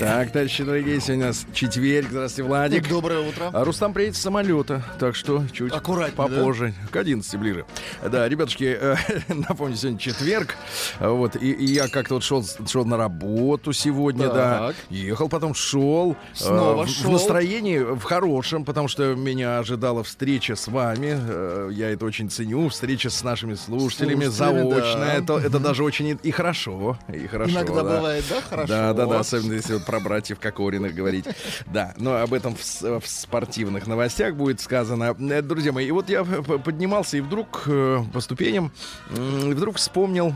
Маяке. Так, товарищи дорогие, сегодня у нас четверг. Здравствуйте, Владик. Доброе утро. А Рустам приедет с самолета, так что чуть Аккуратнее, попозже, к 11 ближе. Да, ребятушки, э, напомню, сегодня четверг, вот, и, и я как-то вот шел, шел на работу сегодня, да, Так. ехал, потом шел, э, Снова в, в шел. настроении, в хорошем, потому что меня ожидала встреча с вами, э, я это очень ценю, встреча с нашими слушателями, Слушателями, заочная, да. это, это даже очень и, и хорошо, и хорошо, Иногда да. бывает, да, хорошо. Да, да, да, особенно если вот про братьев Кокориных говорить. Да, но об этом в, в спортивных новостях будет сказано. Э, Друзья мои, и вот я поднимался и вдруг э, по ступеням, вдруг вспомнил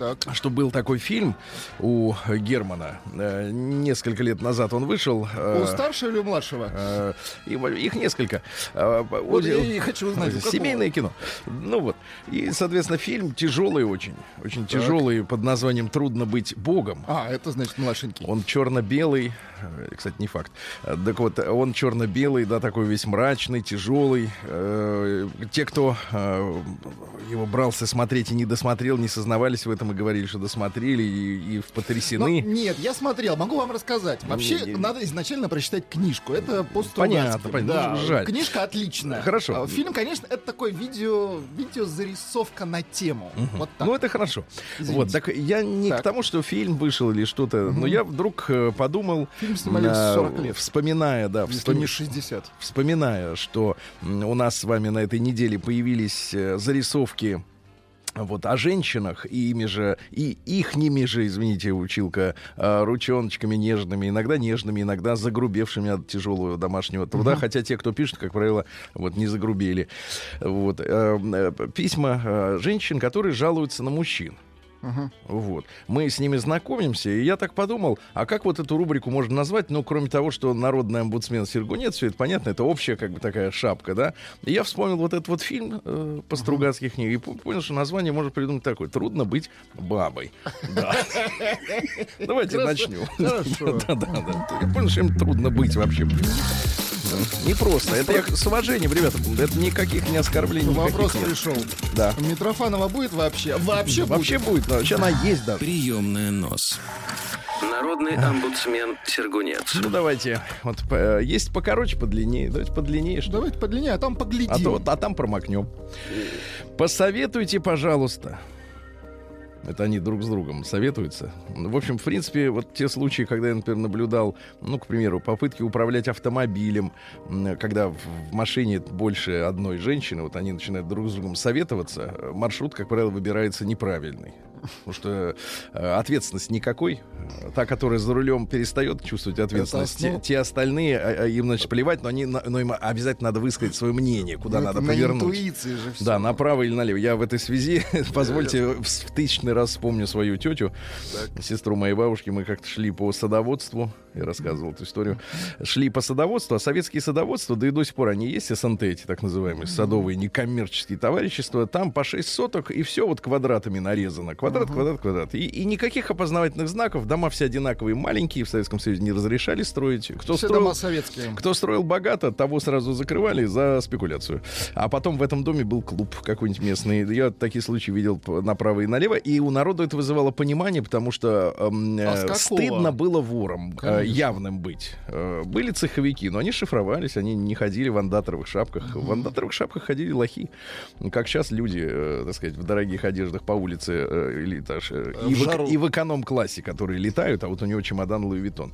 Так. что был такой фильм у Германа. Э, Несколько лет назад он вышел. э, У старшего или у младшего? э, Их несколько. Вот я и хочу узнать? Семейное кино. Ну вот. И, соответственно, фильм тяжелый очень. Очень тяжелый под названием «Трудно быть богом». А, это значит младшенький. Он черно-белый, кстати, не факт. Так вот, он черно-белый, да, такой весь мрачный, тяжелый. Те, кто его брался смотреть и не досмотрел, не сознавались в этом и говорили, что досмотрели и, и Но потрясены. нет, я смотрел, могу вам рассказать. Вообще, Не- не- надо изначально прочитать книжку. Это по Понятно, понятно. Да, Ну, жаль. книжка отличная. Хорошо. А Фильм, конечно, это такой видео, видеозарисовка на тему. Вот так. Ну, это хорошо. Извините. Вот, так я не Так. к тому, что фильм вышел или что-то, но я вдруг э, подумал, Фильм снимали э, 40 лет. вспоминая, да, Если не вспоми- 60. вспоминая, что у нас с вами на этой неделе появились э, зарисовки вот о женщинах и ими же и ихними же, извините, училка, э, ручоночками нежными, иногда нежными, иногда загрубевшими от тяжелого домашнего труда, хотя те, кто пишет, как правило, вот не загрубели. Вот э, э, письма э, женщин, которые жалуются на мужчин. Мгм. Вот. Мы с ними знакомимся, и я так подумал, а как вот эту рубрику можно назвать? Ну, кроме того, что народный омбудсмен Сергунец, все это понятно, это общая как бы такая шапка, да? И я вспомнил вот этот вот фильм э, по Стругацких книг и по- понял, что название можно придумать такое. Трудно быть бабой. Да. Давайте начнем. Хорошо. Да, да, да. Я понял, что им трудно быть вообще. Не просто. Это я с уважением, ребята. Это никаких не оскорблений. никаких Вопрос нет. пришел. Да. Митрофанова будет вообще? Вообще будет? Вообще будет. но Вообще она есть даже. Приемная нос. Народный омбудсмен Сергунец. Ну давайте, вот э, есть покороче, подлиннее. Давайте подлиннее, что Давайте подлиннее, а там поглядим. а, то, вот- а там промокнем. Посоветуйте, пожалуйста. Это они друг с другом советуются. В общем, в принципе, вот те случаи, когда я, например, наблюдал, ну, к примеру, попытки управлять автомобилем, когда в, машине больше одной женщины, вот они начинают друг с другом советоваться, маршрут, как правило, выбирается неправильный. Потому что э, ответственность никакой. Та, которая за рулем перестает чувствовать ответственность, те, те остальные, а- а им, значит, плевать, но, они, на- но им обязательно надо высказать свое мнение, куда Ну, надо это повернуть. На интуиции же все. Да, направо или налево. Я в этой связи, позвольте, в тысячный раз вспомню свою тетю, сестру моей бабушки. Мы как-то шли по садоводству, я рассказывал эту историю. Шли по садоводству, а советские садоводства, да и до сих пор они есть, СНТ эти так называемые, садовые некоммерческие товарищества, там по 6 соток, и все вот квадратами нарезано. Квадрат, квадрат, квадрат. И, и никаких опознавательных знаков, дома все одинаковые, маленькие, в Советском Союзе не разрешали строить. Кто Все строил, дома советские. кто строил богато, того сразу закрывали за спекуляцию. А потом в этом доме был клуб какой-нибудь местный. Я такие случаи видел направо и налево. И у народа это вызывало понимание, потому что эм, А э, какого? стыдно было вором э, явным быть. Э, были цеховики, но они шифровались, они не ходили в андаторовых шапках. В андаторовых шапках ходили лохи. Как сейчас люди, э, так сказать, в дорогих одеждах по улице э, или даже, э, В и, в, жару. и в эконом-классе, которые летают, а вот у него чемодан Луи Виттон.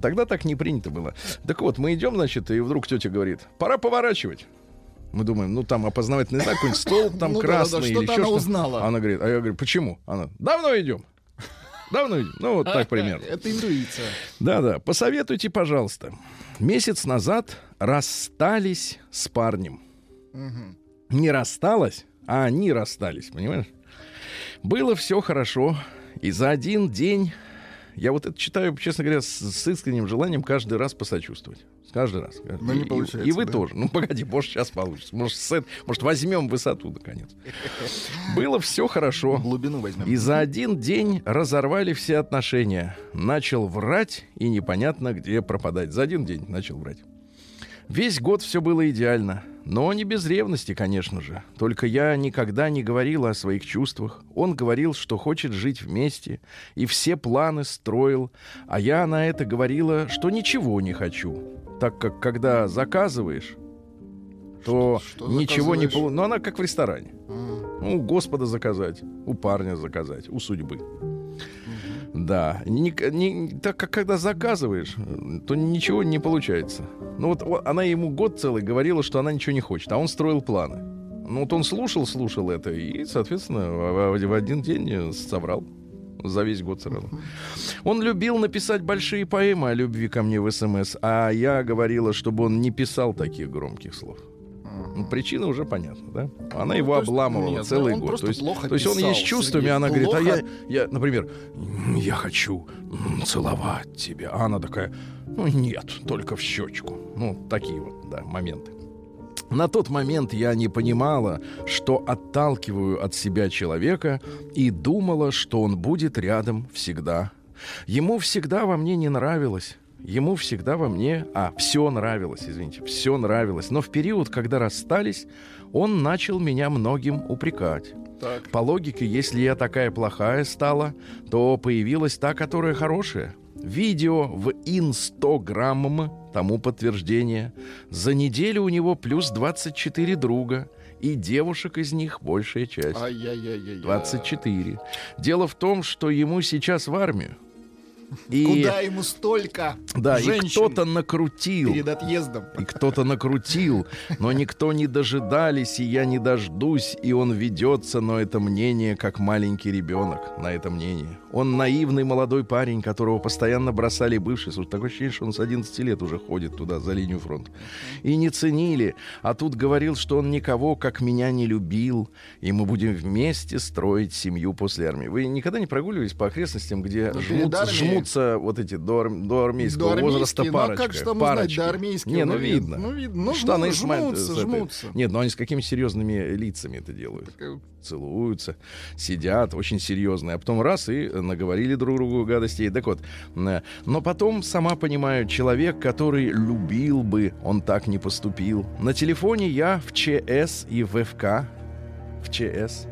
Тогда так не принято было. Так вот, мы идем, значит, и вдруг тетя говорит, пора поворачивать. Мы думаем, ну там опознавательный знак, какой-нибудь стол там Ну да, красный да, или что-то еще она что узнала. Она говорит, а я говорю, почему? Она, давно идем. Давно идем. Ну, вот так примерно. Это интуиция. Да-да, посоветуйте, пожалуйста. Месяц назад расстались с парнем. Не рассталась, а они расстались, понимаешь? Было все хорошо, и за один день Я вот это читаю, честно говоря, с, с искренним желанием каждый раз посочувствовать. Каждый раз. Но не И- и- получается, И, вы да? тоже. Ну, погоди, может, сейчас получится. Может, с эт- может возьмем высоту, наконец. Было все хорошо. Глубину возьмем. И за один день разорвали все отношения. Начал врать и непонятно где пропадать. За один день начал врать. Весь год все было идеально. Но не без ревности, конечно же. Только я никогда не говорила о своих чувствах. Он говорил, что хочет жить вместе. И все планы строил. А я на это говорила, что ничего не хочу. Так как когда заказываешь, то Что- что ничего не заказываешь? получится. Ну, она как в ресторане. Ну, у Господа заказать, у парня заказать, у судьбы. Да, Ник- не- так как когда заказываешь, то ничего не получается. Ну вот она ему год целый говорила, что она ничего не хочет, а он строил планы. Ну вот он слушал, слушал это и, соответственно, в, один день э, соврал. За весь год сразу. Он любил написать большие поэмы о любви ко мне в СМС, а я говорила, чтобы он не писал таких громких слов. Причина уже понятна, да? Она его Ну, есть- обламывала нет, целый он год. То есть, плохо то есть он есть чувствами, Сергей, она говорит, а я, плохо. я, например, «М, я хочу целовать тебя. А она такая, ну нет, только в щечку. Ну, такие вот, да, моменты. На тот момент я не понимала, что отталкиваю от себя человека и думала, что он будет рядом всегда. Ему всегда во мне не нравилось. Ему всегда во мне... А, все нравилось, извините, все нравилось. Но в период, когда расстались, он начал меня многим упрекать. Так. По логике, если я такая плохая стала, то появилась та, которая хорошая. Видео в инстаграм тому подтверждение. За неделю у него плюс 24 друга, и девушек из них большая часть. Ай-яй-яй-яй. 24. Дело в том, что ему сейчас в армию. И, Куда ему столько да, и женщин кто-то накрутил. перед отъездом? И кто-то накрутил, но никто не дожидались, и я не дождусь, и он ведется, но это мнение, как маленький ребенок на это мнение. Он наивный молодой парень, которого постоянно бросали бывшие. Слушай, такое ощущение, что он с 11 лет уже ходит туда, за линию фронта. И не ценили, а тут говорил, что он никого, как меня, не любил, и мы будем вместе строить семью после армии. Вы никогда не прогуливались по окрестностям, где Ну, перед жмутся, вот эти до, до армейского Доармейские, возраста ну, а парочка? как же там узнать, парочки. доармейские Не, ну или- видно. ну, видно. Ну, Штаны ман- жмутся, этой- жмутся. Нет, но они с какими серьезными лицами это делают. Целуются, сидят, очень серьезные. А потом раз и наговорили друг другу гадостей. Так вот, э, но потом, сама понимаю, человек, который любил бы, он так не поступил. На телефоне я в ЧС и в ФК. В ЧС.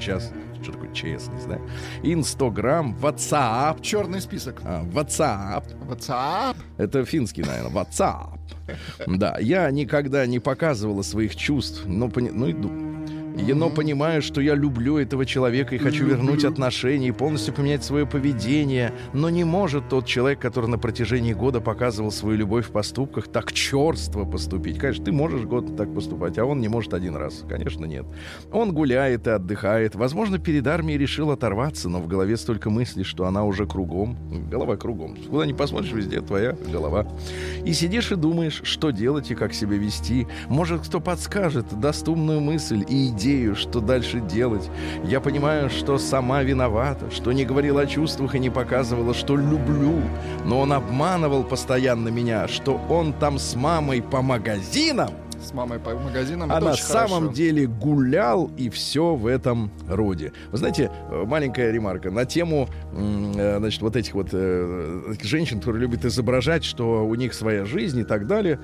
Сейчас, что такое ЧС, не знаю. Инстаграм, WhatsApp. Черный список. А, WhatsApp. WhatsApp. Это финский, наверное, WhatsApp. Да, я никогда не показывала своих чувств, но, пони- ну, иду. Я, но понимаю, что я люблю этого человека и хочу вернуть отношения и полностью поменять свое поведение. Но не может тот человек, который на протяжении года показывал свою любовь в поступках, так черство поступить. Конечно, ты можешь год так поступать, а он не может один раз. Конечно, нет. Он гуляет и отдыхает. Возможно, перед армией решил оторваться, но в голове столько мыслей, что она уже кругом. Голова кругом. Куда ни посмотришь, везде твоя голова. И сидишь и думаешь, что делать и как себя вести. Может, кто подскажет, даст умную мысль и идею, что дальше делать. Я понимаю, что сама виновата, что не говорила о чувствах и не показывала, что люблю. Но он обманывал постоянно меня, что он там с мамой по магазинам, С мамой по магазинам. а на самом хорошо. деле гулял и все в этом роде. Вы знаете, э, маленькая ремарка на тему, э, значит, вот этих вот э, женщин, которые любят изображать, что у них своя жизнь и так далее.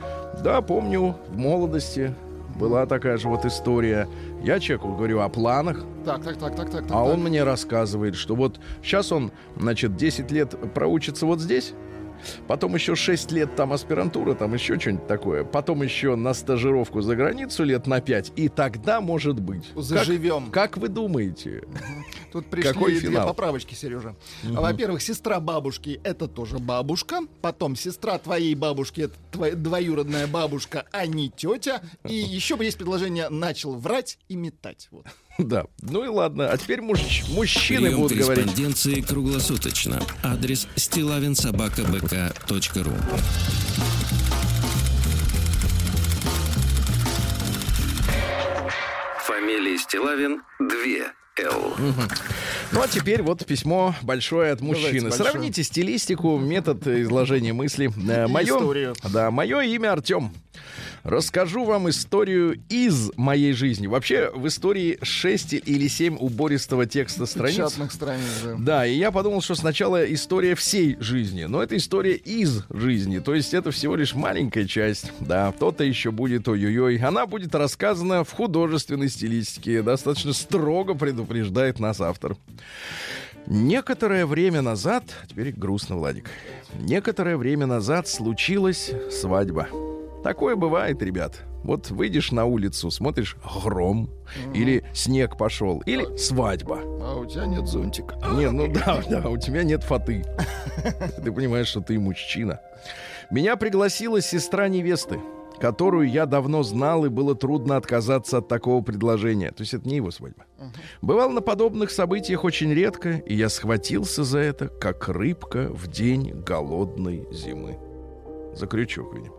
Да, помню, в молодости была такая же вот история. Я человеку говорю о планах, Так, так, так, так, так. а так. он мне рассказывает, что вот сейчас он, значит, 10 лет проучится вот здесь, потом еще 6 лет там аспирантура, там еще что-нибудь такое, потом еще на стажировку за границу лет на 5, и тогда может быть. Как, Заживем. как вы думаете? Тут пришли Какой две финал? поправочки, Сережа. Во-первых, сестра бабушки это тоже бабушка. Потом сестра твоей бабушки это твоя двоюродная бабушка, а не тетя. И еще бы есть предложение начал врать и метать. Вот. Да. Ну и ладно. А теперь муж- мужчины Прием будут говорить. корреспонденции круглосуточно. Адрес стилавинсобакабк.ру Фамилия Стилавин 2 Л. Ну а теперь вот письмо большое от мужчины. большое. Сравните стилистику, метод изложения мысли. Э, Мое, да, мое имя Артем. Расскажу вам историю из моей жизни. Вообще в истории 6 или 7 убористого текста страниц. Печатных страниц, да. Да, и я подумал, что сначала история всей жизни, но это история из жизни, то есть это всего лишь маленькая часть. Да, то-то еще будет ой-ой-ой. Она будет рассказана в художественной стилистике, достаточно строго предупреждает нас автор. Некоторое время назад, теперь грустно, Владик, некоторое время назад случилась свадьба. Такое бывает, ребят. Вот выйдешь на улицу, смотришь гром, или снег пошел, или свадьба. А у тебя нет зонтика. Не, ну да, да, у тебя нет фаты. Ты понимаешь, что ты мужчина. Меня пригласила сестра невесты, которую я давно знал, и было трудно отказаться от такого предложения. То есть это не его свадьба. Бывал на подобных событиях очень редко, и я схватился за это, как рыбка в день голодной зимы. За крючок, видимо.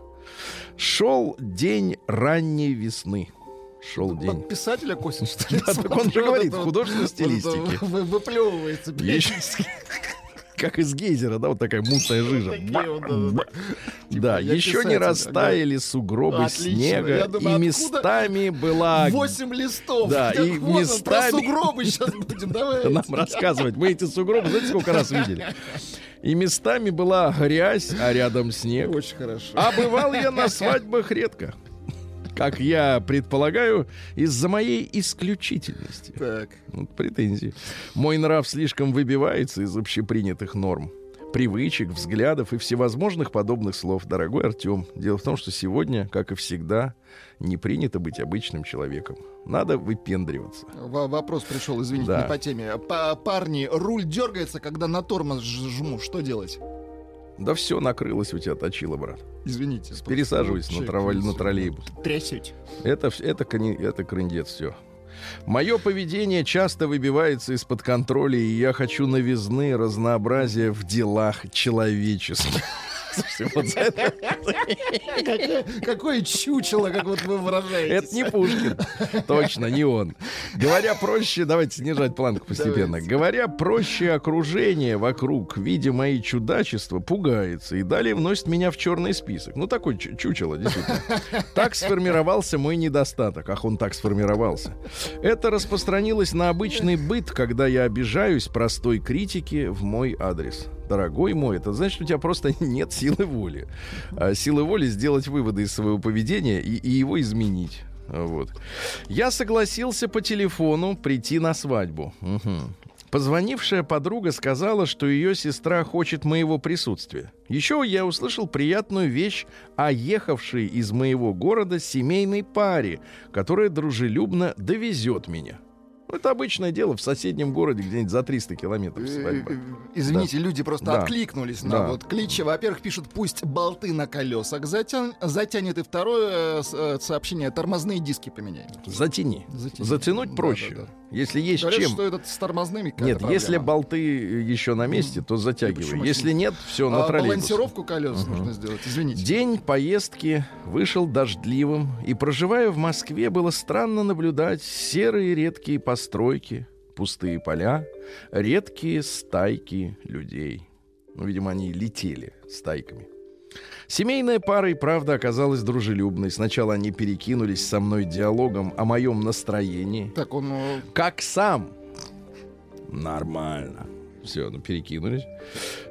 Шел день ранней весны. Шел день. Под писателя косит, что ли? Да, так он же говорит, в художественной стилистике. вы- Выплевывается. Еще- Как из гейзера, да, вот такая мутная жижа. Да, я еще не растаяли сугробы снега, и местами была... Восемь листов. Да, и местами- сугробы сейчас будем. Давай. нам рассказывать. Мы эти сугробы, знаете, сколько раз видели? И местами была грязь, а рядом снег. Очень хорошо. А бывал я на свадьбах редко. Как я предполагаю, из-за моей исключительности. Так. Вот претензии. Мой нрав слишком выбивается из общепринятых норм. Привычек, взглядов и всевозможных подобных слов. Дорогой Артем, дело в том, что сегодня, как и всегда, не принято быть обычным человеком. Надо выпендриваться. В- Вопрос пришел, извините, Да. не по теме. Па- парни, руль дергается, когда на тормоз жму. Что делать? Да все, накрылось у тебя, точило, брат. Извините. Пересаживайся на, трава- на троллейбус. Трясете. Это, это, это крындец, все. Мое поведение часто выбивается из-под контроля, и я хочу новизны, разнообразия в делах человеческих. Слушайте, вот за это- Какое- Какое чучело, как вот вы выражаетесь. Это не Пушкин. Точно, не он. Говоря проще, давайте снижать планку постепенно. Давайте. Говоря проще, окружение вокруг, видя мои чудачества, пугается и далее вносит меня в черный список. Ну, такой чу- чучело, действительно. Так сформировался мой недостаток. Ах, он так сформировался. Это распространилось на обычный быт, когда я обижаюсь простой критики в мой адрес. Дорогой мой, это значит, у тебя просто нет силы воли. А силы воли сделать выводы из своего поведения и, и его изменить. Вот. Я согласился по телефону прийти на свадьбу. Мгм. Позвонившая подруга сказала, что ее сестра хочет моего присутствия. Еще я услышал приятную вещь о ехавшей из моего города семейной паре, которая дружелюбно довезет меня. Ну, это обычное дело в соседнем городе, где-нибудь за 300 километров свадьба. Э, э, Извините, люди просто Да. откликнулись на Да. вот кличе. Во-первых, пишут, пусть болты на колесах затян- затянет. И второе э, сообщение, тормозные диски поменяем. Затяни. Затяни. Затянуть Да, проще. да, да. Если есть Говорят, чем. что этот с тормозными Нет, если проблема. болты еще на месте, то затягивай. Если не- нет, все, на А троллейбус. балансировку колес нужно сделать. Извините. День поездки вышел дождливым, и, проживая в Москве, было странно наблюдать серые редкие постройки, пустые поля, редкие стайки людей. Ну, видимо, они летели стайками. Семейная пара и правда оказалась дружелюбной. Сначала они перекинулись со мной диалогом о моем настроении. Так, он... э, Как сам. Нормально. Все, ну, перекинулись.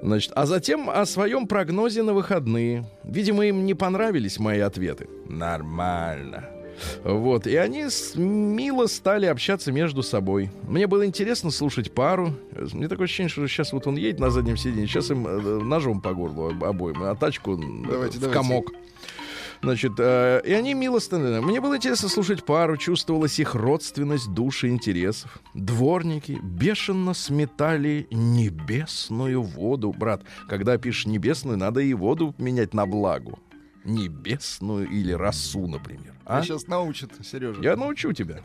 Значит, а затем о своем прогнозе на выходные. Видимо, им не понравились мои ответы. Нормально. Вот, и они мило стали общаться между собой. Мне было интересно слушать пару. Мне такое ощущение, что сейчас вот он едет на заднем сиденье, сейчас им э, ножом по горлу об- обоим, а тачку м, Давайте, в давайте. комок. Значит, э, и они мило стали. Мне было интересно слушать пару, чувствовалась их родственность души интересов. Дворники бешено сметали небесную воду. Брат, когда пишешь небесную, надо и воду менять на благу. Небесную или росу, например. А? Сейчас научит, Сережа. Я научу тебя.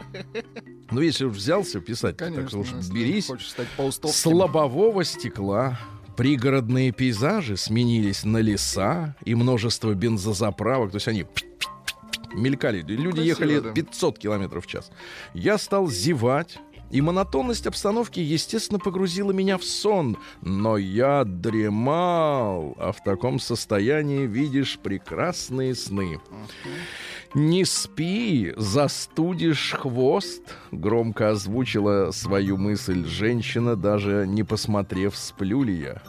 Ну, если уж взялся писать, Конечно, так уж берись. хочешь стать. С лобового стекла пригородные пейзажи сменились на леса и множество бензозаправок. То есть они мелькали. Люди Красиво, ехали да. 500 километров в час. Я стал зевать и монотонность обстановки, естественно, погрузила меня в сон. Но я дремал, а в таком состоянии видишь прекрасные сны. «Не спи, застудишь хвост», — громко озвучила свою мысль женщина, даже не посмотрев, сплю ли я.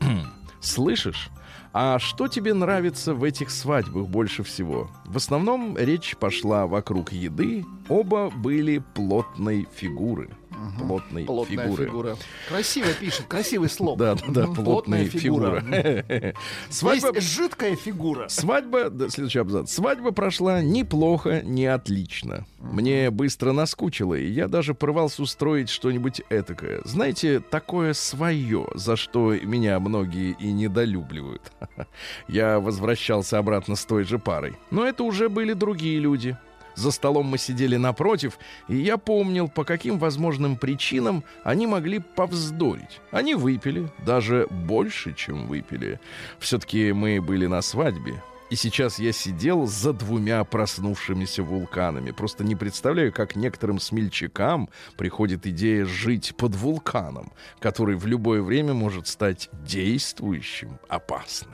«Слышишь? А что тебе нравится в этих свадьбах больше всего? В основном речь пошла вокруг еды. Оба были плотной фигуры. Плотной Плотная фигуры. фигура. Красиво пишет, красивый слог. Да, да, да, плотная фигура. Свадьба, Есть жидкая фигура. свадьба, да, следующий абзац. Свадьба прошла неплохо, не отлично. Мне быстро наскучило, и я даже порвался устроить что-нибудь этакое. Знаете, такое свое, за что меня многие и недолюбливают. Я возвращался обратно с той же парой. Но это уже были другие люди. За столом мы сидели напротив, и я помнил, по каким возможным причинам они могли повздорить. Они выпили, даже больше, чем выпили. Все-таки мы были на свадьбе. И сейчас я сидел за двумя проснувшимися вулканами. Просто не представляю, как некоторым смельчакам приходит идея жить под вулканом, который в любое время может стать действующим, опасным.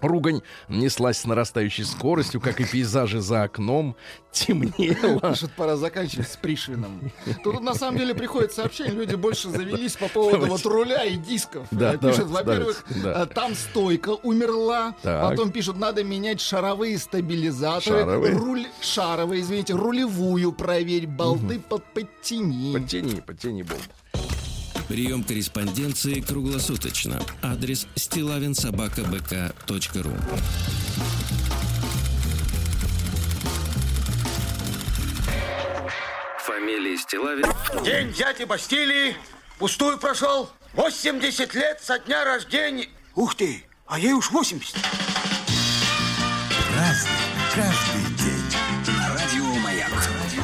Ругань неслась с нарастающей скоростью, как и пейзажи за окном. Темнело. Пишет, пора заканчивать с Пришвином. Тут на самом деле приходит сообщение, люди больше завелись по поводу вот руля и дисков. Да, Э, Пишут, во-первых, да. э, там стойка умерла, Так. потом пишут, надо менять шаровые стабилизаторы, Шаровые? руль, шаровые, извините, рулевую проверь, болты под подтяни. Подтяни, подтяни болт. Прием корреспонденции круглосуточно. Адрес стилавинсобакабк.ру Фамилия Стилавин День дяди Бастилии пустую прошел. 80 лет со дня рождения. Ух ты, а ей уж 80.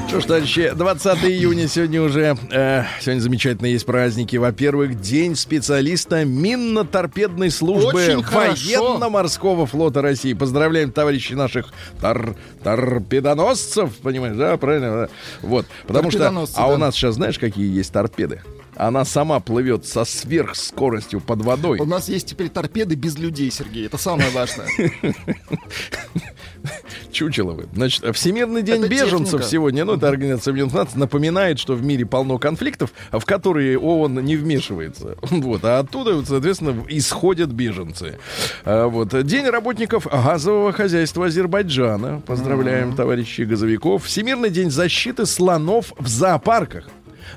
Что ж, товарищи, 20 июня сегодня уже. э, сегодня замечательно есть праздники. Во-первых, День специалиста минно-торпедной службы военно-морского флота России. Поздравляем, товарищи наших тор- торпедоносцев, понимаешь, да, правильно? да? Вот, потому что, а у да. нас сейчас знаешь, какие есть торпеды? Она сама плывет со сверхскоростью под водой. У нас есть теперь торпеды без людей, Сергей. Это самое важное. Чучело вы. Значит, Всемирный день Это беженцев техника. сегодня, ну, это Организация Объединенных Наций, напоминает, что в мире полно конфликтов, в которые ООН не вмешивается. Вот, а оттуда, соответственно, исходят беженцы. А, вот. День работников газового хозяйства Азербайджана. Поздравляем, товарищи газовиков. Всемирный день защиты слонов в зоопарках.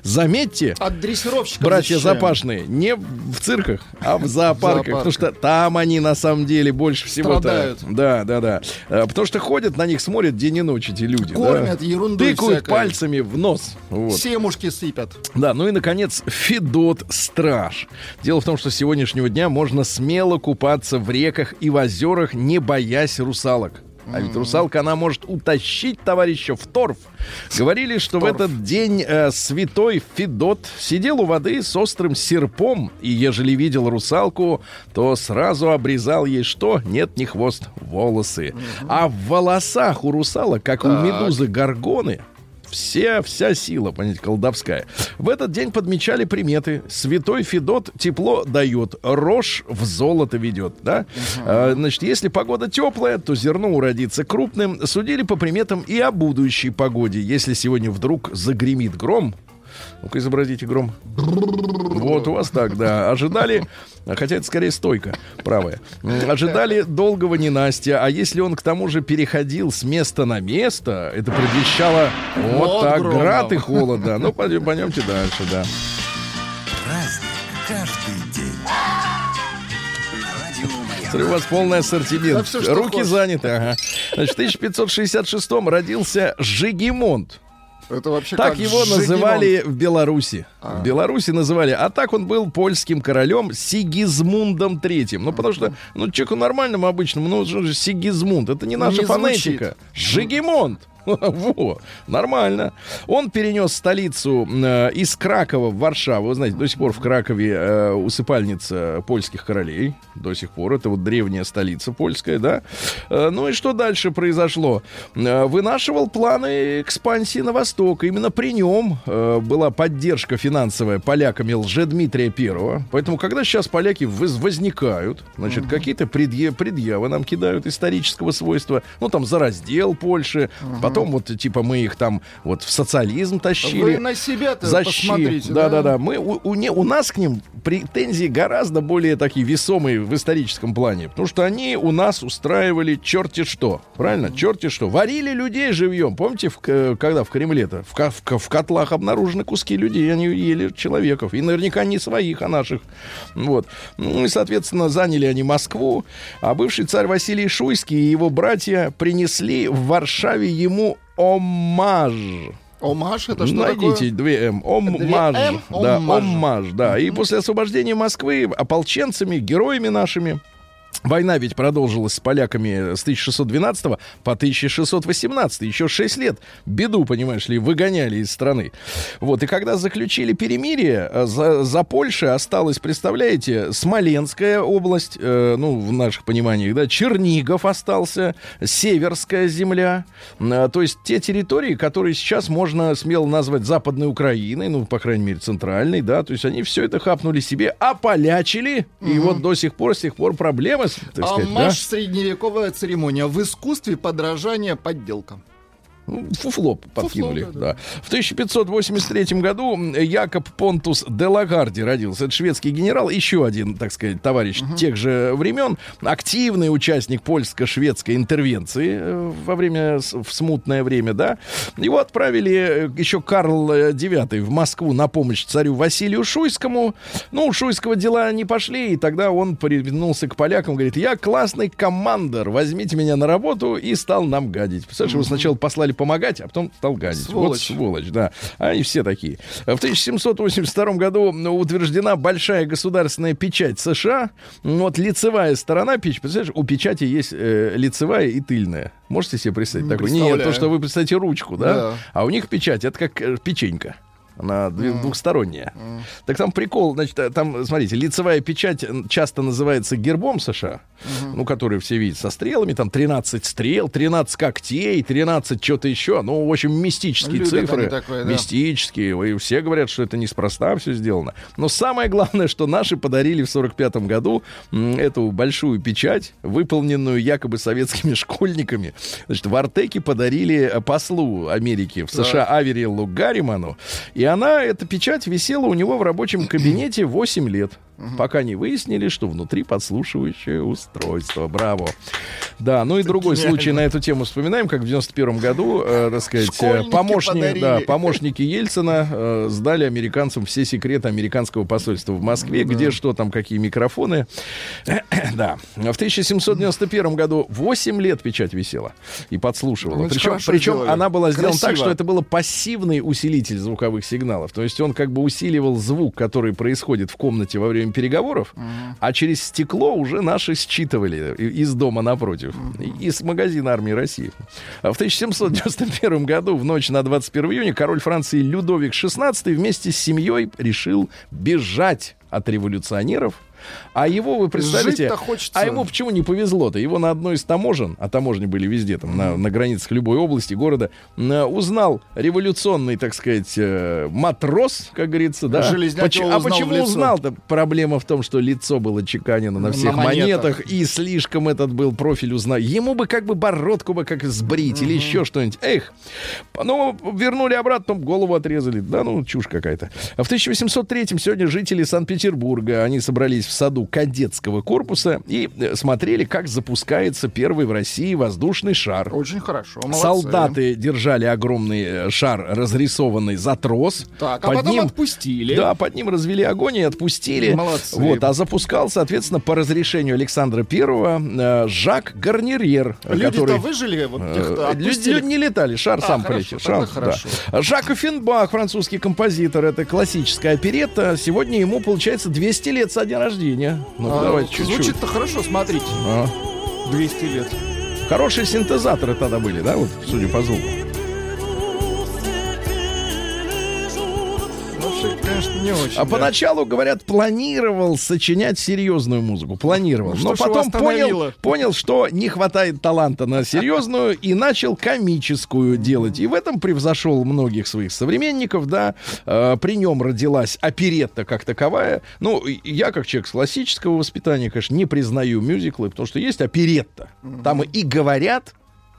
Заметьте, От дрессировщиков братья защищаем. запашные, не в цирках, а в зоопарках. Потому что там они на самом деле больше всего Страдают. Да, да, да. Э, Потому что ходят на них, смотрят день и ночь эти люди. Кормят да. ерундой Тыкают пальцами в нос. Вот. Семушки сыпят. Да, ну и, наконец, Федот Страж. Дело в том, что с сегодняшнего дня можно смело купаться в реках и в озерах, не боясь русалок. А ведь русалка, она может утащить товарища в торф. Говорили, что в этот день э, святой Федот сидел у воды с острым серпом, и ежели видел русалку, то сразу обрезал ей что? Нет, не хвост, волосы. А в волосах у русалок, как у Так. медузы Горгоны, все, вся сила, понимаете, колдовская. В этот день подмечали приметы. Святой Федот тепло дает, рожь в золото ведет, да? А, значит, если погода теплая, то зерно уродится крупным. Судили по приметам и о будущей погоде. Если сегодня вдруг загремит гром, ну-ка изобразите гром. Вот у вас так, да. Ожидали, хотя это скорее стойка правая. Ожидали долгого ненастья, а если он к тому же переходил с места на место, это предвещало вот Вот так громом. град и холод, да. Ну, пойдем, пойдемте дальше, да. Смотрю, у вас полный ассортимент. Да что Руки хочешь. заняты, ага. Значит, в 1566 родился Жигемонт. Это вообще Так его Жигемон. называли в Беларуси. В Беларуси называли. А так он был польским королем Сигизмундом Третьим. Ну, потому что, ну, человеку нормальному обычному, ну, же Сигизмунд? Это не наша Не звучит. фонетика. Во, нормально. Он перенес столицу э, из Кракова в Варшаву. Вы знаете, до сих пор в Кракове э, усыпальница польских королей. До сих пор. Это вот древняя столица польская, да. Э, ну и что дальше произошло? Э, вынашивал планы экспансии на восток. Именно при нем э, была поддержка финансовая поляками Лжедмитрия Первого. Поэтому, когда сейчас поляки воз- возникают, значит, какие-то предъя- предъявы нам кидают исторического свойства. Ну, там, за раздел Польши. Потом вот, типа, мы их там вот в социализм тащили. Вы на себя-то посмотрите. Да, да, да. Мы, у, у, не- у нас к ним претензии гораздо более такие весомые в историческом плане. Потому что они у нас устраивали черти что. Правильно? Черти что. Варили людей живьем. Помните, в к- когда в Кремле-то? В, в в котлах обнаружены куски людей. Они ели человеков. И наверняка не своих, а наших. Вот. Ну и, соответственно, заняли они Москву. А бывший царь Василий Шуйский и его братья принесли в Варшаве ему омаж. Омаш, это что Найдите такое? две М. Оммаж. Две М? Да, Оммаж. оммаж, да. И после освобождения Москвы ополченцами, героями нашими, Война ведь продолжилась с поляками с 1612 по 1618, еще 6 лет. Беду, понимаешь ли, выгоняли из страны. Вот, и когда заключили перемирие, э, за, за Польшей осталась, представляете, Смоленская область, э, ну, в наших пониманиях, да, Чернигов остался, Северская земля, Э, то есть те территории, которые сейчас можно смело назвать Западной Украиной, ну, по крайней мере, центральной, да, то есть они все это хапнули себе, ополячили, и вот до сих пор, с тех пор проблема, с- так сказать, да? Средневековая церемония. В искусстве подражания подделкам. Фуфло подкинули, да, да. В 1583 году Якоб Понтус де Лагарди родился. Это шведский генерал, еще один, так сказать, товарищ тех же времен. Активный участник польско-шведской интервенции э, во время, в смутное время, да. Его отправили э, еще Карл э, IX в Москву на помощь царю Василию Шуйскому. Ну, у Шуйского дела не пошли, и тогда он привернулся к полякам, говорит, я классный командор, возьмите меня на работу, и стал нам гадить. Представляешь, его сначала послали помогать, а потом стал гадить. Вот Сволочь. сволочь, да. Они все такие. В 1782 году утверждена большая государственная печать США. Ну, Вот лицевая сторона печати, представляешь, у печати есть э, лицевая и тыльная. Можете себе представить Не такое? Нет, то, что вы представляете ручку, да? Да. А у них печать, это как э, печенька. Она двухсторонняя. Так там прикол, значит, э, там, смотрите, лицевая печать часто называется гербом США, ну, который все видят со стрелами, там 13 стрел, 13 когтей, 13 что-то еще, ну, в общем, мистические Любят цифры. такое, да. Мистические, и все говорят, что это неспроста все сделано. Но самое главное, что наши подарили в 45 году эту большую печать, выполненную якобы советскими школьниками. Значит, в Артеке подарили э, послу Америки в США Аверилу Гарриману. И она, эта печать, висела у него в рабочем кабинете 8 лет. Пока не выяснили, что внутри подслушивающее устройство. Браво. Да, ну и другой гениально. случай на эту тему вспоминаем, как в 91 году, э, так сказать, э, Школьники помощник, подарили. да, помощники Ельцина э, сдали американцам все секреты американского посольства в Москве, где что там, какие микрофоны. да. В 1791 году 8 лет печать висела и подслушивала. Ну, причем причем сделали. она была сделана так, Красиво. что это был пассивный усилитель звуковых сигналов. То есть он как бы усиливал звук, который происходит в комнате во время переговоров, а через стекло уже наши считывали и- из дома напротив, из магазина армии России. В 1791 году, в ночь на 21 июня, король Франции Людовик XVI вместе с семьей решил бежать от революционеров. А его, вы представляете, а ему почему не повезло-то? Его на одной из таможен, а таможни были везде, там, на, на границах любой области, города, м, узнал революционный, так сказать, э, матрос, как говорится, да. Поч- а узнал в почему узнал-то? Проблема в том, что лицо было чеканено на На всех монетах. монетах, и слишком этот был профиль узнал. Ему бы как бы бородку бы как сбрить или еще что-нибудь. Эх, ну, вернули обратно, голову отрезали. Да, ну, чушь какая-то. А в 1803-м сегодня жители Санкт-Петербурга, они собрались в саду кадетского корпуса и э, смотрели, как запускается первый в России воздушный шар. Очень хорошо. молодцы. Солдаты держали огромный э, шар, разрисованный за трос. Так, а потом отпустили. Да, под ним развели огонь и отпустили. Молодцы. Вот, а запускал, соответственно, по разрешению Александра Первого э, Жак Гарнирьер, Люди-то который... выжили, вот Э, Люди люди не летали, шар А, сам хорошо, полетел. Шар, хорошо. да. Жак Оффенбах, французский композитор, это классическая оперетта. Сегодня ему, получается, 200 лет со дня рождения. Ну, А, давайте чуть-чуть. Звучит-то хорошо, смотрите. А. 200 лет. Хорошие синтезаторы тогда были, да, вот, судя по звуку. Конечно, не очень. А да. поначалу, говорят, планировал сочинять серьезную музыку. Планировал. Ну, Но что его потом понял, понял, что не хватает таланта на серьезную и начал комическую делать. И в этом превзошел многих своих современников, да. Э, при нем родилась оперетта как таковая. Ну, я, как человек с классического воспитания, конечно, не признаю мюзиклы, потому что есть оперетта. Там и говорят,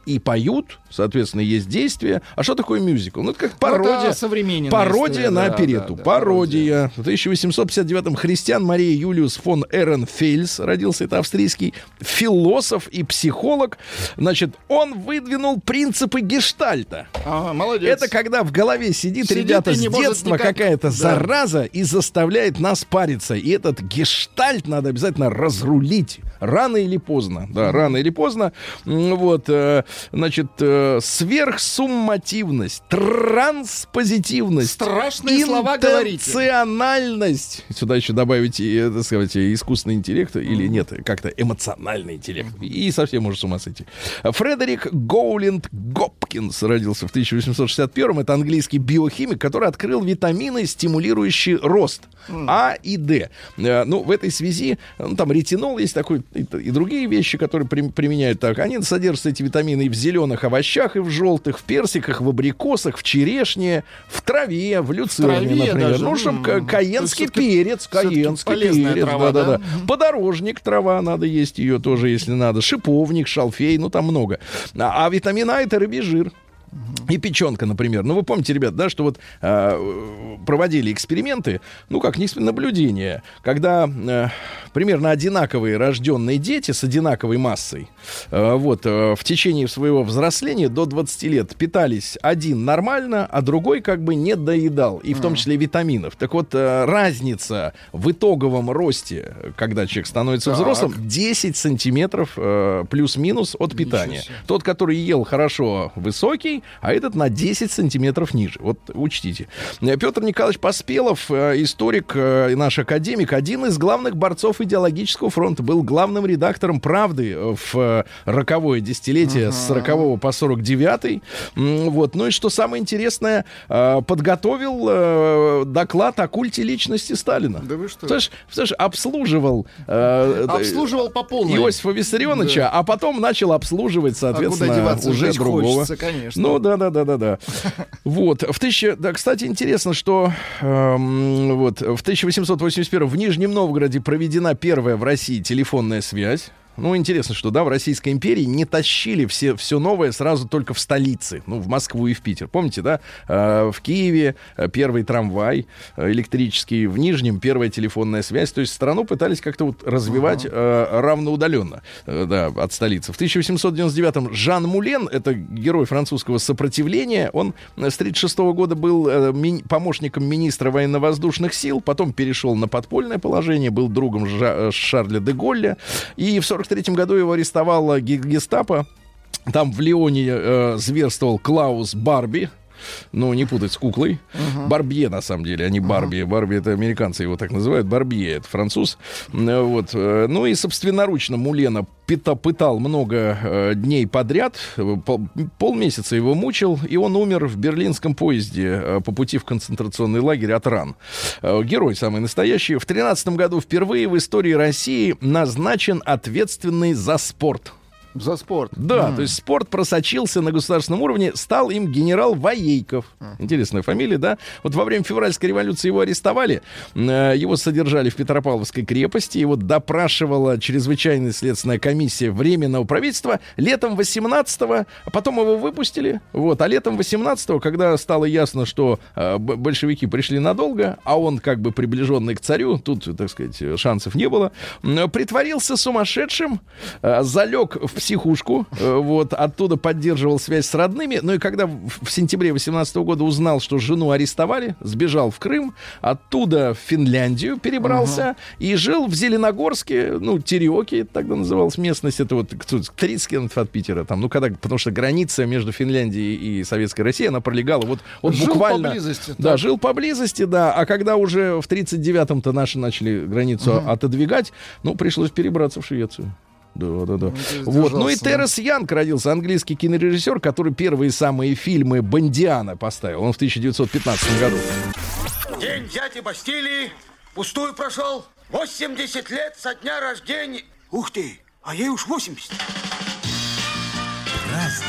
и поют, соответственно, есть действие. А что такое мюзикл? Ну, это как пародия. это современная пародия история, на да, оперету. да, да, пародия. В 1859-м христиан Мария Юлиус фон Эренфельс родился, это австрийский философ и психолог. Значит, он выдвинул принципы гештальта. Ага, молодец. Это когда в голове сидит, Сидит ребята, с детства никак- какая-то Да. зараза и заставляет нас париться. И этот гештальт надо обязательно разрулить. Рано или поздно. Да, рано или поздно. Вот, э, значит, э, сверхсуммативность, транспозитивность. Страшные слова говорите. Интенциональность. Сюда еще добавить, э, так сказать, искусственный интеллект или нет, как-то эмоциональный интеллект. И совсем может с ума сойти. Фредерик Гоулинд Гопкинс родился в 1861 Это английский биохимик, который открыл витамины, стимулирующие рост. А и Д. Э, Ну, в этой связи, ну, там ретинол есть такой, и, и другие вещи, которые при- применяют так. Они содержатся, эти витамины, и в зеленых овощах, и в желтых, в персиках, в абрикосах, в черешне, в траве, в люцерне, траве например. даже? Ну, чтобы М, то есть каенский перец, каенский перец, да-да-да. да? Подорожник, трава, надо есть ее тоже, если надо. Шиповник, шалфей, ну там много. А, а витамин А это рыбий жир. И печенка, например. Ну, вы помните, ребят, да, что вот э, проводили эксперименты, ну, как наблюдения, когда э, примерно одинаковые рожденные дети с одинаковой массой, э, вот, э, в течение своего взросления до 20 лет питались один нормально, а другой как бы не доедал, и в том числе витаминов. Так вот, э, разница в итоговом росте, когда человек становится Так. взрослым, 10 сантиметров э, плюс-минус от питания. Тот, который ел хорошо, высокий, а этот на 10 сантиметров ниже. Вот учтите. Э, Петр Николаевич Поспелов, э, историк и наш академик, один из главных борцов идеологического фронта, был главным редактором «Правды» в э, роковое десятилетие с 40 по 49 М, Вот. Ну и что самое интересное, э, подготовил э, доклад о культе личности Сталина. Да вы что? Слышь, слышь, обслуживал э, Обслуживал по полной. Иосифа Виссарионовича, а потом начал обслуживать, соответственно, А куда деваться, уже другого. хочется, конечно. Ну да, да, да, да, да. Вот в тысяча, да, кстати, интересно, что эм, вот в 1881 в Нижнем Новгороде проведена первая в России телефонная связь. Ну, интересно, что, да, в Российской империи не тащили все, все новое сразу только в столице, ну, в Москву и в Питер. Помните, да? Э, в Киеве э, первый трамвай э, электрический, в Нижнем первая телефонная связь. То есть страну пытались как-то вот развивать э, равноудаленно, да, от столицы. В 1899-м Жан Мулен, это герой французского сопротивления, он с 1936 года был помощником министра военно-воздушных сил, потом перешел на подпольное положение, был другом Жа- Шарля де Голля, и в 43 году его арестовала ге- гестапо. Там в Лионе э, зверствовал Клаус Барби. Ну, не путать с куклой. Барбье, на самом деле, а не Барби. Барби, это американцы его так называют. Барбье, это француз. Э, Вот. э, Ну и собственноручно Мулена пытал много э, дней подряд. Пол- полмесяца его мучил. И он умер в берлинском поезде по пути в концентрационный лагерь от ран. Герой самый настоящий. В 13 году впервые в истории России назначен ответственный за спорт. За спорт. Да, то есть спорт просочился на государственном уровне, стал им генерал Воейков. Интересная фамилия, да? Вот во время февральской революции его арестовали, э, его содержали в Петропавловской крепости, его допрашивала чрезвычайная следственная комиссия Временного правительства летом 18-го, а потом его выпустили, вот, а летом 18-го, когда стало ясно, что э, большевики пришли надолго, а он как бы приближенный к царю, тут, так сказать, шансов не было, притворился сумасшедшим, э, залег в психушку, э, вот, оттуда поддерживал связь с родными, ну и когда в, сентябре 18 года узнал, что жену арестовали, сбежал в Крым, оттуда в Финляндию перебрался и жил в Зеленогорске, ну, Тереоки тогда называлась местность, это вот кто- 30 километров от Питера, там, ну, когда, потому что граница между Финляндией и Советской Россией, она пролегала вот, вот Жил буквально... поблизости, Да, так. жил поблизости, да, а когда уже в 39-м-то наши начали границу отодвигать, ну, пришлось перебраться в Швецию. Да, да, да. Вот. Ну и. Террес Янг родился, английский кинорежиссер, который первые самые фильмы Бондиана поставил. Он в 1915 году. День дяди Бастилии пустую прошел. 80 лет со дня рождения. Ух ты, а ей уж 80. Разный,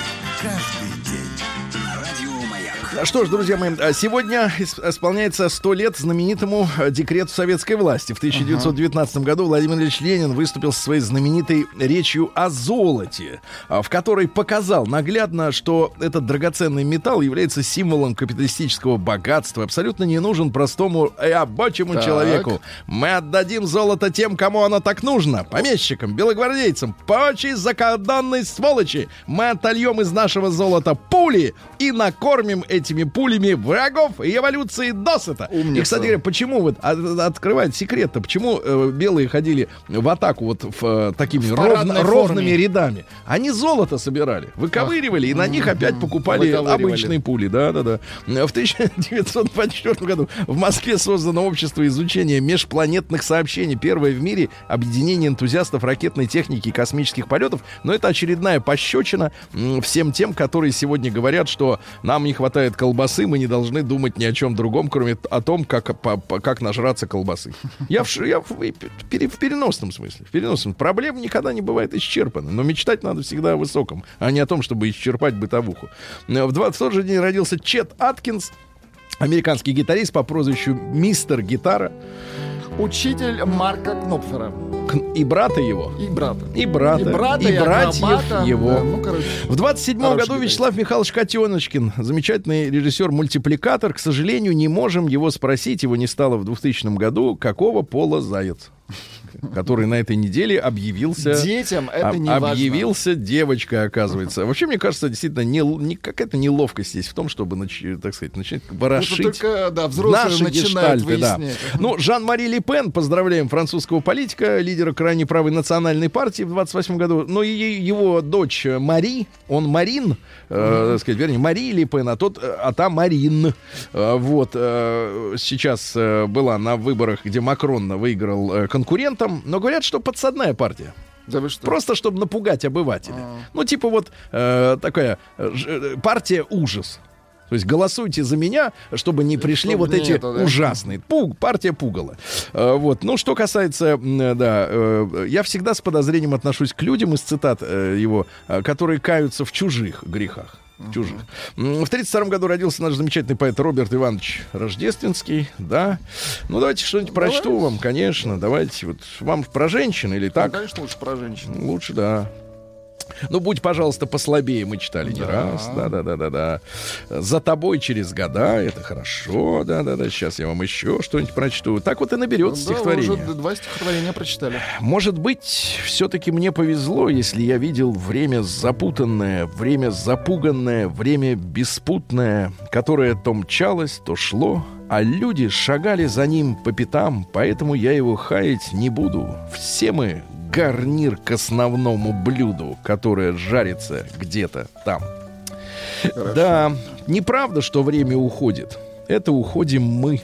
Что ж, друзья мои, а сегодня ис- исполняется 100 лет знаменитому э, декрету советской власти. В 1919 году Владимир Ильич Ленин выступил со своей знаменитой речью о золоте, а, в которой показал наглядно, что этот драгоценный металл является символом капиталистического богатства, абсолютно не нужен простому и рабочему Так. человеку. Мы отдадим золото тем, кому оно так нужно. Помещикам, белогвардейцам, прочей закордонной сволочи. Мы отольем из нашего золота пули и накормим этими пулями врагов эволюции досыта. Умница. И, кстати говоря, почему вот от- открывает секрет-то, почему э, белые ходили в атаку вот в, э, такими В ровно- ровными рядами? Они золото собирали, выковыривали, и на них опять покупали обычные пули. Да, да, да. В 1924 году в Москве создано общество изучения межпланетных сообщений. Первое в мире объединение энтузиастов ракетной техники и космических полетов. Но это очередная пощечина всем тем, которые сегодня говорят, что нам не хватает колбасы, мы не должны думать ни о чем другом, кроме о том, как, по- по- как нажраться колбасы. Я, в, я в, пере- в переносном смысле. В переносном. Проблема никогда не бывает исчерпана. Но мечтать надо всегда о высоком, а не о том, чтобы исчерпать бытовуху. Э, В 20 тот же день родился Чет Аткинс, американский гитарист по прозвищу Мистер Гитара. Учитель Марка Кнопфера. И брата его. И брата. И брата. И брата, и и братьев акробата. его. Да, ну, короче. В 27 Хороший году гитарист. Вячеслав Михайлович Котеночкин, замечательный режиссер-мультипликатор. К сожалению, не можем его спросить, его не стало в 2000 году, какого пола заяц, который на этой неделе объявился... Детям это не важно. объявился девочкой, оказывается. Вообще, мне кажется, действительно, не, не- какая-то неловкость есть в том, чтобы, нач- так сказать, начать ворошить только, да, взрослые наши начинают гештальты, да. Ну, Жан-Мари Ле Пен, поздравляем французского политика, лидера крайне правой национальной партии в 28 году. Ну, и его дочь Мари, он Марин, э, так сказать, вернее, Мари Ле Пен, а, тот, э, а та Марин. Э, вот, э, сейчас э, была на выборах, где Макрон выиграл э, конкурентом, но говорят, что подсадная партия. Да вы что? Просто чтобы напугать обывателя. Ну, типа вот э, такая э, э, партия ужас. То есть голосуйте за меня, чтобы не пришли Чтобы вот эти нету, да. ужасные. Пуг, партия пугала. Э, вот. Ну, что касается, э, да, э, я всегда с подозрением отношусь к людям из цитат э, его, э, которые каются в чужих грехах. В чужих. В 1932 году родился наш замечательный поэт Роберт Иванович Рождественский, да. Ну, давайте что-нибудь прочту вам, конечно. Давайте. Вот вам про женщин или Ну, так? конечно, лучше про женщин. Лучше, да. Ну, будь, пожалуйста, послабее, мы читали не Да. раз. Да, да, да, да, да. За тобой через года, это хорошо. Да, да, да. Сейчас я вам еще что-нибудь прочту. Так вот и наберется Ну Да, стихотворение. уже два стихотворения прочитали. Может быть, все-таки мне повезло, если я видел время запутанное, время запуганное, время беспутное, которое то мчалось, то шло, а люди шагали за ним по пятам, поэтому я его хаять не буду. Все мы гарнир к основному блюду, которое жарится где-то там. Да, неправда, что время уходит. Это уходим мы.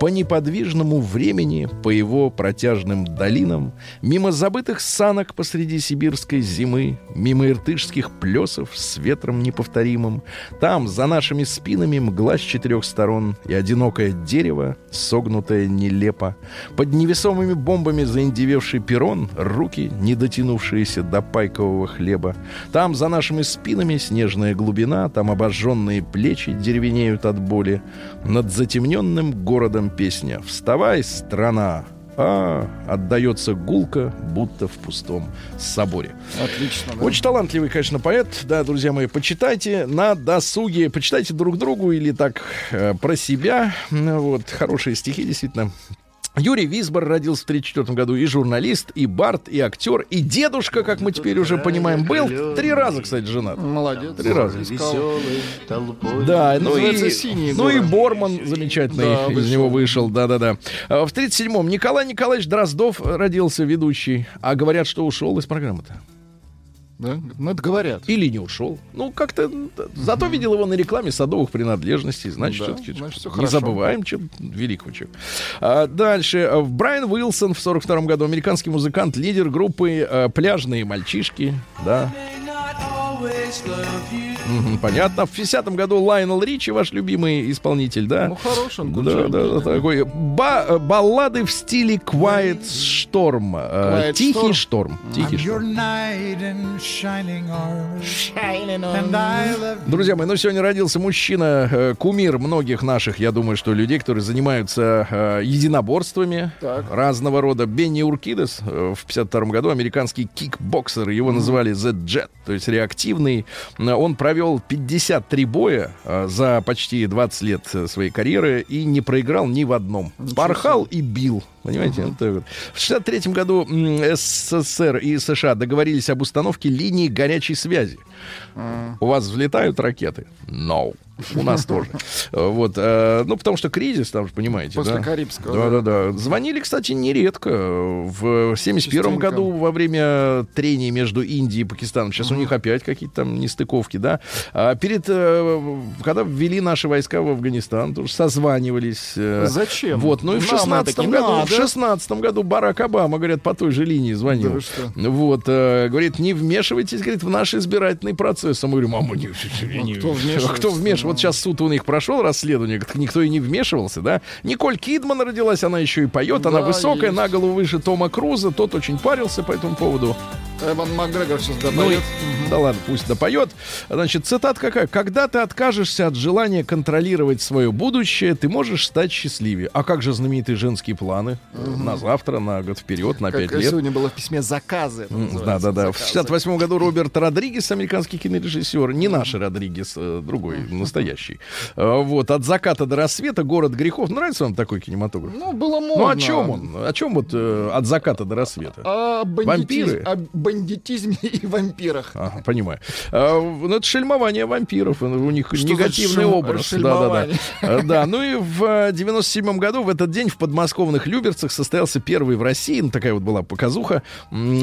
По неподвижному времени, по его протяжным долинам, мимо забытых санок посреди сибирской зимы, мимо иртышских плесов с ветром неповторимым, там, за нашими спинами, мгла с четырех сторон и одинокое дерево, согнутое нелепо. Под невесомыми бомбами заиндевевший перрон, руки, не дотянувшиеся до пайкового хлеба. Там, за нашими спинами, снежная глубина, там обожженные плечи деревенеют от боли. Над затемненным городом песня «Вставай, страна!» А, отдается гулко, будто в пустом соборе. Отлично, да. Очень талантливый, конечно, поэт. Да, друзья мои, почитайте на досуге. Почитайте друг другу или так э, про себя. Ну, Вот, хорошие стихи, действительно. Юрий Висбор родился в 1934 году. И журналист, и бард, и актер, и дедушка, как мы теперь уже понимаем, был. Три раза, кстати, женат. Молодец. Три раза. Искал. Да, ну и, Называется «Синие ну и горы». Борман замечательный Да, из него вышел, да-да-да. А В 37-м Николай Николаевич Дроздов родился ведущий, а говорят, что ушел из программы-то. Да? Ну, это говорят. Или не ушел. Ну, как-то... м, Зато видел его на рекламе садовых принадлежностей. Значит, Да, все-таки значит, всё не хорошо. забываем, чем великого человека. А, дальше. А, Брайан Уилсон в 42 году. Американский музыкант, лидер группы а, «Пляжные мальчишки». Да. Понятно. В 50-м году Лайнел Ричи, ваш любимый исполнитель, да? Ну, хороший он, Да, да, да, такой. Ба- э, баллады в стиле Quiet Storm. э, Quiet Тихий Storm. шторм. Тихий шторм. Друзья мои, ну сегодня родился мужчина, э, кумир многих наших, я думаю, что людей, которые занимаются единоборствами Так. разного рода. Бенни Уркидес в 52 году, американский кикбоксер, его называли The Jet, то есть реактивный. Э, Он провел 53 боя э, за почти 20 лет э, своей карьеры и не проиграл ни в одном. Порхал и бил. Понимаете? Так вот. В 63 году СССР и США договорились об установке линии горячей связи. У вас взлетают ракеты? No. У нас тоже. Вот, э, ну, потому что кризис, там же, понимаете, После да? Карибского, Да, да, да. Звонили, кстати, нередко. В 71 Частенько. году во время трений между Индией и Пакистаном. Сейчас у них опять какие-то там нестыковки, да. А перед, э, когда ввели наши войска в Афганистан, тоже созванивались. э, Зачем? Вот, ну и в Нам 16 это не году, в 16 году Барак Обама, говорят, по той же линии звонил. Да вы что? Вот, говорит, не вмешивайтесь, говорит, в наш избирательный процесс. А мы говорим, мама, не, не- кто вмешивается? Вот сейчас суд у них прошел расследование, никто и не вмешивался, да? Николь Кидман родилась, она еще и поет, она Да, высокая, есть. на голову выше Тома Круза, тот очень парился по этому поводу. Эван Макгрегор сейчас Ну, и- добавит. да ладно, пусть допоет. Значит, цитат какая? Когда ты откажешься от желания контролировать свое будущее, ты можешь стать счастливее. А как же знаменитые женские планы? На завтра, на год вперед, на Как пять лет. сегодня было в письме заказы. это М, Да, называется, да, да. В заказы. 68 году Роберт Родригес, американский кинорежиссер, не наш Родригес, э, другой, настоящий. Э, Вот, от заката до рассвета, город грехов. Нравится вам такой кинематограф? Ну, было модно. Ну, о чем он? О чем вот э, от заката до рассвета? Вампиры? Бандитизме и вампирах. Ага, понимаю. А, ну, это шельмование вампиров. У них Что негативный шельм- образ. Да, да, да. А, Да, ну и в 97 году, в этот день, в подмосковных Люберцах состоялся первый в России, ну, такая вот была показуха,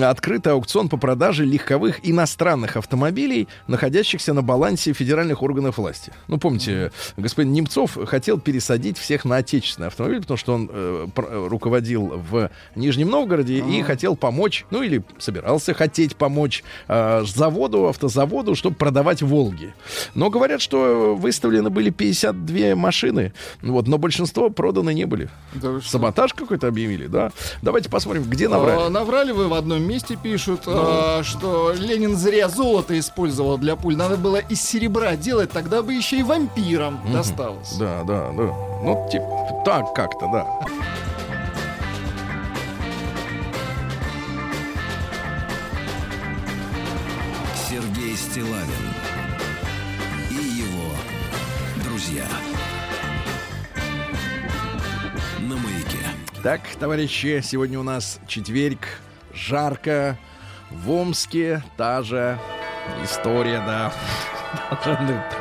открытый аукцион по продаже легковых иностранных автомобилей, находящихся на балансе федеральных органов власти. Ну, помните, господин Немцов хотел пересадить всех на отечественный автомобиль, потому что он э, э, руководил в Нижнем Новгороде и хотел помочь, ну или собирался хотеть помочь э, заводу, автозаводу, чтобы продавать «Волги». Но говорят, что выставлены были 52 машины, вот, но большинство проданы не были. Да? Саботаж какой-то объявили, да? Давайте посмотрим, где. А, наврали вы в одном месте, пишут, Ну. а, что Ленин зря золото использовал для пуль. Надо было из серебра делать, тогда бы еще и вампирам досталось. Да, да, да. Ну, типа, так как-то, да. Стилавин и его друзья. На маяке. Так, товарищи, сегодня у нас четверг, жарко, в Омске та же история, да.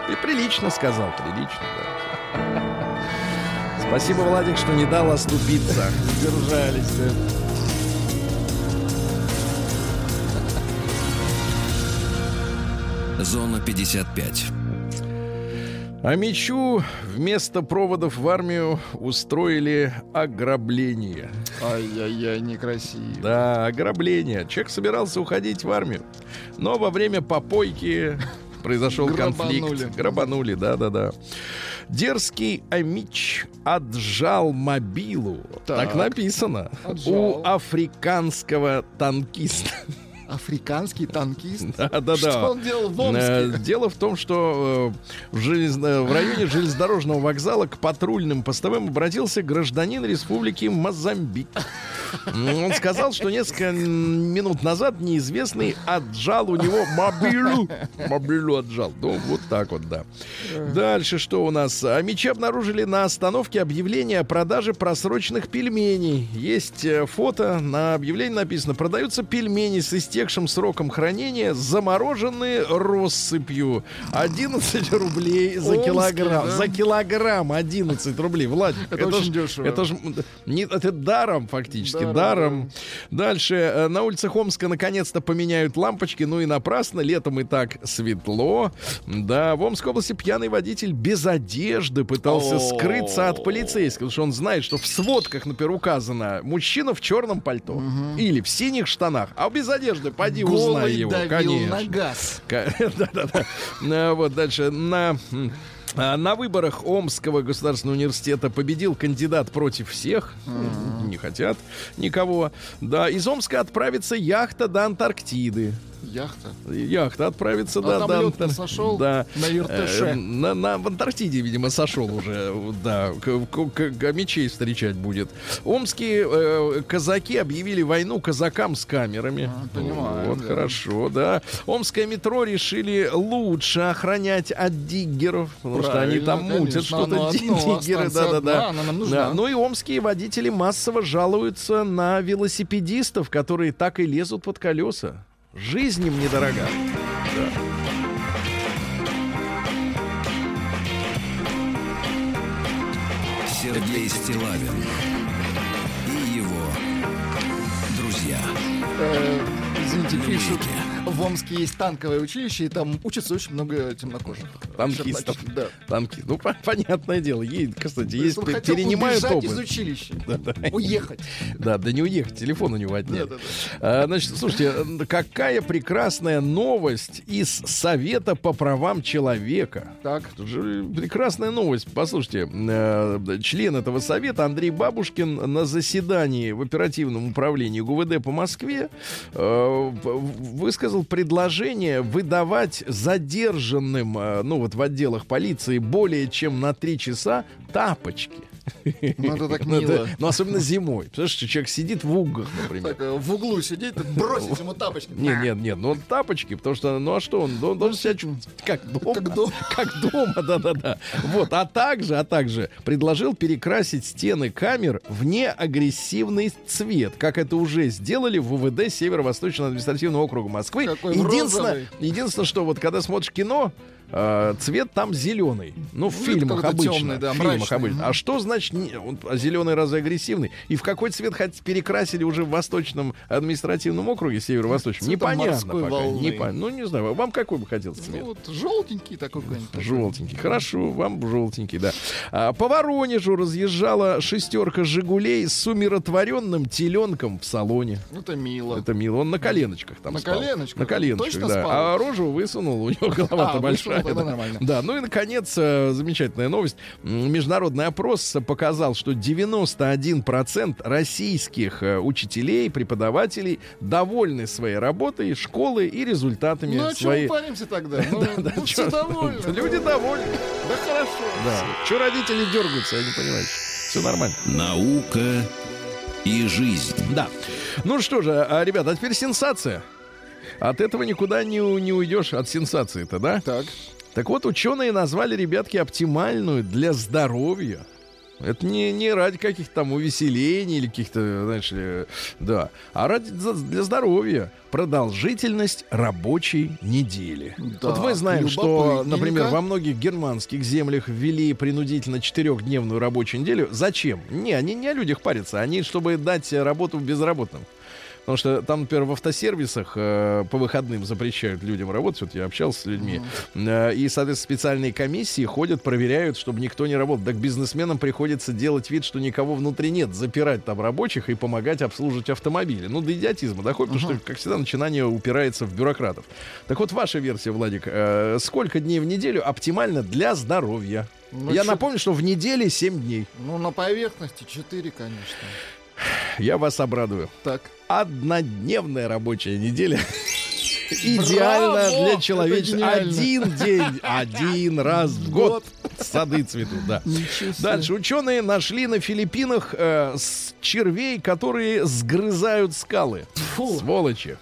И прилично сказал, прилично, да. Спасибо, Владик, что не дал оступиться. Держались. да. Зона 55. А мечу вместо проводов в армию устроили ограбление. Ай-яй-яй, некрасиво. Да, ограбление. Человек собирался уходить в армию, но во время попойки произошел Грабанули. конфликт. Грабанули, да-да-да. Дерзкий Амич отжал мобилу. Так, Так. написано. Отжал. У африканского танкиста. Африканский танкист. Да-да-да. Что он делал в Э, Омске? Дело в том, что э, в, железно- в районе железнодорожного вокзала к патрульным постовым обратился гражданин Республики Мозамбик. М, Он сказал, что несколько минут назад неизвестный отжал у него мобилю. Мобилю отжал. Ну, вот так вот, да. Дальше что у нас? А мечи обнаружили на остановке объявление о продаже просроченных пельменей. Есть э, фото, на объявлении написано, продаются пельмени с истекшим сроком хранения, замороженные россыпью. 11 рублей за Омский, килограмм. да? За килограмм 11 рублей. Владик, Это ж- очень дешево. Это же не, это даром фактически. Практически Даром, даром. Дальше. э, На улицах Омска наконец-то поменяют лампочки. Ну и напрасно. Летом и так светло. Да, в Омской области пьяный водитель без одежды пытался скрыться от полицейского, потому что он знает, что в сводках, например, указано мужчина в черном пальто или в синих штанах, а без одежды, поди узнай Голый его. давил Конечно. на газ. Да-да-да. А, Вот дальше. На... а, На выборах Омского государственного университета победил кандидат против всех. Не хотят никого. Да, из Омска отправится яхта до Антарктиды. Яхта. Яхта отправится А да, там Антар- сошёл да. на Иртыше? Э, на, на- в Антарктиде, видимо, сошел уже. Да, к, к- к- мечей встречать будет. Омские э, казаки объявили войну казакам с камерами. А, понимаю, Вот, да. хорошо, да. Омское метро решили лучше охранять от диггеров, потому что они Правильно, там мутят что-то диггеры, да-да-да. нам нужна. Да, Ну и омские водители массово жалуются на велосипедистов, которые так и лезут под колеса. Жизнь им недорога. Сергей Стилавин и его друзья. Э, Извините, пишут. В Омске есть танковое училище, и там учатся очень много темнокожих. Танкистов. Чернокожих, Да. Танки. Ну, по- понятное дело. Есть, кстати, есть, Он хотел перенимают убежать из опыт. училища. Уехать. Да, да не уехать, телефон у него отняли. Да-да-да. А, значит, слушайте, э, какая прекрасная новость из Совета по правам человека. Так. Прекрасная новость. Послушайте, э, член этого совета Андрей Бабушкин на заседании в оперативном управлении ГУВД по Москве э, в- высказал предложение выдавать задержанным, э, ну вот в отделах полиции более чем на три часа тапочки. Ну, это так Ну, мило. Ну, особенно зимой. Потому что человек сидит в углах, например. Так, э, в углу так бросить ему тапочки. Нет, нет, нет, ну тапочки, потому что, ну а что, он дол- должен себя как дома. Как дома. Как дома, да-да-да. Вот, а также, а также предложил перекрасить стены камер в неагрессивный цвет, как это уже сделали в УВД Северо-Восточного административного округа Москвы. Какой единственное, единственное, что вот когда смотришь кино, э, цвет там зеленый. Ну, в Ну, фильмах какой-то обычно. тёмный, да, в фильмах мрачный. обычно. А что значит не- он- а зеленый разве агрессивный? И в какой цвет хоть перекрасили уже в Восточном административном округе, Северо-Восточном? Непонятно пока. волны. Непон- Ну, не знаю, вам какой бы хотелось цвет? Ну, вот желтенький такой какой-нибудь. Желтенький. Хорошо, вам желтенький, да. А, по Воронежу разъезжала шестерка Жигулей с умиротворенным теленком в салоне. Ну, это мило. Это мило. Он на коленочках там На спал. коленочках? На коленочках, Точно да. спал? А рожу высунул, у него голова-то А, большая. Нормально. Да, ну и, наконец, э, замечательная новость. Международный опрос показал, что 91% российских э, учителей, преподавателей довольны своей работой, школой и результатами Ну, а чего своей... мы паримся тогда? Ну, Да, ну, все довольны. Люди довольны. Да хорошо. Да. Че родители дергаются, я не понимаю. Все нормально. Наука и жизнь. Да. Ну что же, а, ребята, а теперь сенсация. От этого никуда не, не уйдешь, от сенсации-то, да? Так. Так вот, ученые назвали, ребятки, оптимальную для здоровья. Это не, не ради каких-то там увеселений или каких-то, знаешь ли, да, а ради для здоровья продолжительность рабочей недели. Да, вот мы знаем, что, например, во многих германских землях ввели принудительно четырехдневную рабочую неделю. Зачем? Не, они не о людях парятся, они чтобы дать работу безработным. Потому что там, например, в автосервисах э, по выходным запрещают людям работать. Вот я общался с людьми. Э, и, соответственно, специальные комиссии ходят, проверяют, чтобы никто не работал. Так бизнесменам приходится делать вид, что никого внутри нет, запирать там рабочих и помогать обслуживать автомобили. Ну, до идиотизма доходит, потому что, как всегда, начинание упирается в бюрократов. Так вот, ваша версия, Владик, э, сколько дней в неделю оптимально для здоровья? Ну, я чё- напомню, что в неделе 7 дней. Ну, на поверхности 4, конечно. Я вас обрадую. Так. однодневная рабочая неделя. Идеально Браво! для человечества. Один день, один раз в год сады цветут, да. Дальше ученые нашли на Филиппинах э, с- червей, которые сгрызают скалы. Сволочи.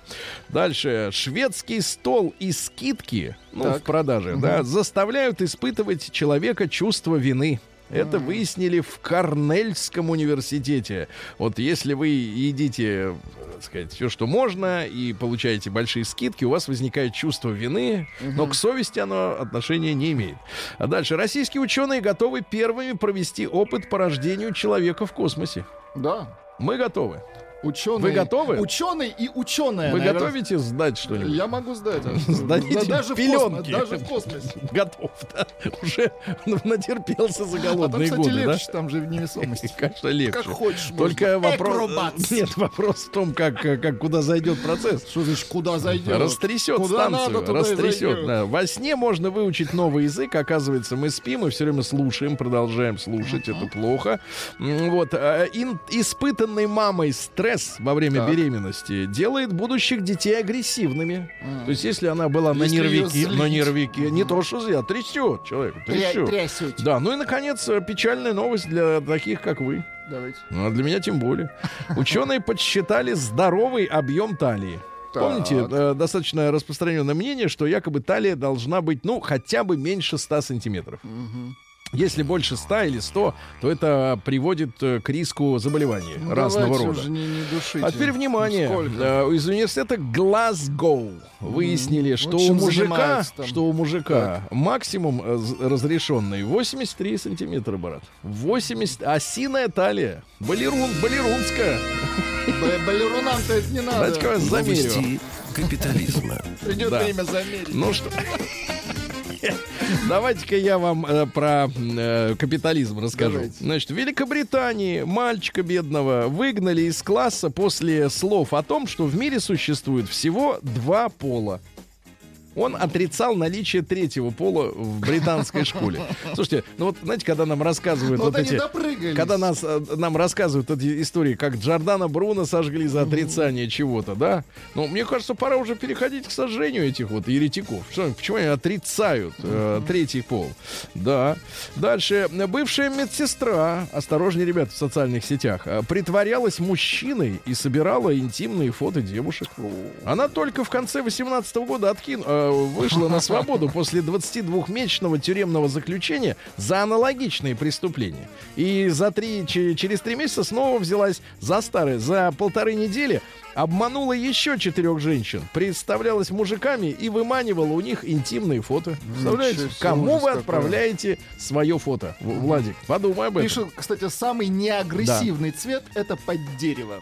Дальше шведский стол и скидки, ну Так. в продаже, да, заставляют испытывать человека чувство вины. Это выяснили в Корнельском университете. Вот если вы едите, так сказать, все, что можно, и получаете большие скидки, у вас возникает чувство вины, но к совести оно отношения не имеет. А дальше. Российские ученые готовы первыми провести опыт по рождению человека в космосе. Да. Мы готовы. Ученый. Вы готовы? Ученый и ученая. Вы наверное. готовите сдать что-нибудь? Я могу сдать. Сдадите Да, даже в пеленки. космос, даже в космосе. Готов, да. Уже натерпелся за А там, голодные кстати, годы, да? легче, там же в невесомости. Конечно, легче. Как хочешь. Только вопрос... Нет, вопрос в том, как, как куда зайдет процесс. Что значит, куда зайдет? Растрясет Куда станцию, надо, растрясет. да. Во сне можно выучить новый язык. Оказывается, мы спим и все время слушаем, продолжаем слушать. Это плохо. Вот. а, ин- испытанный мамой стресс во время Так. беременности делает будущих детей агрессивными. То есть, если она была на Если её нервике, на нервике, не то что зря, трясет человек, Тря- трясет. трясете. Да, ну и наконец э, печальная новость для таких, как вы. Давайте. Ну, а для меня тем более. Ученые подсчитали здоровый объем талии. Помните, э, достаточно распространенное мнение, что якобы талия должна быть, ну, хотя бы меньше 100 сантиметров. Если больше 100 или 100, то это приводит э, к риску заболеваний Ну, разного рода. уже не, не душите. А теперь внимание. Сколько? Из университета Глазгоу выяснили, что Вот у мужика, что у мужика максимум э, разрешенный 83 сантиметра, брат. 80, осиная талия. Балерун, балерунская. Балерунам-то это не надо. Дайте-ка я вас замерю. Капитализма. Придет время замерить. Ну что... Давайте-ка я вам э, про э, капитализм расскажу. Давайте. Значит, в Великобритании мальчика бедного выгнали из класса после слов о том, что в мире существует всего два пола. Он отрицал наличие третьего пола в британской школе. Слушайте, ну вот, знаете, когда нам рассказывают вот вот эти... Когда нас, э, нам рассказывают эти истории, как Джордана Бруно сожгли за отрицание чего-то, да? Ну, мне кажется, пора уже переходить к сожжению этих вот еретиков. Что, почему они отрицают э, третий пол? Да. Дальше. Бывшая медсестра, осторожнее, ребята, в социальных сетях, э, притворялась мужчиной и собирала интимные фото девушек. Она только в конце 18 года откин, э, вышла на свободу после 22-месячного тюремного заключения за аналогичные преступления. И за три, че- через три месяца снова взялась за старое. За полторы недели обманула еще четырех женщин, представлялась мужиками и выманивала у них интимные фото. Представляете, кому вы отправляете свое фото? Владик, подумай об этом. Пишут, кстати, самый неагрессивный цвет это под дерево.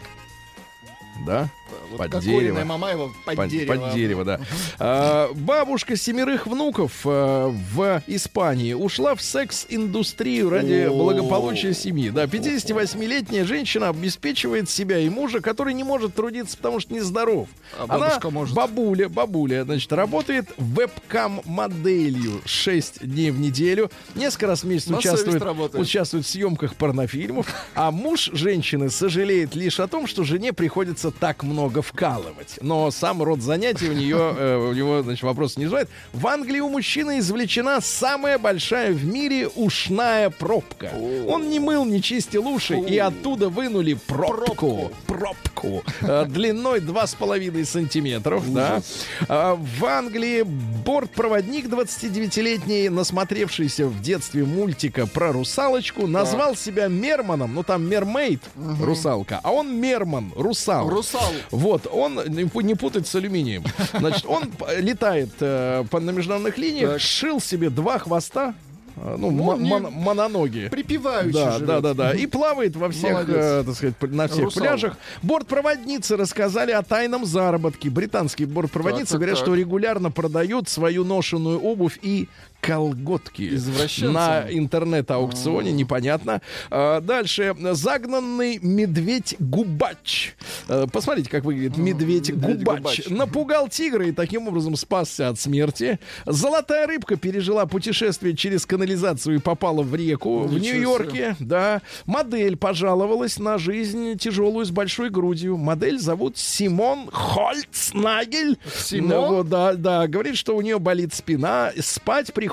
Да? Вот Под дерево. и Мамаева под, Под, дерево. под дерево, да. А, бабушка семерых внуков а, в Испании ушла в секс-индустрию ради благополучия семьи. Да, 58-летняя женщина обеспечивает себя и мужа, который не может трудиться, потому что нездоров. А Она, бабушка может. бабуля, бабуля, значит, работает вебкам-моделью 6 дней в неделю. Несколько раз в месяц участвует, участвует в съемках порнофильмов. А муж женщины сожалеет лишь о том, что жене приходится так много вкалывать. Но сам род занятий у нее, э, у него, значит, вопрос не называет. В Англии у мужчины извлечена самая большая в мире ушная пробка. Он не мыл, не чистил уши, и оттуда вынули пробку. Пробку. э, длиной 2,5 сантиметров. Да. А, В Англии бортпроводник 29-летний, насмотревшийся в детстве мультика про русалочку, назвал себя Мерманом. Ну, там Мермейд, русалка, а он Мерман, русал. Русал. Вот, он, не пу- не путать с алюминием. Значит, он летает э, на международных линиях, Так. сшил себе два хвоста, э, ну, Ну, мон- мононогие. Припеваючи Да, живет. да, да, да. И плавает во всех, э, так сказать, на всех Русал. пляжах. Бортпроводницы рассказали о тайном заработке. Британские бортпроводницы Так, так, говорят, так. что регулярно продают свою ношенную обувь и колготки на интернет-аукционе, непонятно. А, дальше. Загнанный медведь-губач. Э, Посмотрите, как выглядит медведь-губач. Напугал тигра и таким образом спасся от смерти. Золотая рыбка пережила путешествие через канализацию и попала в реку в Ничего Нью-Йорке. Да. Модель пожаловалась на жизнь тяжелую с большой грудью. Модель зовут Симон Хольцнагель. Симон? Ну, да, да. Говорит, что у нее болит спина. Спать приходится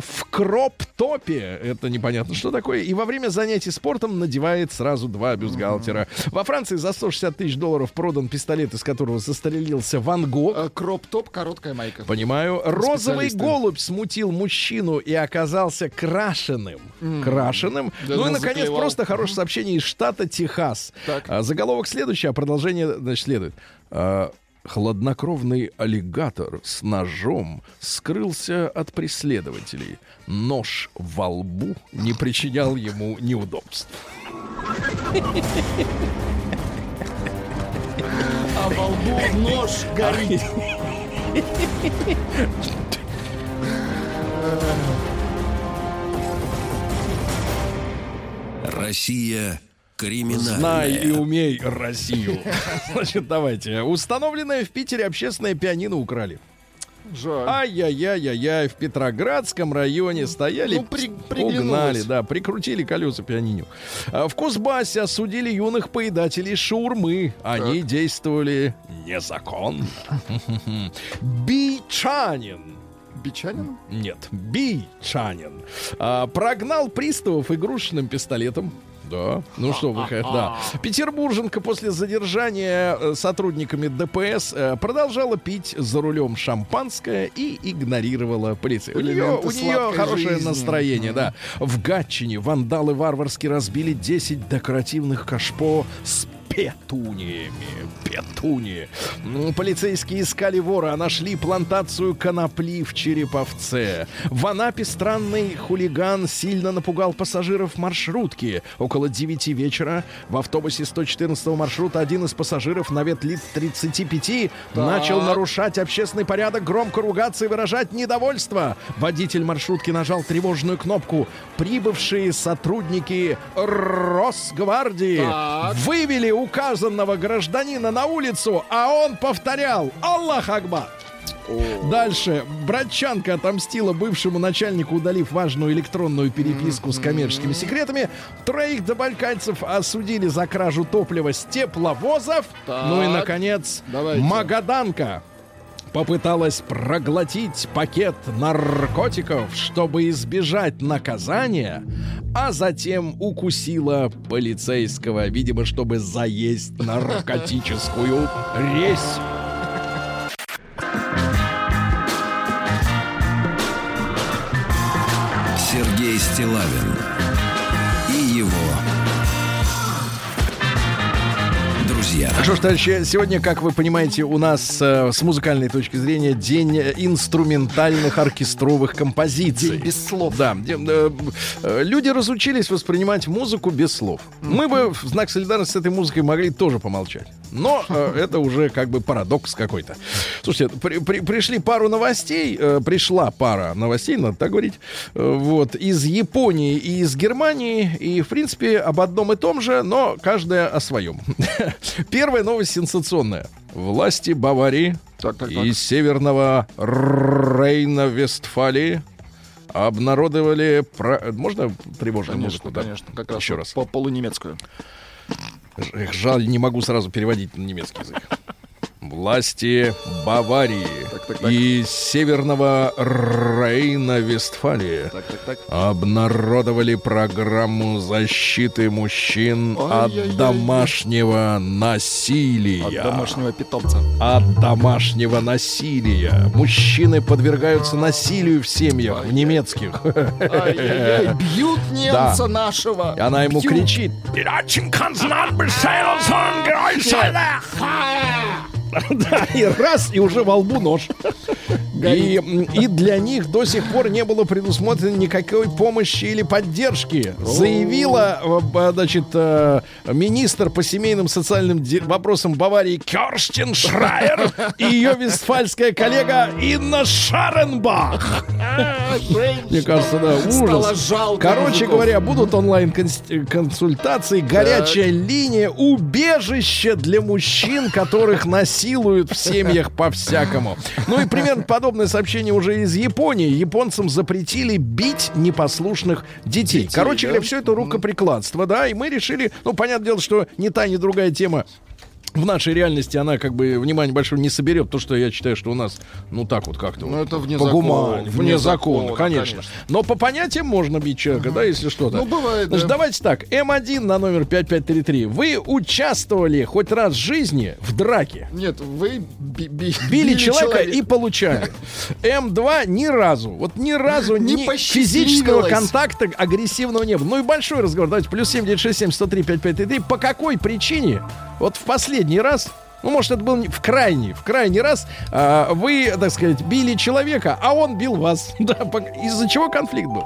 в кроп-топе. Это непонятно, что такое. И во время занятий спортом надевает сразу два бюстгальтера. Во Франции за 160 тысяч долларов продан пистолет, из которого застрелился Ван Гог. Э, Кроп-топ, короткая майка. Понимаю. Розовый голубь смутил мужчину и оказался крашеным. Крашеным. Да ну и, ну, наконец, заклевал. просто хорошее сообщение из штата Техас. Так. А, заголовок следующий, а продолжение, значит, следует. А, Хладнокровный аллигатор с ножом скрылся от преследователей. Нож во лбу не причинял ему неудобств. А во лбу нож горит. Россия криминальная. Знай и умей Россию. Значит, давайте. Установленное в Питере общественное пианино украли. Жаль. Ай-яй-яй-яй-яй, в Петроградском районе стояли, Ну, при- угнали, да, прикрутили колеса пианиню. А В Кузбассе осудили юных поедателей шаурмы. Они действовали незаконно. Бичанин Бичанин? нет, Бичанин. А, прогнал приставов игрушечным пистолетом. Да. Ну что вы, да. Петербурженка после задержания э, сотрудниками ДПС э, продолжала пить за рулем шампанское и игнорировала полицию. У нее, у нее хорошее жизни. настроение, да. В Гатчине вандалы варварски разбили 10 декоративных кашпо с петуниями. Петунии. М, Полицейские искали вора, а нашли плантацию конопли в Череповце. В Анапе странный хулиган сильно напугал пассажиров маршрутки. Около 9 вечера в автобусе 114 маршрута один из пассажиров на вид лет 35 начал нарушать общественный порядок, громко ругаться и выражать недовольство. Водитель маршрутки нажал тревожную кнопку. Прибывшие сотрудники Росгвардии Так. вывели указанного гражданина на улицу, а он повторял «Аллах Акбар». Дальше. Братчанка отомстила бывшему начальнику, удалив важную электронную переписку с коммерческими секретами. Троих добалькальцев осудили за кражу топлива с тепловозов. Так. Ну и, наконец, Давайте. Магаданка попыталась проглотить пакет наркотиков, чтобы избежать наказания, а затем укусила полицейского, видимо, чтобы заесть наркотическую резь. Сергей Стилавин друзья. Что ж, товарищи, сегодня, как вы понимаете, у нас э, с музыкальной точки зрения день инструментальных оркестровых композиций. День без слов. Да, э, э, люди разучились воспринимать музыку без слов. Мы бы в знак солидарности с этой музыкой могли тоже помолчать. Но э, это уже как бы парадокс какой-то. Слушайте, при- при- пришли пару новостей, э, пришла пара новостей, надо так говорить, э, вот, из Японии и из Германии, и, в принципе, об одном и том же, но каждая о своем. Первая новость сенсационная. Власти Баварии Так, так, так. и северного Рейна-Вестфалии обнародовали... Про... Можно тревожную Конечно, музыку? да? конечно. Как раз Еще раз. по полунемецкую. Жаль, не могу сразу переводить на немецкий язык. Власти Баварии Так, так, так. и северного Рейна-Вестфалии Так, так, так. обнародовали программу защиты мужчин от Ай-яй-яй. домашнего насилия. От домашнего питомца. От домашнего насилия. Мужчины подвергаются насилию в семьях, в немецких. Ай-яй-яй, бьют немца нашего. И она ему Бьют. кричит. Да, и раз, и уже во лбу нож. И, и для них до сих пор не было предусмотрено никакой помощи или поддержки. Заявила, э, значит, э, министр по семейным социальным вопросам Баварии Керстин Шрайер и ее вестфальская коллега Инна Шаренбах. Мне кажется, да, ужас. Короче говоря, будут онлайн-консультации, горячая линия, убежище для мужчин, которых насилуют в семьях по-всякому. Ну и примерно подобное сообщение уже из Японии. Японцам запретили бить непослушных детей. Короче да? говоря, все это рукоприкладство, да, и мы решили, ну, понятное дело, что ни та, ни другая тема в нашей реальности она как бы внимания большого не соберет. То, что я считаю, что у нас, ну так вот как-то. Ну, вот это вне по вне вне закона, закона, конечно. конечно. Но по понятиям можно бить человека, да, если что-то. Ну, бывает, Значит, да. давайте так. М1 на номер 5533. Вы участвовали хоть раз в жизни в драке? Нет, вы би- би- Били, человека и получали. М2 ни разу, вот ни разу Не ни физического контакта агрессивного не было. Ну и большой разговор. Давайте плюс 7967 103 5533. По какой причине вот в последний раз ну, может, это был в крайний, в крайний раз а, вы, так сказать, били человека, а он бил вас. Да, из-за чего конфликт был?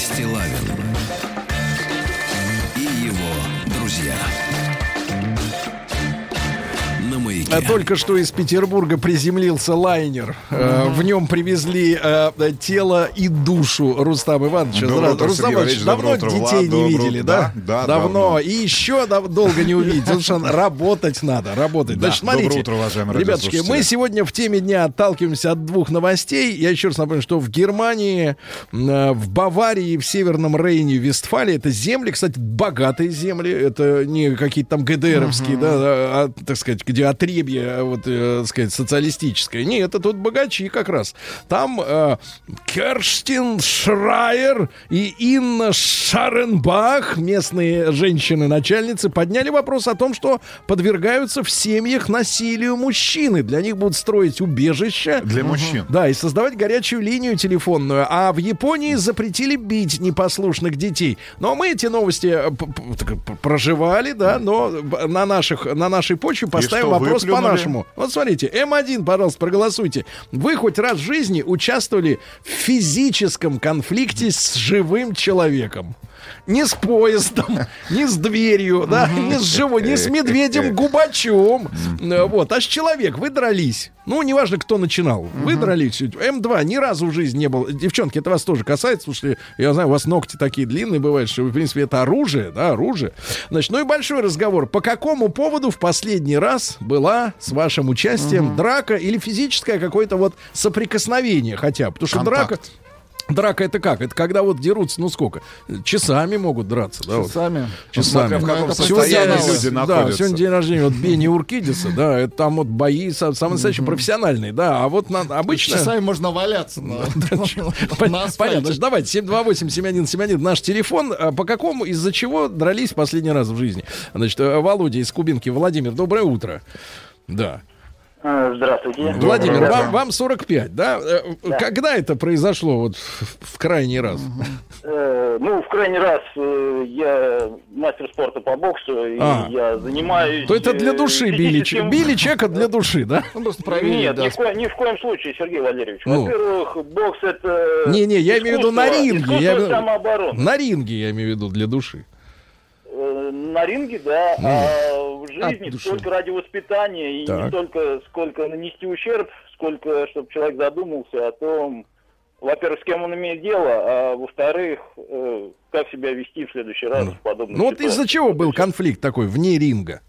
Стилавин А Только что из Петербурга приземлился лайнер. Э, В нем привезли э, тело и душу Рустама Ивановича. Доброе утро, Рустам Иванович, давно утро, детей Влад, не видели, да? Да, да, давно. давно. И еще долго не увидите. Потому что работать надо, работать. Да, Значит, смотрите, доброе утро, уважаемые ребятушки, мы сегодня в теме дня отталкиваемся от двух новостей. Я еще раз напомню, что в Германии, э, в Баварии, в Северном Рейне, Вестфалии, это земли, кстати, богатые земли. Это не какие-то там ГДРовские, да, а, так сказать, где отребье, вот, э, так сказать, социалистическое. Не, это тут богачи как раз. Там э, Керстин Шрайер и Инна Шаренбах, местные женщины-начальницы, подняли вопрос о том, что подвергаются в семьях насилию мужчины. Для них будут строить убежища. Для мужчин. Да, и создавать горячую линию телефонную. А в Японии запретили бить непослушных детей. Но мы эти новости э, проживали, да, но на, наших, на нашей почве поставим вопрос? По-нашему. Вот смотрите, М1, пожалуйста, проголосуйте. Вы хоть раз в жизни участвовали в физическом конфликте с живым человеком? Не с поездом, не с дверью, да, не с живой, не с медведем Губачом. Э, Вот, а с человек, вы дрались. Ну, неважно, кто начинал. Вы дрались. М2 ни разу в жизни не был. Девчонки, это вас тоже касается, что, я знаю, у вас ногти такие длинные бывают, что, в принципе, это оружие, да, оружие. Значит, ну и большой разговор. По какому поводу в последний раз была с вашим участием драка или физическое какое-то вот соприкосновение хотя бы? Потому что драка... Драка это как? Это когда вот дерутся, ну сколько? Часами могут драться, да? вот. Сами. Часами. В каком профессионалы. люди Да, находятся. сегодня день рождения вот Бени Уркидиса, да, это там вот бои са- самые настоящие профессиональные, да, а вот на, обычно... Часами можно валяться. Понятно, давайте 728-7171 наш телефон. А По какому, из-за чего дрались последний раз в жизни? Значит, э, Володя из Кубинки. Владимир, доброе утро. Да. А, Здравствуйте. Владимир, вам, вам 45, да? Э, Когда это произошло вот в, в крайний раз? э, ну, в крайний раз э, я мастер спорта по боксу, и А. я занимаюсь... То это для э, души били, че- физическим- били чека для души, да? Ну, просто проверить, Нет, да. ни, в коем, ни в коем случае, Сергей Валерьевич. Ну. Во-первых, бокс это... Не-не, я имею в виду на ринге, я. На ринге, я имею в виду, для души. Э, На ринге, да, а в жизни от души. только ради воспитания, и Так. не столько сколько нанести ущерб, сколько чтобы человек задумался о том, во-первых, с кем он имеет дело, а во-вторых, э, как себя вести в следующий раз в подобных Ну вот из-за чего был конфликт такой вне ринга?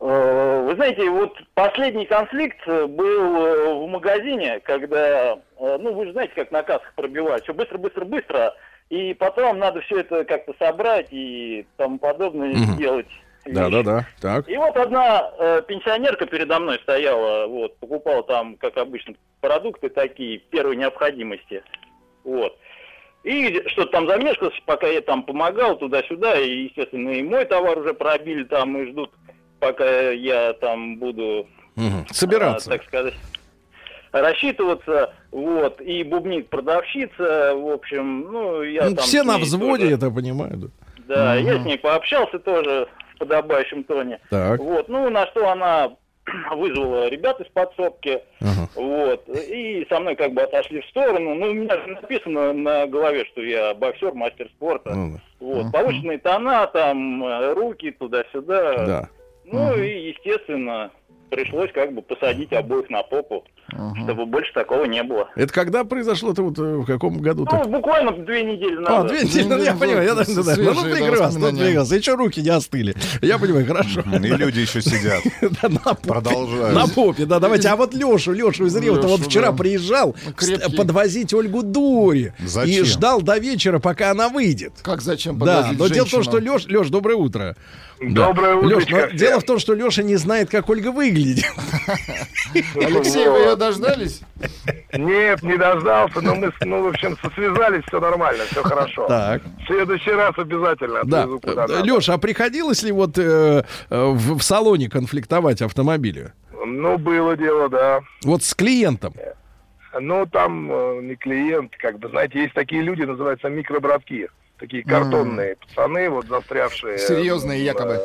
Э, Вы знаете, вот последний конфликт был в магазине, когда, ну вы же знаете, как на кассах пробивают, все быстро, быстро, быстро, и потом надо все это как-то собрать и тому подобное Мгм. сделать. вещи. Да-да-да, так. И вот одна э, пенсионерка передо мной стояла, вот, покупала там, как обычно, продукты такие первой необходимости, вот. И что-то там замешкалось, пока я там помогал туда-сюда, и, естественно, и мой товар уже пробили там и ждут, пока я там буду, а, Собираться. так сказать, рассчитываться, вот, и бубнит продавщица, в общем, ну, я Ну, там все на взводе, тоже- это понимаю. да. да, я с ней пообщался тоже в подобающем тоне. Так. Вот, ну, на что она вызвала ребят из подсобки, Ага. вот, и со мной как бы отошли в сторону. Ну, у меня же написано на голове, что я боксер, мастер спорта. Ну, да. Вот, повышенные тона, там, э, руки туда-сюда. Да. Ну, и, естественно, пришлось как бы посадить обоих на попу, чтобы больше такого не было. Это когда произошло-то вот э, в каком году-то? Ну, буквально две недели А, назад. две недели, ну, я недели понимаю, я, да, назад. да, да. ну, да, прекрасно, ну, прекрасно. Еще руки не остыли. Я понимаю, хорошо. И люди еще сидят. Да, на попе. Продолжают. На попе, да, давайте. А вот Лешу, Лешу из Рио, вот вчера да. приезжал Ну, подвозить Ольгу Дури. Зачем? И ждал до вечера, пока она выйдет. Как зачем Да, подвозить но дело в том, что? Леш, Леш, доброе утро. Доброе Леш, утречко но дело в том, что Леша не знает, как Ольга выглядит. Алексей, вы ее дождались? Нет, не дождался, но мы, с- ну, в общем, связались, все нормально, все хорошо. Так. В следующий раз обязательно Да. Леша, а приходилось ли вот э, э, в, в салоне конфликтовать автомобилю? Ну, было дело, да. Вот с клиентом. Ну, там э, не клиент, как бы, знаете, есть такие люди, называются микробратки. Такие картонные пацаны, вот застрявшие. Серьезные э, якобы.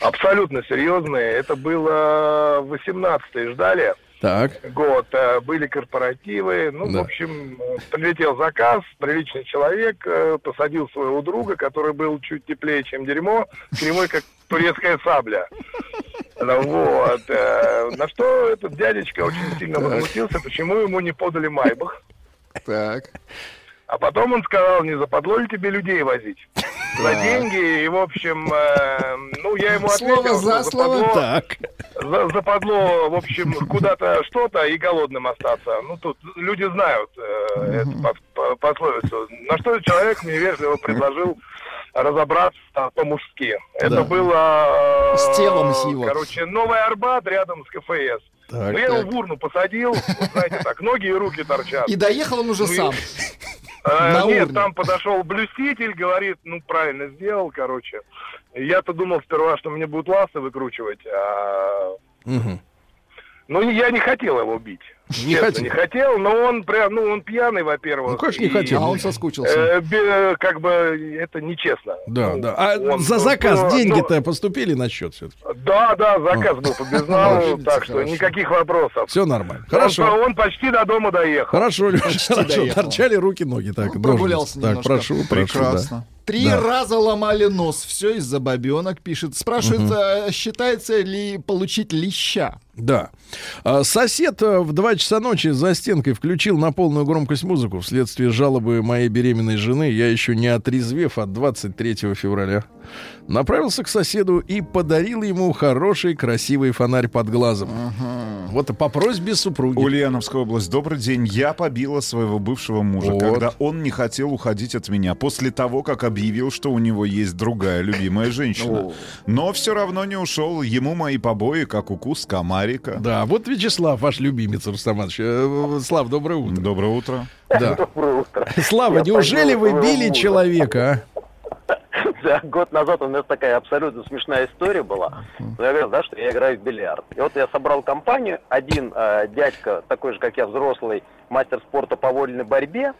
Абсолютно серьезные. Это было 18-е ждали. Так. год э, были корпоративы. Ну, Да. в общем, э, прилетел заказ, приличный человек э, посадил своего друга, который был чуть теплее, чем дерьмо, прямой, как турецкая сабля. Ну, Вот. э, На что этот дядечка очень сильно возмутился, почему ему не подали майбах. Так. А потом он сказал, не западло ли тебе людей возить? За деньги, и, в общем, э, ну, я ему Слово ответил, за что слово. западло, Так. за- западло, в общем, куда-то что-то и голодным остаться. Ну, тут люди знают э, эту пос- по- пословицу. На что человек мне вежливо предложил разобраться по-мужски. Это Да. было... э, С телом с его. Короче, Новый Арбат рядом с КФС. Так, ну, я его так. в урну посадил, вот знаете, так, ноги и руки торчат. И доехал он уже Ну, сам. А, нет, урне. там подошел блюститель, говорит, ну, правильно сделал, короче. Я-то думал сперва, что мне будут ласты выкручивать, а... Мгм. Ну, я не хотел его бить. Не Честно, хотел. не хотел, но он прям, ну, он пьяный, во-первых. Ну, конечно, не и, хотел. А он соскучился. э, как бы это нечестно. Да, Ну, да. А он- за ну, заказ ну, деньги-то поступили на счет все-таки? Да, да, заказ был по безналу, так что хорошо. никаких вопросов. Все нормально. Он, Хорошо. он почти до дома доехал. Хорошо, Леша, хорошо. доехал. Торчали руки, ноги. Так, Ну, прогулялся. Так, прошу, прошу. да. Три Да. раза ломали нос. Все из-за бабенок, пишет. Спрашивает, а считается ли получить леща? Да. А, Сосед э, в 2 часа ночи за стенкой включил на полную громкость музыку вследствие жалобы моей беременной жены. Я еще не отрезвев от 23 февраля. Направился к соседу и подарил ему хороший красивый фонарь под глазом. Вот по просьбе супруги. Ульяновская область. Добрый день. Я побила своего бывшего мужа, Вот. когда он не хотел уходить от меня после того, как объявил, что у него есть другая любимая женщина. Но все равно не ушел. Ему мои побои, как укус комарика. Да, вот Вячеслав, ваш любимец, Рустам Иванович. Э, Слав, доброе утро. Доброе утро. Да. Слава, неужели вы били человека, а? Да, год назад у нас такая абсолютно смешная история была. Я говорил, да, что я играю в бильярд. И вот я собрал компанию, один э, дядька, такой же, как я, взрослый, мастер спорта по вольной борьбе,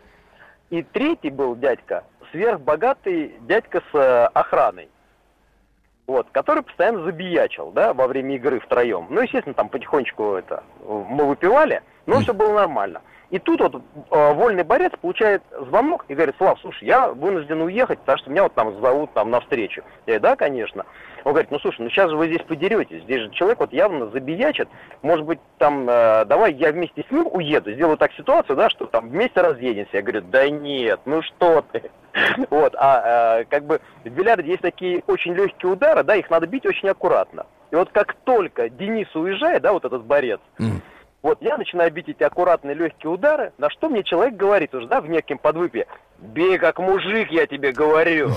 и третий был дядька, сверхбогатый дядька с э, охраной. Вот, который постоянно забиячил, да, во время игры втроем. Ну, естественно, там потихонечку это мы выпивали, но все было нормально. И тут вот э, вольный борец получает звонок и говорит, Слав, слушай, я вынужден уехать, потому что меня вот там зовут там на встречу. Я говорю, да, конечно. Он говорит, ну слушай, ну сейчас же вы здесь подеретесь, здесь же человек вот явно забиячит, может быть, там, э, давай я вместе с ним уеду, сделаю так ситуацию, да, что там вместе разъедемся. Я говорю, да нет, ну что ты. Вот, а э, как бы в бильярде есть такие очень легкие удары, да, их надо бить очень аккуратно. И вот как только Денис уезжает, да, вот этот борец. Вот я начинаю бить эти аккуратные легкие удары, на что мне человек говорит уже, да, в неким подвыпе, бей как мужик, я тебе говорю.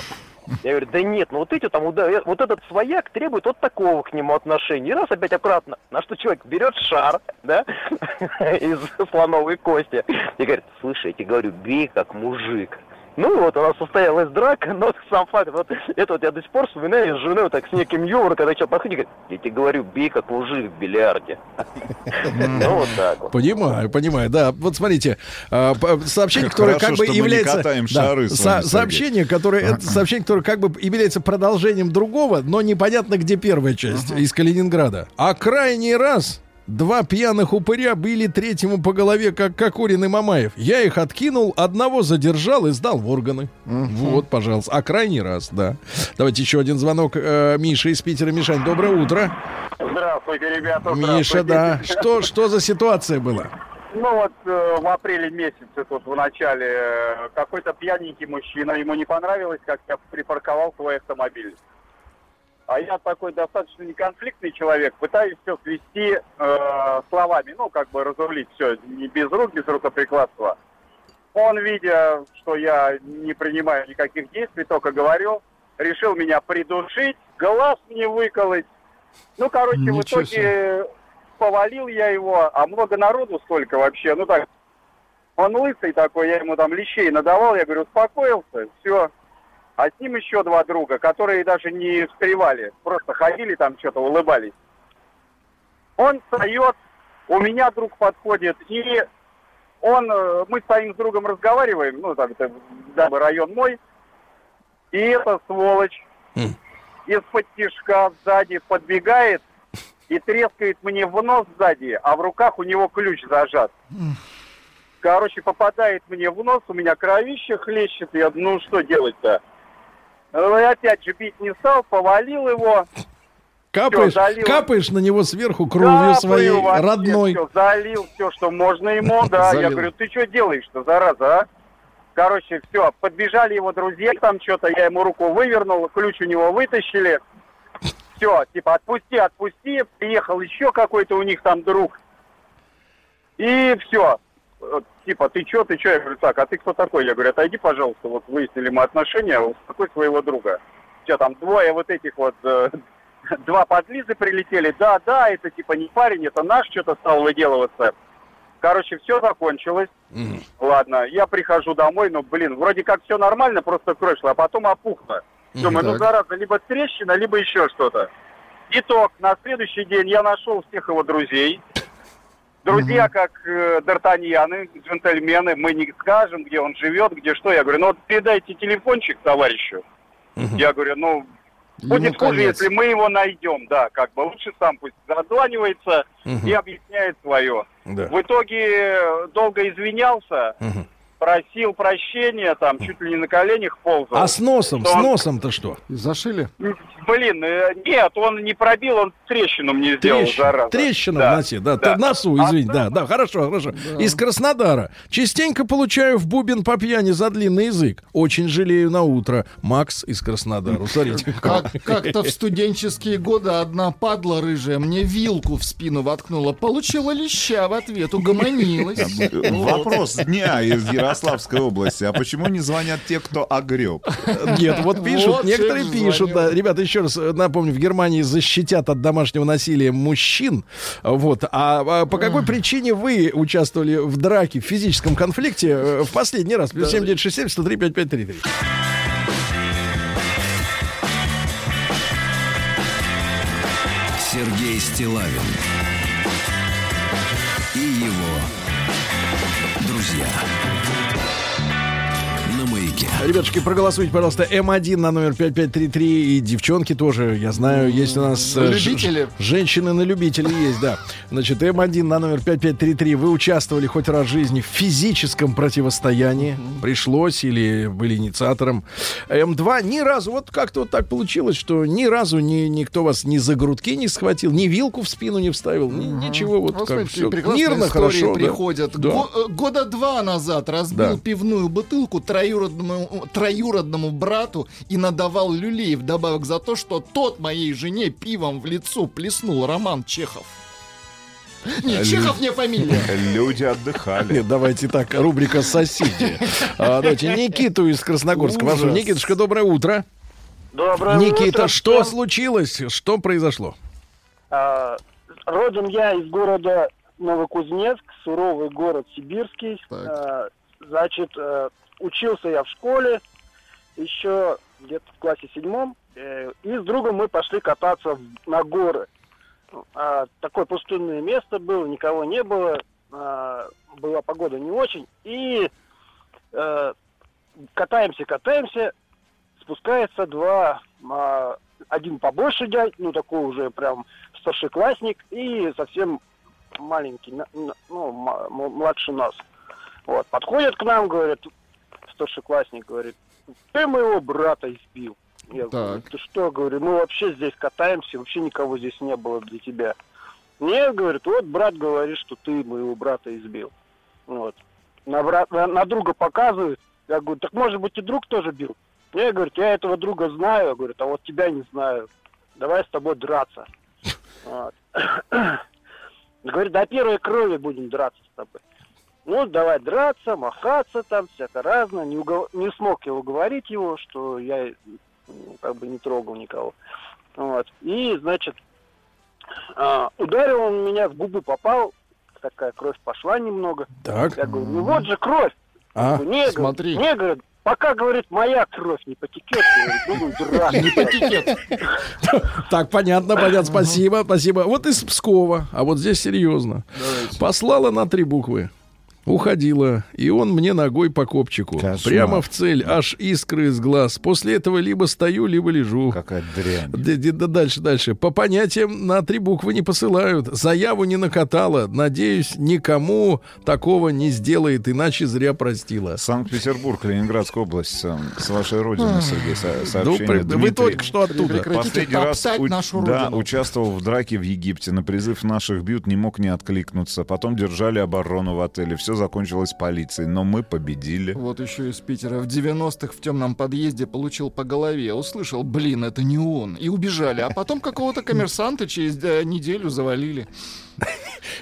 Я говорю, да нет, ну вот эти там удары, вот этот свояк требует вот такого к нему отношения. И раз опять аккуратно, на что человек берет шар, да, из слоновой кости, и говорит, слушай, я тебе говорю, бей как мужик. Ну вот у нас состоялась драка, но сам факт, вот это вот я до сих пор вспоминаю с женой вот так с неким юмором, когда человек подходит и говорит, я тебе говорю, бей как мужик в бильярде. Ну вот так вот. Понимаю, понимаю, да. Вот смотрите, п- сообщение, которое как бы является... сообщение, которое, это сообщение, которое как бы является продолжением другого, но непонятно, где первая часть, из Калининграда. А крайний раз... Два пьяных упыря били третьему по голове, как Кокорин и Мамаев. Я их откинул, одного задержал и сдал в органы. Вот, пожалуйста. А крайний раз, да. Давайте еще один звонок. Э, Миша из Питера. Мишань, доброе утро. Здравствуйте, ребята. Миша, да. Что, что за ситуация была? Ну вот э, в апреле месяце, тут в начале, э, какой-то пьяненький мужчина, ему не понравилось, как я припарковал свой автомобиль. А я такой достаточно неконфликтный человек, пытаюсь все свести э, словами, ну, как бы разрулить все, не без рук, без рукоприкладства. Он, видя, что я не принимаю никаких действий, только говорю, решил меня придушить, глаз мне выколоть. Ну, короче, в Ничего итоге повалил я его, а много народу столько вообще, ну так, он лысый такой, я ему там лещей надавал, я говорю, успокоился, все. А с ним еще два друга, которые даже не встревали, просто ходили там что-то, улыбались. Он встает, у меня друг подходит, и он, э, мы с другом разговариваем, ну, там, это, да, район мой, и эта сволочь М. из-под тишка сзади подбегает и трескает мне в нос сзади, а в руках у него ключ зажат. Короче, попадает мне в нос, у меня кровище хлещет, я, ну что делать-то? И опять же бить не стал, повалил его. Капаешь, залил. капаешь на него сверху кровью Капаю своей вообще родной. всё, залил все, что можно ему, да. Я Залил. говорю, ты что делаешь-то, зараза, а? Короче, все, подбежали его друзья, там что-то, я ему руку вывернул, ключ у него вытащили. Все, типа, отпусти, отпусти. Приехал еще какой-то у них там друг. И все. Типа, ты что, ты что? Я говорю, так, а ты кто такой? Я говорю, отойди, пожалуйста, вот выяснили мы отношения, успокой своего друга. Все, там двое вот этих вот, э, два подлизы прилетели. Да, да, это типа не парень, это наш, что-то стал выделываться. Короче, все закончилось. Ладно, я прихожу домой, ну, блин, вроде как все нормально, просто кровь шла, а потом опухло. Думаю, ну, зараза, либо трещина, либо еще что-то. Итог, на следующий день я нашел всех его друзей. Друзья, как э, Д'Артаньяны, джентльмены, мы не скажем, где он живет, где что. Я говорю, ну вот передайте телефончик товарищу. Я говорю, ну, будет Ему хуже, конец. если мы его найдем, да, как бы лучше сам пусть зазванивается и объясняет свое. Да. В итоге долго извинялся, Мгм. Просил прощения, там чуть ли не на коленях ползал. А с носом, с он- носом-то что? Зашили? Блин, э, нет, он не пробил, он трещину мне сделал, зараза. трещина Да. в носе, да, да. носу, А извини, да, там- да, хорошо, хорошо. Из Краснодара. Частенько получаю в бубен по пьяни за длинный язык. Очень жалею на утро. Макс из Краснодара. Смотрите. Как, как-то в студенческие годы одна падла рыжая мне вилку в спину воткнула. Получила леща в ответ, угомонилась. Вопрос дня из Ярославской области. А почему не звонят те, кто огреб? Нет, вот пишут, Вот некоторые пишут, да, ребята, еще раз э, напомню, в Германии защитят от домашнего насилия мужчин, вот, а, а по какой причине вы участвовали в драке, в физическом конфликте э, в последний раз? Плюс 7967 103 5533. Сергей Стилавин Ребятушки, проголосуйте, пожалуйста, М1 на номер 5533. И девчонки тоже, я знаю, есть у нас... э, ж- Любители. Женщины на любителей есть, да. Значит, М1 на номер 5533. Вы участвовали хоть раз в жизни в физическом противостоянии? Пришлось или были инициатором? М2 ни разу, вот как-то вот так получилось, что ни разу ни, никто вас ни за грудки не схватил, ни вилку в спину не вставил, ни- ничего. Вот Вот, как смотрите, все мирно, хорошо. приходят. Да. Го- э, года два назад разбил Да. пивную бутылку троюродному, троюродному брату и надавал люлей вдобавок за то, что тот моей жене пивом в лицо плеснул Роман Чехов. Нет, Чехов не фамилия. Люди отдыхали. Нет, давайте так, рубрика «Соседи». А, давайте Никиту из Красногорска. Ужас. Никитушка, доброе утро. Доброе Никита, утро. что всем. случилось? Что произошло? А, родом я из города Новокузнецк, суровый город сибирский. Так. А, значит, э, учился я в школе еще где-то в классе седьмом. Э, и с другом мы пошли кататься на горы. А, такое пустынное место было, никого не было. а, была погода не очень. И э, катаемся, катаемся. Спускается два, а, один побольше дядь, ну такой уже прям старшеклассник, и совсем маленький, ну, младше нас. Вот, подходит к нам, говорит, старшеклассник, говорит, ты моего брата избил. Я говорю, Так. ты что, говорю, мы вообще здесь катаемся, вообще никого здесь не было для тебя. Нет, говорит, вот брат говорит, что ты моего брата избил. Вот. На, брат, на, на друга показывает. Я говорю, так может быть и друг тоже бил. Не, говорит, я этого друга знаю, говорит, а вот тебя не знаю. Давай с тобой драться. Вот. Говорит, до первой крови будем драться с тобой. Ну, давай драться, махаться там, всяко разное. Не, угов- не смог я уговорить его, что я как бы не трогал никого. Вот. И, значит, а, ударил он меня в губы, попал, такая кровь пошла немного. Так. Я говорю, ну вот же кровь. А? Говорю, не, смотри. не, говорит, пока, говорит, моя кровь не потекет, будем драться. Не потекет. Так, понятно, понятно. Спасибо, спасибо. Вот из Пскова, а вот здесь серьезно. Послала на три буквы. Уходила, и он мне ногой по копчику. Кошмар. Прямо в цель, аж искры из глаз. После этого либо стою, либо лежу. Какая дрянь. Да, да, да, дальше, дальше. По понятиям на три буквы не посылают. Заяву не накатала. Надеюсь, никому такого не сделает, иначе зря простила. Санкт-Петербург, Ленинградская область. э, С вашей родины, Сергей, Ну, сообщение. при- вы Дмитрий. только что оттуда. Прекратите Последний раз у- нашу да, родину. участвовал в драке в Египте. На призыв наших бьют не мог не откликнуться. Потом держали оборону в отеле. Все закончилось полицией. Но мы победили. Вот еще из Питера. В 90-х в темном подъезде получил по голове. Услышал, блин, это не он. И убежали. А потом какого-то коммерсанта через э, неделю завалили.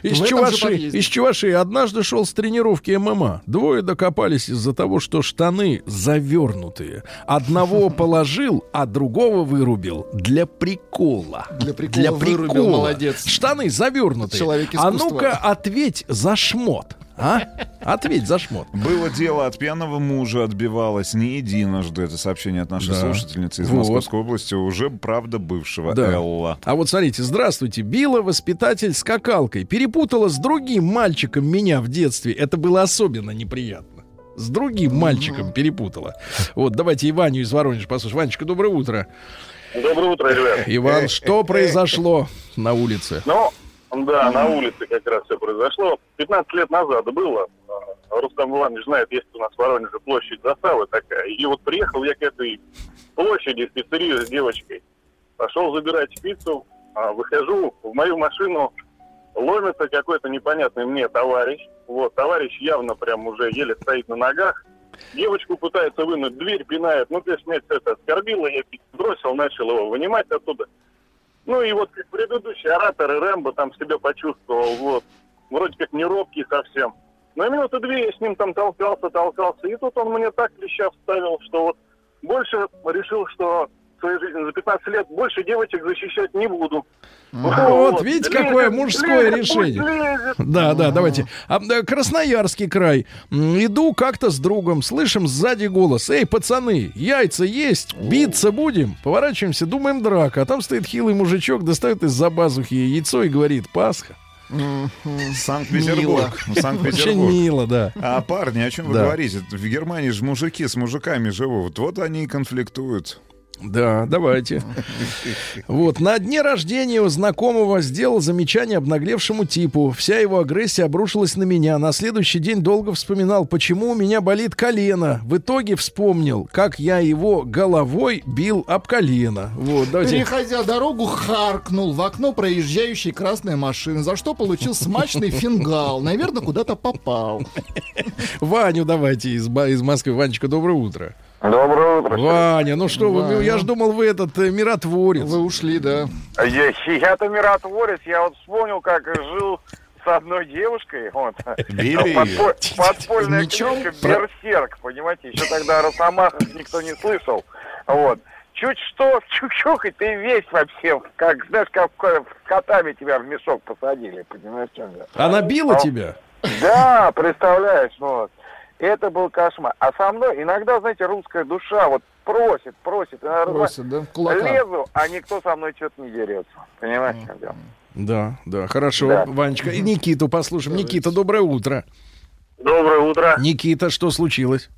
Из Чуваши, из Чуваши однажды шел с тренировки ММА. Двое докопались из-за того, что штаны завернутые. Одного положил, а другого вырубил для прикола. Для прикола вырубил, молодец. Штаны завернутые. Человек а искусства. ну-ка ответь за шмот. А? Ответь за шмот. Было дело, от пьяного мужа отбивалась не единожды. Это сообщение от нашей Да. слушательницы из Вот. Московской области, уже, правда, бывшего Да. Элла. А вот смотрите, здравствуйте. Била воспитатель скакалкой. Перепутала с другим мальчиком меня в детстве. Это было особенно неприятно. С другим мальчиком перепутала. Вот, давайте Иваню из Воронежа послушаем. Ванечка, доброе утро. Доброе утро, ребят. Иван, что произошло на улице? Ну, да, на улице как раз все произошло. 15 лет назад было. А, Рустам Иванович знает, есть у нас в Воронеже площадь заставы такая. И вот приехал я к этой площади в пиццерию с девочкой. Пошел забирать пиццу, а, выхожу, в мою машину ломится какой-то непонятный мне товарищ. Вот, товарищ явно прям уже еле стоит на ногах. Девочку пытается вынуть, дверь пинает. Ну, конечно, меня это оскорбило. Я бросил, начал его вынимать оттуда. Ну и вот как предыдущий оратор и Рэмбо там себя почувствовал, вот. Вроде как не робкий совсем. Но минуты две я с ним там толкался, толкался. И тут он мне так леща вставил, что вот больше решил, что своей жизни за 15 лет больше девочек защищать не буду. Вот, видите, какое Лезет, мужское лезет, решение. пусть лезет. Да, да, давайте. А, Красноярский край. Иду как-то с другом, слышим сзади голос. Эй, пацаны, яйца есть, биться будем. Поворачиваемся, думаем драка. А там стоит хилый мужичок, достает из-за базухи яйцо и говорит, Пасха. Санкт-Петербург. Очень Санкт-Петербург. мило, да. А парни, о чем вы Да. говорите? В Германии же мужики с мужиками живут. Вот они и конфликтуют. Да, давайте. Вот, на дне рождения у знакомого сделал замечание обнаглевшему типу. Вся его агрессия обрушилась на меня. На следующий день долго вспоминал, почему у меня болит колено. В итоге вспомнил, как я его головой бил об колено. Вот, давайте. Переходя дорогу, харкнул в окно проезжающей красной машины, за что получил смачный фингал. Наверное, куда-то попал. Ваню давайте из, из Москвы. Ванечка, доброе утро. Доброе утро. Ваня, ну что, вы, Ваня. я ж думал, вы этот э, миротворец. Вы ушли, да. Я, я-то миротворец, я вот вспомнил, как жил с одной девушкой, вот. Били Подпо- подпольная Мечом? книжка «Берсерк», понимаете, еще тогда о Росомахах никто не слышал, вот. Чуть что, чучух, и ты весь вообще, как, знаешь, как котами тебя в мешок посадили, понимаешь, в чем я? Она била А- тебя? Да, представляешь, ну вот. Это был кошмар. А со мной иногда, знаете, русская душа вот просит, просит. Иногда Просит, да? Кулака. Лезу, а никто со мной что-то не дерется. Понимаешь, в чем дело? Да, да, хорошо, Да. Ванечка. И Никиту послушаем. Никита, доброе утро. Доброе утро. Никита, что случилось?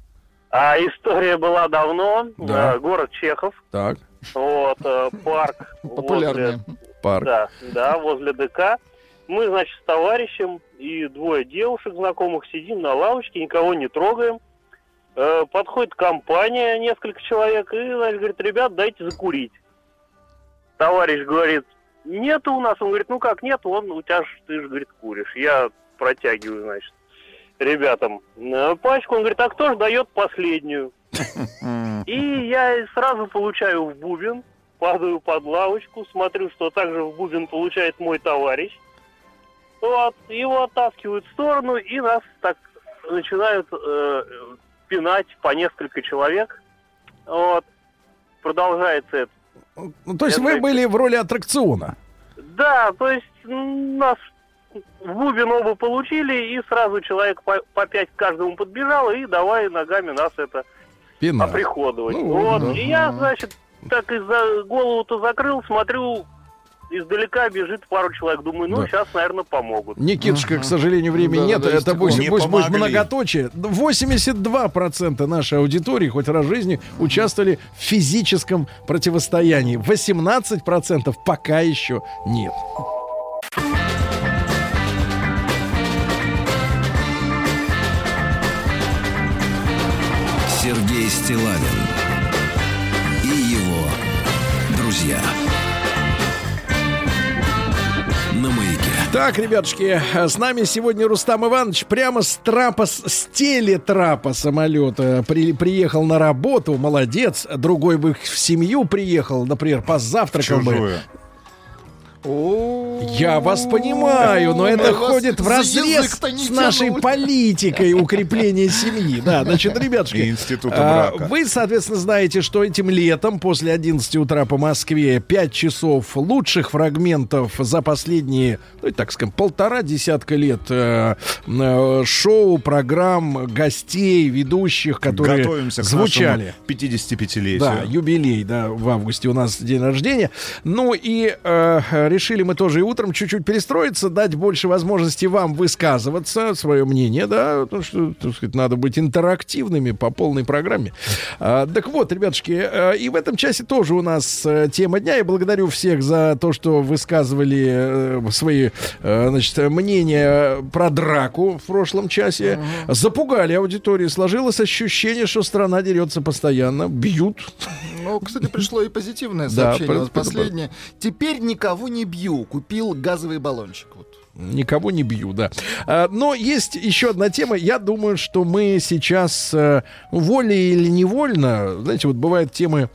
А история была давно. Да. Э, Город Чехов. Так, Вот, э, парк. Популярные. возле- парк. Да, да, возле ДК. Мы, значит, с товарищем и двое девушек знакомых сидим на лавочке, никого не трогаем. Э, подходит компания, несколько человек, и, значит, говорит, ребят, дайте закурить. Товарищ говорит, нету у нас. Он говорит, ну как нет, он, у тебя ж, ты же, говорит, куришь. Я протягиваю, значит, ребятам э, пачку. Он говорит, а кто же дает последнюю? И я сразу получаю в бубен, падаю под лавочку, смотрю, что также в бубен получает мой товарищ. Вот, его оттаскивают в сторону, и нас так начинают э, пинать по несколько человек. Вот. Продолжается это. Ну, то есть Это- вы были в роли аттракциона. Да, то есть нас в бубен оба получили, и сразу человек по, по пять к каждому подбежал, и давай ногами нас это Пина. оприходовать. Ну, вот. да. И я, значит, так из-за голову-то закрыл, смотрю, издалека бежит пару человек. Думаю, ну, Да. сейчас, наверное, помогут. Никитушка, к сожалению, времени Да, нет. да, Это пусть, Не пусть будет помогли. многоточие. 82% нашей аудитории хоть раз в жизни участвовали в физическом противостоянии. 18% пока еще нет. Сергей Стилавин Так, ребятушки, с нами сегодня Рустам Иванович прямо с трапа, с телетрапа самолета при- приехал на работу, молодец. Другой бы в семью приехал, например, позавтракал бы. Я вас понимаю, но это ходит в разрез с нашей политикой укрепления семьи. Да, значит, ребятушки, института а, брака. вы, соответственно, знаете, что этим летом после 11 утра по Москве 5 часов лучших фрагментов за последние, ну, так скажем, полтора десятка лет э, э, шоу, программ, гостей, ведущих, которые Готовимся к звучали. нашему 55-летию. Да, юбилей, да, в августе у нас день рождения. Ну и э, решили мы тоже и утром чуть-чуть перестроиться, дать больше возможности вам высказываться, свое мнение, да, потому что, так сказать, надо быть интерактивными по полной программе. А, так вот, ребятушки, э, и в этом часе тоже у нас э, тема дня. Я благодарю всех за то, что высказывали э, свои, э, значит, мнения про драку в прошлом часе. Запугали аудиторию. Сложилось ощущение, что страна дерется постоянно, бьют. Ну, кстати, пришло и позитивное сообщение. последнее. Теперь никого не бью. Купил газовый баллончик. Вот. Никого не бью, да. А, Но есть еще одна тема. Я думаю, что мы сейчас э, волей или невольно, знаете, вот бывают темы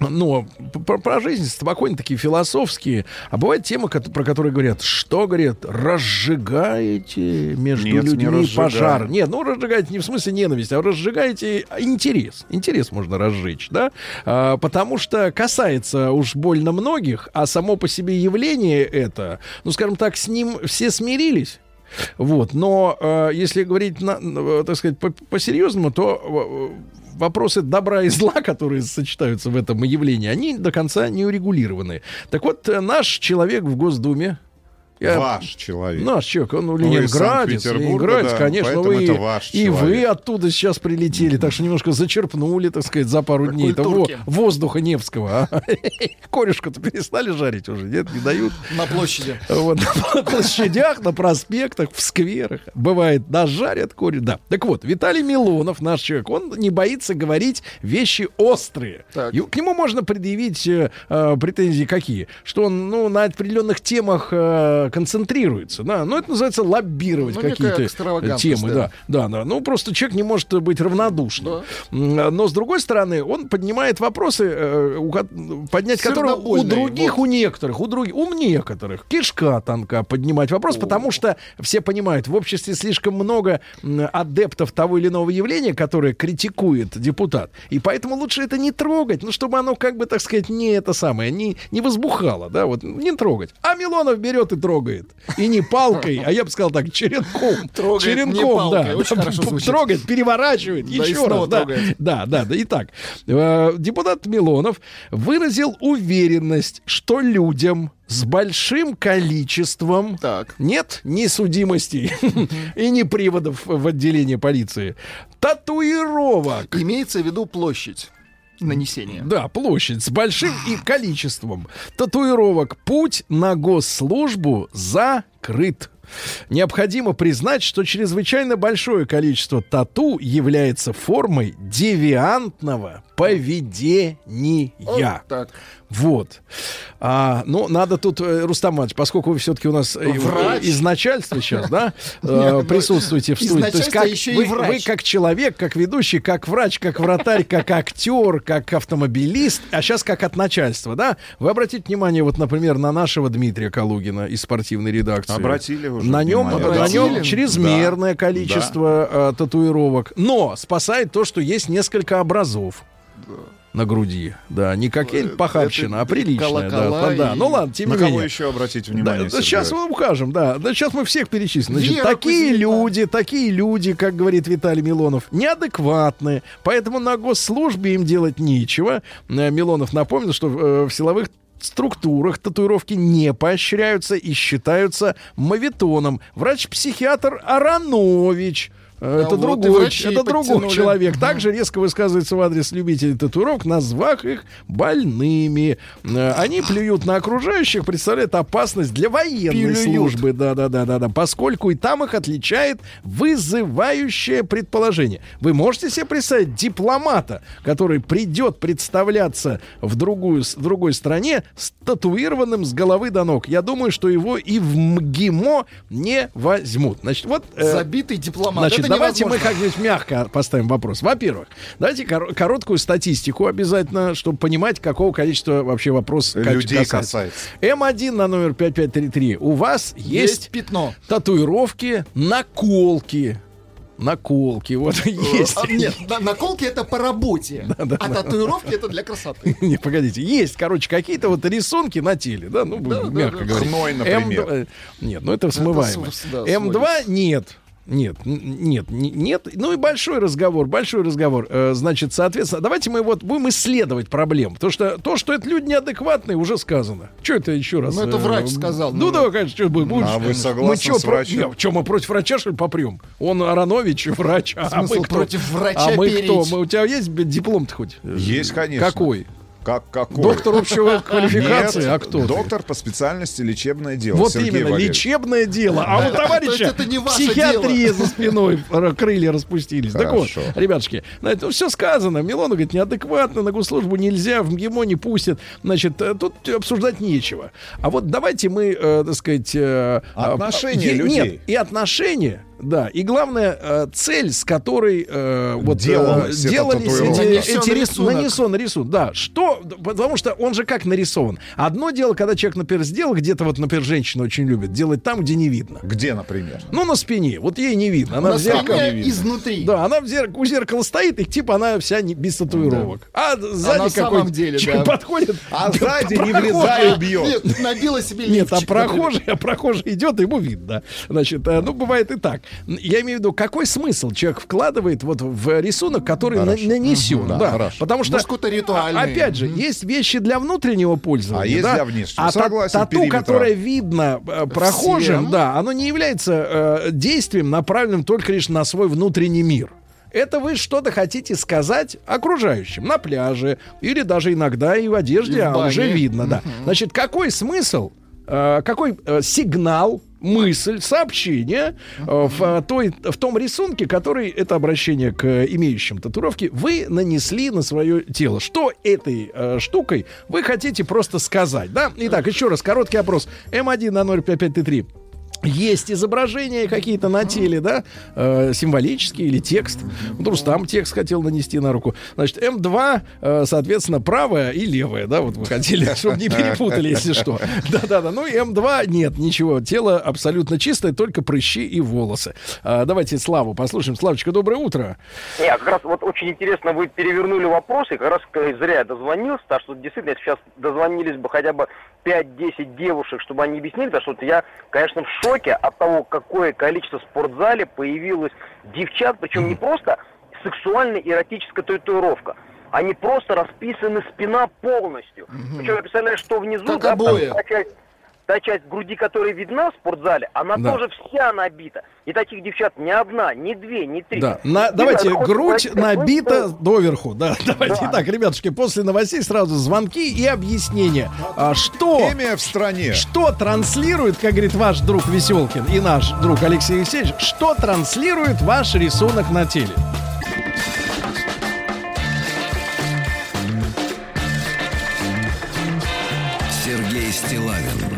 ну, про, про жизнь спокойно такие философские, а бывают темы, про которые говорят, что, говорят, разжигаете между Нет, не людьми разжигаю. пожар. Нет, ну разжигаете не в смысле ненависть, а разжигаете интерес. Интерес можно разжечь, да? А, потому что касается уж больно многих, а само по себе явление это, ну, скажем так, с ним все смирились. Вот, но э, если говорить, на, на, так сказать, по- по-серьезному, то э, вопросы добра и зла, которые сочетаются в этом явлении, они до конца не урегулированы. Так вот, э, наш человек в Госдуме, я- Ваш человек. Наш человек, он из ленинградец, ленинградец, да, конечно, поэтому вы, это ваш и вы оттуда сейчас прилетели, так что немножко зачерпнули, так сказать, за пару дней того воздуха Невского. а. Корешку-то перестали жарить уже, нет, не дают. На площади. Вот, на площадях, на проспектах, в скверах. Бывает, нажарят корень. Да. Так вот, Виталий Милонов, наш человек, он не боится говорить вещи острые. Так. И к нему можно предъявить э, э, претензии какие? Что он ну, на определенных темах э, концентрируется. Да? Ну, это называется лоббировать Ну, какие-то темы. да. Да. Да, да. Ну, просто человек не может быть равнодушным. М, Но, с другой стороны, он поднимает вопросы, э, поднять которые у других, вот. у некоторых, у других, у некоторых кишка тонка поднимать вопрос, потому что все понимают, в обществе слишком много адептов того или иного явления, которое критикует депутат, и поэтому лучше это не трогать, ну, чтобы оно, как бы, так сказать, не это самое, не, не возбухало, да, вот, не трогать. А Милонов берет и трогает. И не палкой, а я бы сказал так, черенком. Трогает черенком, да. Трогает, переворачивает, еще раз, да. трогает. Да, да. Итак, э, депутат Милонов выразил уверенность, что людям с большим количеством Так. нет ни судимостей и ни приводов в отделении полиции. Татуировок. Имеется в виду площадь нанесения. Да, площадь с большим и количеством татуировок. Путь на госслужбу закрыт. Необходимо признать, что чрезвычайно большое количество тату является формой девиантного поведения. Так. Вот. А, ну, надо тут, э, Рустам Иванович, поскольку вы все-таки у нас э, Врач. из начальства сейчас, да, э, Нет, ну, присутствуете в студии. То есть как еще и вы, врач. вы как человек, как ведущий, как врач, как вратарь, как актер, как автомобилист, а сейчас как от начальства, да? Вы обратите внимание, вот, например, на нашего Дмитрия Калугина из спортивной редакции. Обратили уже На нем, внимание. на нем чрезмерное Да. количество э, татуировок. Но спасает то, что есть несколько образов на груди. Да, не какая-нибудь похабщина, а приличная. Да, колокола да. и- Ну ладно, тем На не кого еще обратить внимание? да, Сергей? сейчас мы укажем, да. Да, сейчас мы всех перечислим. Значит, Вера такие Кузьмина. люди, такие люди, как говорит Виталий Милонов, неадекватные. Поэтому на госслужбе им делать нечего. Э, Милонов напомнил, что э, в силовых структурах татуировки не поощряются и считаются мавитоном. Врач-психиатр Аранович э, Это вот и другой, это другой человек. Также резко высказывается в адрес любителей татуировок, назвав их больными. Э, Они плюют на окружающих, представляют опасность для военной Плюют. службы. Да, да, да, да, да. Поскольку и там их отличает вызывающее предположение. Вы можете себе представить дипломата, который придет представляться в другую, с другой стране с татуированным с головы до ног. Я думаю, что его и в МГИМО не возьмут. Значит, вот... э, Забитый дипломат. Значит, Это давайте мы невозможно. как-нибудь мягко поставим вопрос. Во-первых, давайте кор- короткую статистику обязательно, чтобы понимать, какого количества вообще вопрос Людей касается. М1 на номер 5533. У вас есть, Есть пятно. татуировки, наколки. Наколки, вот есть. А, Нет, на- наколки это по работе, а татуировки это для красоты. Не, погодите, есть, короче, какие-то вот рисунки на теле, да, ну, да, мягко да. говорить. Хной, например. М2, э, нет, ну это смываемо. с- да, М2 нет. Нет, нет, нет. Ну и большой разговор, большой разговор. Э, Значит, соответственно, давайте мы вот будем исследовать проблему. Потому что то, что это люди неадекватные, уже сказано. Что это еще раз? Ну, это э, врач сказал. Ну, да, конечно, что будем- А вы мы согласны чё, с про- врачом? Нет, чё, мы против врача, что ли, попрем? Он Аронович, врач. А Смысл мы кто? против врача А мы перечь? кто? Мы, у тебя есть диплом-то хоть? Есть, конечно. Какой? Как какой? Доктор общего квалификации? Нет, А кто ты? Доктор по специальности лечебное дело. Вот Сергей именно, Валерьевич. лечебное дело. А у То есть товарища это не ваше психиатрия за спиной, крылья распустились. Так вот, Хорошо. ребятушки, на это все сказано. Милона говорит, неадекватно, на госслужбу нельзя, в МГИМО не пустят. Значит, э, тут обсуждать нечего. А вот давайте мы, э, так сказать... э, Отношения э, людей. Нет, и отношения, да. И главное, э, цель, с которой э, вот, Делалась э, делались эти, эти рис- рисунок. нанесен рисунок. Да, что, потому что он же как нарисован. Одно дело, когда человек, например, сделал где-то, вот, например, женщина очень любит делать там, где не видно. Где, например? Ну, на спине. Вот ей не видно. Она На в зеркало. спине изнутри. Да, она в зер- у зеркала стоит, и типа она вся не, без татуировок. А сзади на самом какой-то деле, человек да. подходит. А сзади не прохожий. влезай, убьет. Нет, набила себе Нет, а прохожий, а прохожий идет, ему видно. Значит, э, ну, бывает и так. Я имею в виду, какой смысл человек вкладывает вот в рисунок, который на- нанесен. Мгм, да, да, хорошо. Потому что, ритуальный. а- опять же, есть вещи для внутреннего пользования. А есть да? для внешнего. А Согласен, тату, периметра. которое видно э, прохожим, Всем. да, оно не является э, действием, направленным только лишь на свой внутренний мир. Это вы что-то хотите сказать окружающим на пляже или даже иногда и в одежде, И в а уже видно, да. Значит, какой смысл, э, какой э, сигнал, мысль, сообщение э, в, э, той, в том рисунке, который это обращение к имеющим татуировки, вы нанесли на свое тело. Что этой э, штукой вы хотите просто сказать, да? Итак, еще раз, короткий опрос. М1 на 05533. Есть изображения какие-то на теле, да, э, символические или текст. Вот Рустам текст хотел нанести на руку. Значит, М2, э, соответственно, правая и левая, да, вот вы хотели, чтобы не перепутали, если что. Да-да-да. Ну и М2 нет, ничего. Тело абсолютно чистое, только прыщи и волосы. А, давайте Славу послушаем. Славочка, доброе утро. Не, как раз вот очень интересно, вы перевернули вопросы, как раз зря я дозвонился, так что действительно, если сейчас дозвонились бы хотя бы 5-10 девушек, чтобы они объяснили, потому что вот я, конечно, в шоке от того, какое количество в спортзале появилось девчат, причем не просто сексуально-эротическая татуировка, они просто расписаны спина полностью. Причем я представляю, что внизу, Как да, обои. что та часть, груди, которая видна в спортзале, она Да. тоже вся набита. И таких девчат ни одна, ни две, ни три. Да, на- И давайте, да, хоть грудь набита какой-то- доверху. Да, давайте Да. так, ребятушки, после новостей сразу звонки и объяснения. А, что... Премия в стране. Что транслирует, как говорит ваш друг Веселкин и наш друг Алексей Алексеевич, что транслирует ваш рисунок на теле? Сергей Стилавин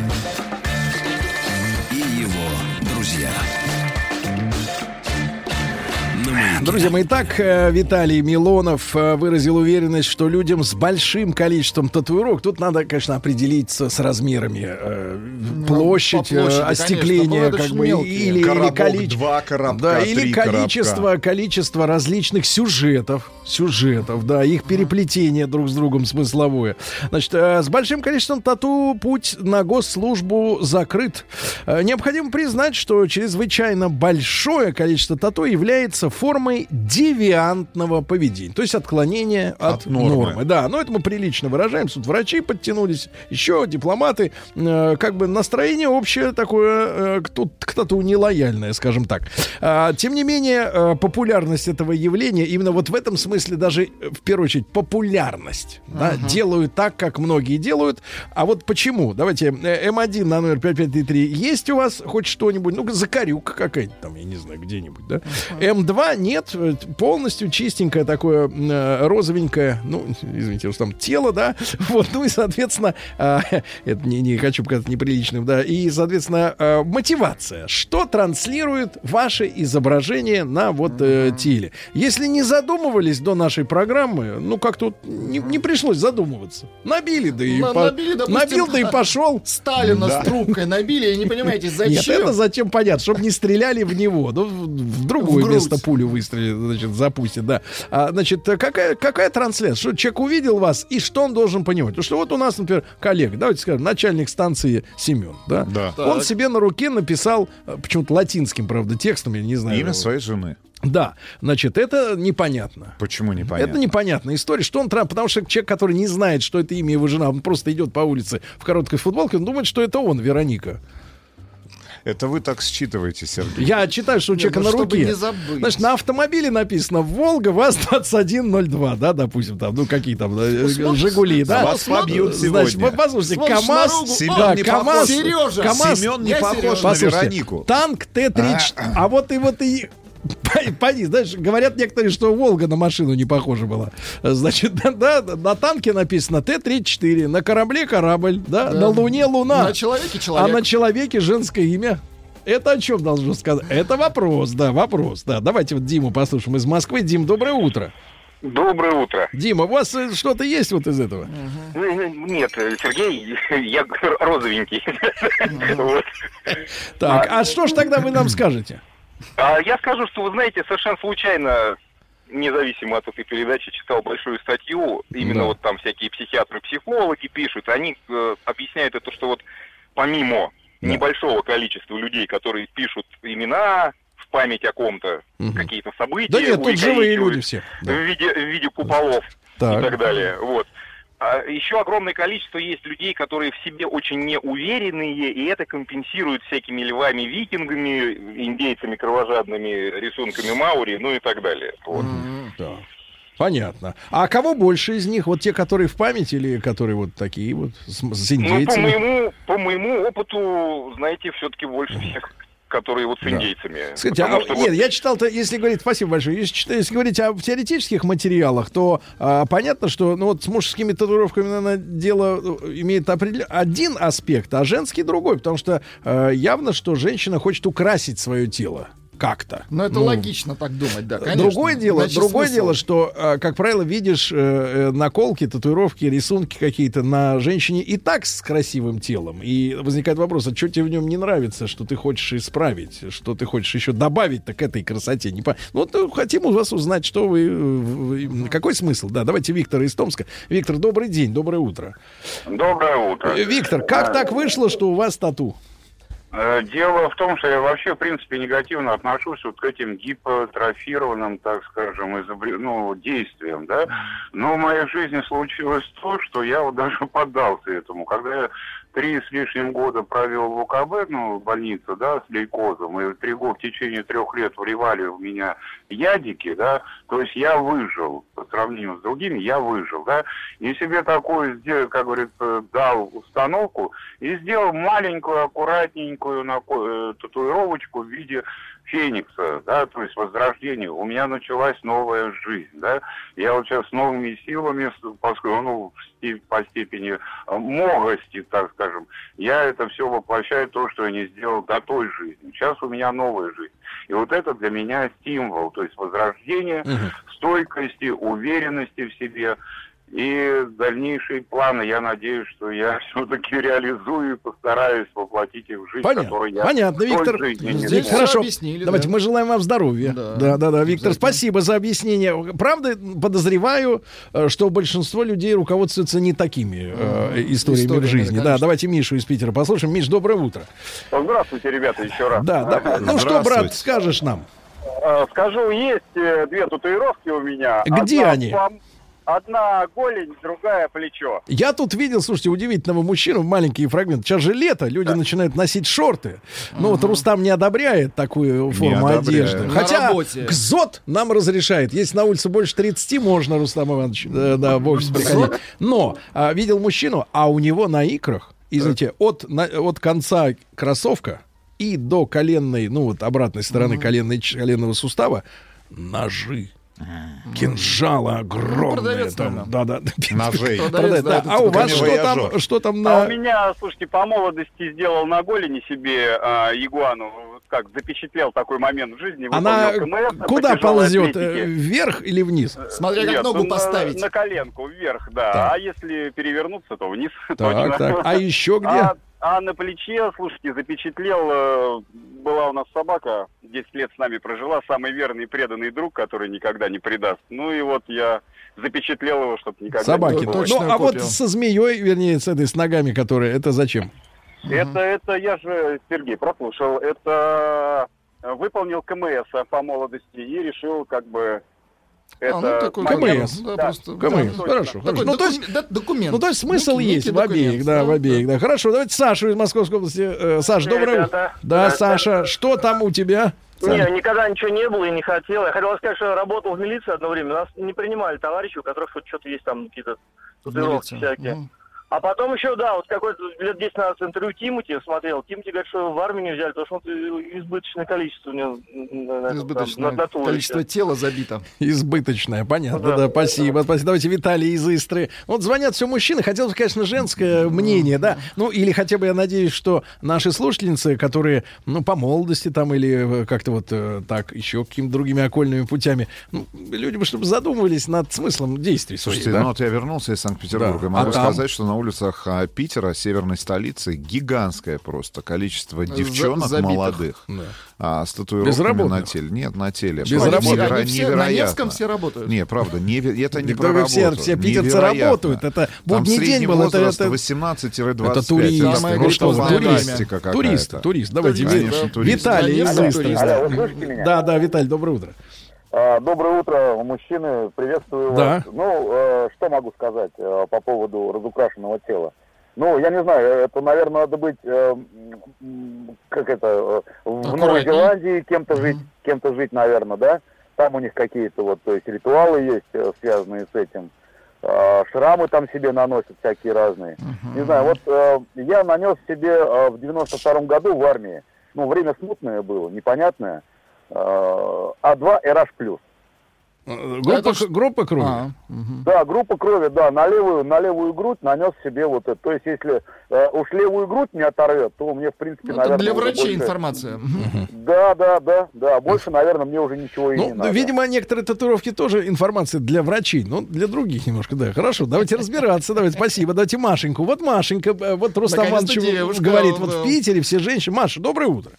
me. Друзья мои, так э, Виталий Милонов э, выразил уверенность, что людям с большим количеством татуировок, тут надо, конечно, определиться с размерами, э, площадь, по площади, остекление, конечно, как бы, или, или количество... два коробка, Да, или количество, коробка. количество различных сюжетов. сюжетов, да, их переплетение друг с другом смысловое. Значит, э, с большим количеством тату путь на госслужбу закрыт. Э, Необходимо признать, что чрезвычайно большое количество тату является формой девиантного поведения, то есть отклонения от, От нормы. нормы. Да, но это мы прилично выражаем. Тут врачи подтянулись, еще дипломаты. Э, как бы настроение общее такое, э, к, тут- к тату нелояльное, скажем так. А, тем не менее, э, популярность этого явления, именно вот в этом смысле даже, э, в первую очередь, популярность. да, делают так, как многие делают. А вот почему? Давайте, э, М1 на номер 5533. Есть у вас хоть что-нибудь? Ну-ка, закорюка какая-нибудь там, я не знаю, где-нибудь, да? М2 нет, э, полностью чистенькое такое э, розовенькое, ну, извините, что там тело, да? Вот, ну и, соответственно, а, это не, не хочу показаться неприличным, да, и, соответственно, э, мотивация. Что транслирует ваше изображение на вот э, теле? Если не задумывались до нашей программы, ну, как тут не, не пришлось задумываться. Набили, да и На- по- набили, допустим, набил, да и пошел. Сталина Да. с трубкой набили, и не понимаете, зачем? Нет, это зачем понятно, чтобы не стреляли в него. Ну, в, другое В место пулю выстрелит, значит, запустит, да. А, значит, какая, какая трансляция? Что человек увидел вас, и что он должен понимать? Потому что вот у нас, например, коллега, давайте скажем, начальник станции Семен, да? Да. Он Так. себе на руке написал, э, почему-то латинским, правда, текстом, я не знаю. Имя своей жены. Да, значит, это непонятно. Почему непонятно? Это непонятная история. Что он Трамп? Потому что человек, который не знает, что это имя его жена, он просто идет по улице в короткой футболке, он думает, что это он, Вероника. Это вы так считываете, Сергей. Я читаю, что у Нет, человека ну, на чтобы руке. не забыть. Значит, на автомобиле написано Волга ВАЗ-2102, да, допустим, там, ну какие там, э, смотри, Жигули, да. вас побьют Значит, сегодня. вот послушайте, КАМАЗ, Семен да, не КАМАЗ, похож. Сережа, КАМАЗ, Семен не похож на Веронику. танк Т-34, а вот и вот и Пойди, знаешь, говорят некоторые, что Волга на машину не похожа была. Значит, да, да, на танке написано Т-34, на корабле корабль, да, Да. на Луне Луна. На человеке А человек. на человеке женское имя. Это о чем должно сказать? Это вопрос, да, вопрос, да. Давайте вот Диму послушаем из Москвы. Дим, доброе утро. Доброе утро. Дима, у вас э, что-то есть вот из этого? Нет, Сергей, я розовенький. Вот. Так, а что ж тогда вы нам скажете? А Я скажу, что вы знаете, совершенно случайно, независимо от этой передачи, читал большую статью. Именно Да. вот там всякие психиатры, психологи пишут. Они э, объясняют это, что вот помимо Да. небольшого количества людей, которые пишут имена в память о ком-то, Мгм. какие-то события, Да нет, тут живые люди все. в виде, в виде куполов Так. и так далее. Вот. А еще огромное количество есть людей, которые в себе очень неуверенные, и это компенсируют всякими львами-викингами, индейцами кровожадными, рисунками Маури, ну и так далее. Вот. Да. Понятно. А кого больше из них? Вот те, которые в память или которые вот такие вот с, с Ну, по индейцами? моему, по моему опыту, знаете, все-таки больше всех, которые вот с Да. индейцами. Скажите, а, что нет, вот- я читал-то, если говорить, спасибо большое, если, если говорить о теоретических материалах, то а, понятно, что ну, вот с мужскими татуировками, наверное, дело э, имеет определен... один аспект, а женский другой, потому что э, явно, что женщина хочет украсить свое тело как-то. Но это Ну, логично так думать, да, конечно. Другое дело, Иначе другое смысл? дело, что, э, как правило, видишь э, э, наколки, татуировки, рисунки какие-то на женщине и так с красивым телом. И возникает вопрос, а что тебе в нем не нравится, что ты хочешь исправить, что ты хочешь еще добавить-то к этой красоте? Не по... Ну, вот хотим у вас узнать, что вы, Какой смысл? Да, давайте Виктора из Томска. Виктор, добрый день, доброе утро. Доброе утро. Виктор, как так вышло, что у вас тату? Э, Дело в том, что я вообще, в принципе, негативно отношусь вот к этим гипотрофированным, так скажем, изобре- ну, действиям, да. Но в моей жизни случилось то, что я вот даже поддался этому. Когда я три с лишним года провел в УКБ, ну, в больнице, да, с лейкозом, и три года, в течение трех лет вливали в меня ядики, да, то есть я выжил по сравнению с другими, я выжил, да, и себе такую, как говорится, дал установку и сделал маленькую, аккуратненькую э, татуировочку в виде феникса, да, то есть возрождение. У меня началась новая жизнь, да. Я вот сейчас с новыми силами, поскольку, ну, по степени э, могости, так скажем, я это все воплощаю то, что я не сделал до той жизни. Сейчас у меня новая жизнь. И вот это для меня стимул, то есть возрождение, стойкости, уверенности в себе. И дальнейшие планы, я надеюсь, что я все-таки реализую и постараюсь воплотить их в жизнь, Понятно, которую я понятно, Виктор. жизни не Здесь хорошо. объяснили, Давайте да. мы желаем вам здоровья. Да. Да, да, да. Виктор, спасибо за объяснение. Правда, подозреваю, э, что большинство людей руководствуются не такими э, историями Историями, в жизни. да, Да, конечно. давайте Мишу из Питера послушаем. Миш, доброе утро. Здравствуйте, ребята, еще раз. Да, да. Ну что, брат, скажешь нам? Э, Скажу, есть э, две татуировки у меня. Где Одна они? пом- Одна голень, другая плечо. Я тут видел, слушайте, удивительного мужчину, маленький фрагмент. Сейчас же лето, люди начинают носить шорты. Ну вот Рустам не одобряет такую форму одобряет. одежды. На Хотя работе. КЗОТ нам разрешает. Если на улице больше 30, можно, Рустам Иванович, да, да, в офис приходить. Но а, видел мужчину, а у него на икрах, извините, от, на- от конца кроссовка и до коленной, ну вот обратной стороны коленной, ч- коленного сустава ножи. Кинжалы огромные. продавец, там, наверное. да, да. Ножей. Продавец, да, Да, А у вас что там, что там А на... у меня, слушайте, по молодости сделал на голени себе а, игуану. Как запечатлел такой момент в жизни. Она КМС куда ползет? атлетике. э, Вверх или вниз? Смотря как Нет, ногу ну, на- поставить. На, коленку, вверх, да. Так. А если перевернуться, то вниз. Так, точно. так. А еще где? А, а на плече, слушайте, запечатлел, э, была у нас собака, 10 лет с нами прожила, самый верный и преданный друг, который никогда не предаст. Ну и вот я запечатлел его, чтобы никогда Собаки. не было. точно. Ну, а вот со змеей, вернее, с этой, с ногами, которые, это зачем? Это, это я же, Сергей, прослушал, это выполнил КМС по молодости и решил как бы это... А, ну, такой КМС. Да, Да. просто. КМС, да. хорошо, хорошо. Ну, то есть, да, документ. ну, то есть смысл Некий- есть некий в обеих, документ, да, в обеих, да. Хорошо, давайте Сашу из Московской области. Э, Саш, доброе утро. Да, да, Саша, что там у тебя? Не, никогда ничего не было и не хотел. Я хотел сказать, что я работал в милиции одно время. Нас не принимали товарищи, у которых хоть что-то есть там какие-то татуировки Милиция. всякие. А потом еще, да, вот какой-то лет 10 назад интервью Тимути смотрел. Тимути говорит, что в армию не взяли, потому что он избыточное количество у него на- Избыточное на- на туловище. количество тела забито. Избыточная, понятно, Да. да, спасибо, спасибо. Давайте Виталий из Истры. Вот звонят все мужчины, хотелось бы, конечно, женское мнение, да, ну или хотя бы я надеюсь, что наши слушательницы, которые, ну, по молодости там или э, как-то вот э, так, еще какими-то другими окольными путями, ну, люди бы, чтобы задумывались над смыслом действий своих, Слушайте, да? ну вот я вернулся из Санкт-Петербурга. Да. Могу А там? сказать, что на улицах а, Питера, северной столицы, гигантское просто количество За- девчонок забитых. молодых Да. а, с татуировками на теле. Нет, на теле. Без неверо- Они все- на невероятно. Невском все работают. Не, правда, неве- это не про все- все питерцы Невероятно. работают. Это Там будний день был, это- это- 18-25. Это турист, Самая ну что, фантастика какая-то. турист, турист, давайте, конечно, турист. Виталий из Истры. Да, да, Виталий, доброе утро. А, Доброе утро, мужчины, приветствую Да. вас. Ну, э, что могу сказать э, по поводу разукрашенного тела? Ну, я не знаю, это, наверное, надо быть, э, как это, в Новой. Зеландии кем-то жить, кем-то жить, наверное, да? Там у них какие-то вот, то есть ритуалы есть, связанные с этим. Э, Шрамы там себе наносят всякие разные. Не знаю, вот э, я нанес себе э, в 92 году в армии, ну, время смутное было, непонятное, э, А2 RH+. Э, Группа, Это группа крови. А, мгм. Да, группа крови, да, на левую, на левую грудь нанес себе вот это. То есть, если э, уж левую грудь не оторвет, то мне, в принципе, Ну, это наверное... для уже врачей больше- информация. Да, да, да, да. Больше, наверное, мне уже ничего и не Ну, надо. видимо, некоторые татуировки тоже информация для врачей, но для других немножко, да. Хорошо, давайте разбираться, давайте, спасибо. Давайте Машеньку. Вот Машенька, э, вот Рустам Наконец-то Иванович говорит, вот в Питере все женщины. Маша, доброе утро.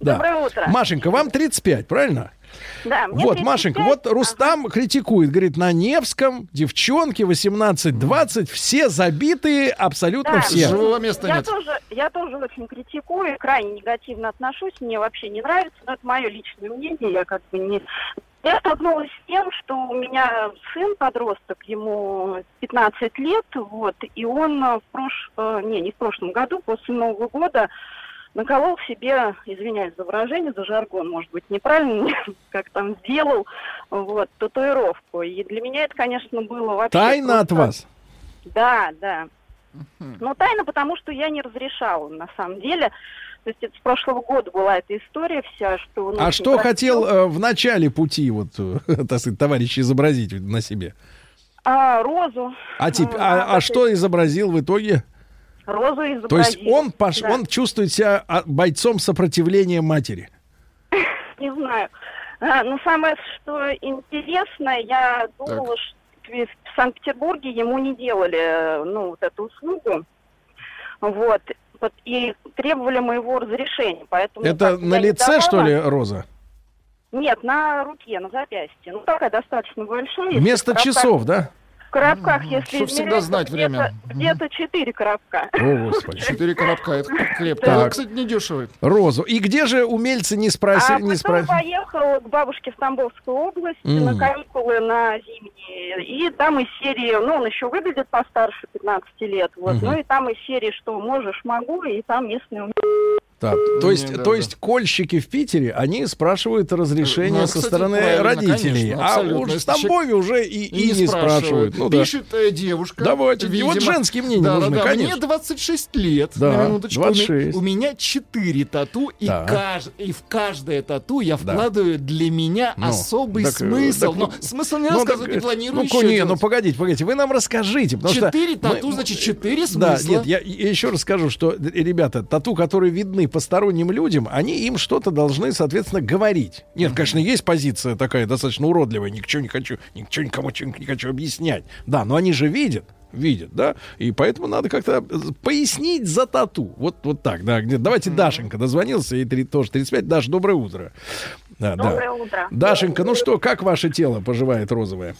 Доброе утро. Машенька, вам 35, правильно? Да, мне Вот, 35. Машенька, вот Рустам критикует, говорит, на Невском девчонки 18-20, все забитые, абсолютно Да. все. Живого места я нет. тоже, я тоже очень критикую, крайне негативно отношусь, мне вообще не нравится, но это мое личное мнение, я как бы не... Я столкнулась с тем, что у меня сын подросток, ему 15 лет, вот, и он в прош... э, не, не в прошлом году, после Нового года наколол себе, извиняюсь за выражение, за жаргон, может быть, неправильно, как там сделал, вот, татуировку. И для меня это, конечно, было вообще... Тайна от вас. Да, да. Ну, тайна, потому что я не разрешала, на самом деле. То есть это с прошлого года была эта история вся, что... он А что просил. хотел э, в начале пути, вот, э, так сказать, товарищ изобразить на себе? А, розу. А, тип- Ну, а, а вот что изобразил в итоге? Розу изобразил. То есть он, пош... Да. он чувствует себя а, бойцом сопротивления матери. Не знаю. А, но самое, что интересно, я думала, что в Санкт-Петербурге ему не делали, ну, вот эту услугу. Вот. Вот, И требовали моего разрешения, поэтому... Это на лице, давала. что ли, Роза? Нет, на руке, на запястье. Ну, такая достаточно большая. Вместо часов, да? Коробках, если Чтоб всегда знать то время. где-то- четыре коробка. О, Господи. Четыре коробка, это крепко. Так. Кстати, не дешево. Розу. И где же умельцы не спросили? А не потом спро- поехал к бабушке в Тамбовскую область Мгм. на каникулы на зимние. И там из серии, ну, он еще выглядит постарше 15 лет. Вот. Мгм. Ну и там из серии, что можешь, могу, и там местные умельцы. Так, то есть, Не, да, то да. есть кольщики в Питере, они спрашивают разрешение Ну, со кстати, стороны родителей, конечно, а уж в Тамбове уже и, и не спрашивают. Ну, да. Пишет э, девушка. Давайте, и вот видимо. женские мнения да, нужны, да, да. конечно. Мне 26 лет, Да, на минуточку. У ме- 26. У меня 4 тату, и, Так. каж- и в каждое тату я Да. вкладываю для меня Ну, особый так, э, смысл. так, Но ну, смысл не Ну, рассказывать, так, не э, планирую ну, не, ну погодите, погодите, вы нам расскажите, потому что... Четыре мы- тату, значит, четыре Да, смысла. нет, я, еще раз скажу, что, э, ребята, тату, которые видны посторонним людям, они им что-то должны, соответственно, говорить. Нет, конечно, есть позиция такая достаточно уродливая, ничего не хочу, ничего никому не хочу объяснять. Да, но они же видят, видят, да, и поэтому надо как-то э, пояснить за тату. Вот, вот так, да. Где- Давайте Дашенька дозвонился, ей три- тоже 35. Даш, доброе утро. Да, да. Доброе утро. Дашенька, ну что, как ваше тело поживает розовое?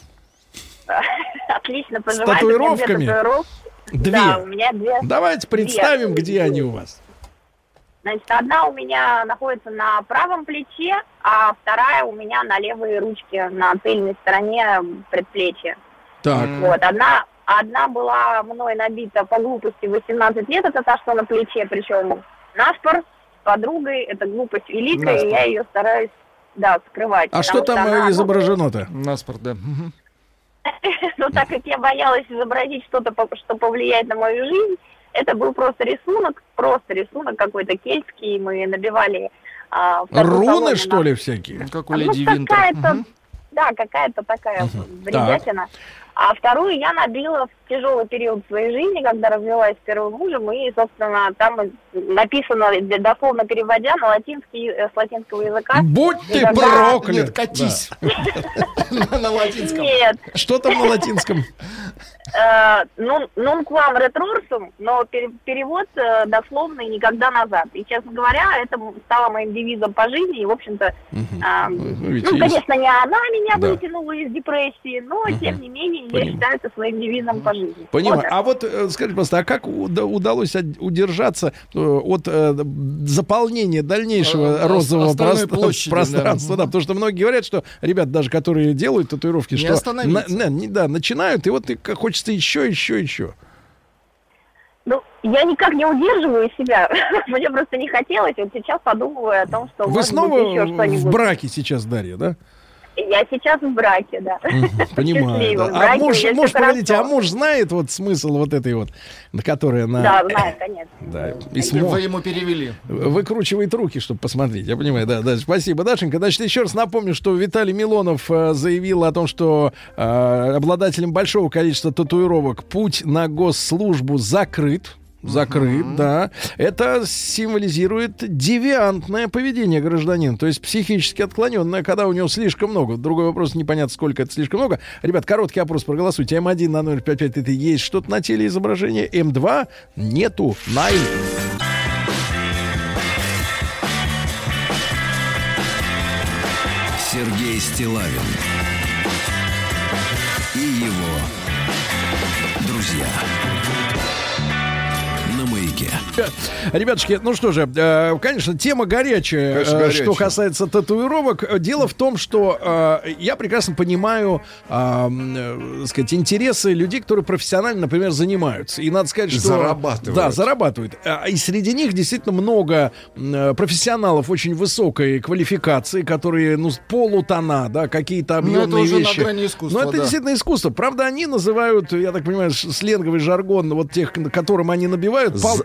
Отлично поживает. татуировками? У меня две. Две. Да, у меня две. Давайте Две. представим, где они у вас. Значит, одна у меня находится на правом плече, а вторая у меня на левой ручке, на тыльной стороне предплечья. Так. Вот, одна, одна была мной набита по глупости 18 лет, это та, что на плече, причем наспор, с подругой, это глупость великая, и я ее стараюсь, да, скрывать. А что там она, э, ну, изображено-то? Наспорт, да. Но так как я боялась изобразить что-то, по- что повлияет на мою жизнь, это был просто рисунок, просто рисунок какой-то кельтский, мы набивали... а, Руны, колонну что на- ли, всякие? Как Ну, какая-то, да, какая-то такая бредятина. А вторую я набила в тяжелый период своей жизни, когда развелась с первым мужем, и, собственно, там написано, дословно переводя, на латинский, э, с латинского языка. Будь ты Никогда- проклят! Нет, катись. На латинском. Нет, Что там на латинском? Э, нун квам ретрорсум, но пере- перевод э, дословный никогда назад. И, честно говоря, это стало моим девизом по жизни. И, в общем-то, а, видите, ну, есть- конечно, не она меня вытянула из депрессии, но, тем не менее, я считаю это своим девизом по жизни. Понимаю. А вот э, скажите, просто, а как уда- удалось удержаться от заполнения дальнейшего розового пространства? Да. потому что многие говорят, что ребят, даже которые делают татуировки, Не что да, начинают, и вот и как хочется еще, еще, еще. Ну, я никак не удерживаю себя. Мне просто не хотелось. Вот сейчас подумываю о том, что Вы снова быть еще в браке сейчас, Дарья, да? Я сейчас в браке, да. Понимаю. Да. в А браке, муж, муж, погодите, а муж знает вот смысл вот этой вот, на которая на... Да, знаю, конечно. Да, И письмо. Вы ему перевели. Выкручивает руки, чтобы посмотреть. Я понимаю, да, да. Спасибо, Дашенька. Значит, еще раз напомню, что Виталий Милонов э, заявил о том, что э, обладателем большого количества татуировок путь на госслужбу закрыт. Закрыт, да. Это символизирует девиантное поведение гражданина, то есть психически отклоненное, когда у него слишком много. Другой вопрос, непонятно, сколько это слишком много. Ребят, короткий опрос, проголосуйте. М1 на 055 это есть что-то на теле изображения, М2 нету. Найн. Сергей Стилавин Ребятушки, ну что же, э, конечно, тема горячая, Конечно, э, горячая. что касается татуировок. Э, Дело в том, что я прекрасно понимаю, сказать, интересы людей, которые профессионально, например, занимаются. И надо сказать, что... Зарабатывают. Да, зарабатывают. И среди них действительно много профессионалов очень высокой квалификации, которые, ну, полутона, да, какие-то Ну, это объемные уже на вещи. грани искусства, Но это да. действительно искусство. Правда, они называют, я так понимаю, сленговый жаргон вот тех, которым они набивают, пал-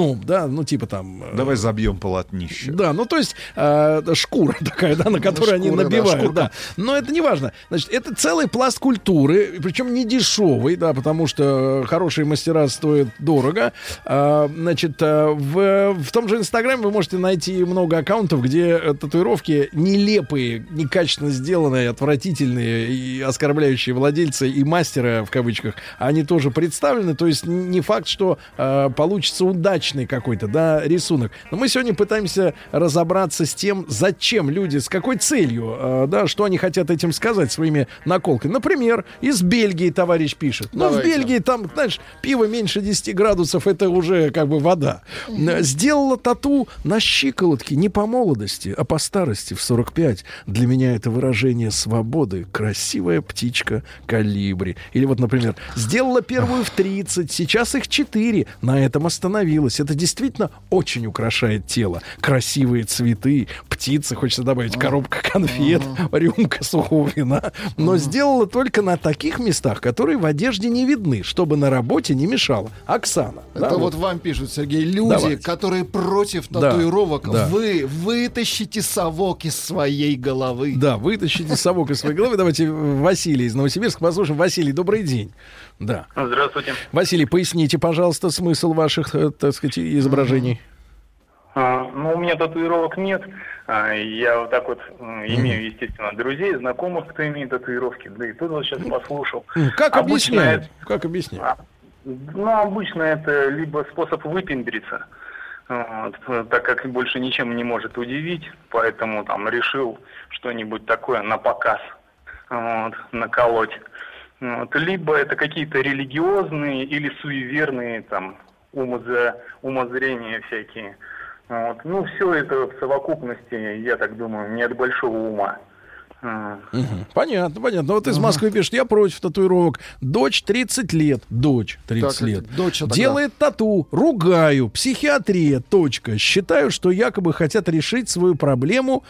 полотном, да, ну типа там... э, Давай забьем полотнище. Да, ну то есть э, шкура такая, да, на которой они шкура, да, набивают, шкурка. да. Но это не важно. Значит, это целый пласт культуры, причем не дешевый, да, потому что хорошие мастера стоят дорого. А, значит, э, в, в том же Инстаграме вы можете найти много аккаунтов, где э, татуировки нелепые, некачественно сделанные, отвратительные и оскорбляющие владельца и мастера в кавычках, они тоже представлены. То есть не факт, что э, получится удачный какой-то, да, рисунок. Но мы сегодня пытаемся разобраться с тем, зачем люди, с какой целью, э, да, что они хотят этим сказать своими наколками. Например, из Бельгии товарищ пишет. Ну, в. Бельгии там, знаешь, пиво меньше 10 градусов, это уже как бы вода. Э, Сделала тату на щиколотке не по молодости, а по старости в 45. Для меня это выражение свободы. Красивая птичка калибри. Или вот, например, сделала первую в 30, сейчас их 4. На этом остановилась. Это действительно очень украшает тело. Красивые цветы, птицы, хочется добавить, коробка конфет, рюмка сухого вина. Но сделала только на таких местах, которые в одежде не видны, чтобы на работе не мешало. Оксана. Это да, вот вам пишут, Сергей, люди, Давайте. которые против Да, татуировок. да. Вы вытащите совок из своей головы. Да, вытащите совок из своей головы. Давайте Василий из Новосибирска послушаем. Василий, добрый день. Да. Здравствуйте. Василий, поясните, пожалуйста, смысл ваших, э, так сказать, изображений. А, ну, у меня татуировок нет. А, я вот так вот имею, естественно, друзей, знакомых, кто имеет татуировки. Да и тут вот сейчас послушал. Как Обычно объясняют? Как объясняют? Ну, обычно это либо способ выпендриться, вот, так как больше ничем не может удивить, поэтому там решил что-нибудь такое на показ вот, наколоть. Вот, либо это какие-то религиозные или суеверные там умоза- умозрения всякие. Вот. Ну, все это в совокупности, я так думаю, не от большого ума. Понятно, понятно. Вот из Москвы пишет, я против татуировок. Дочь 30 лет. Дочь 30 Так, лет. дочь тогда. Делает тату. Ругаю. Психиатрия. Точка. Считаю, что якобы хотят решить свою проблему,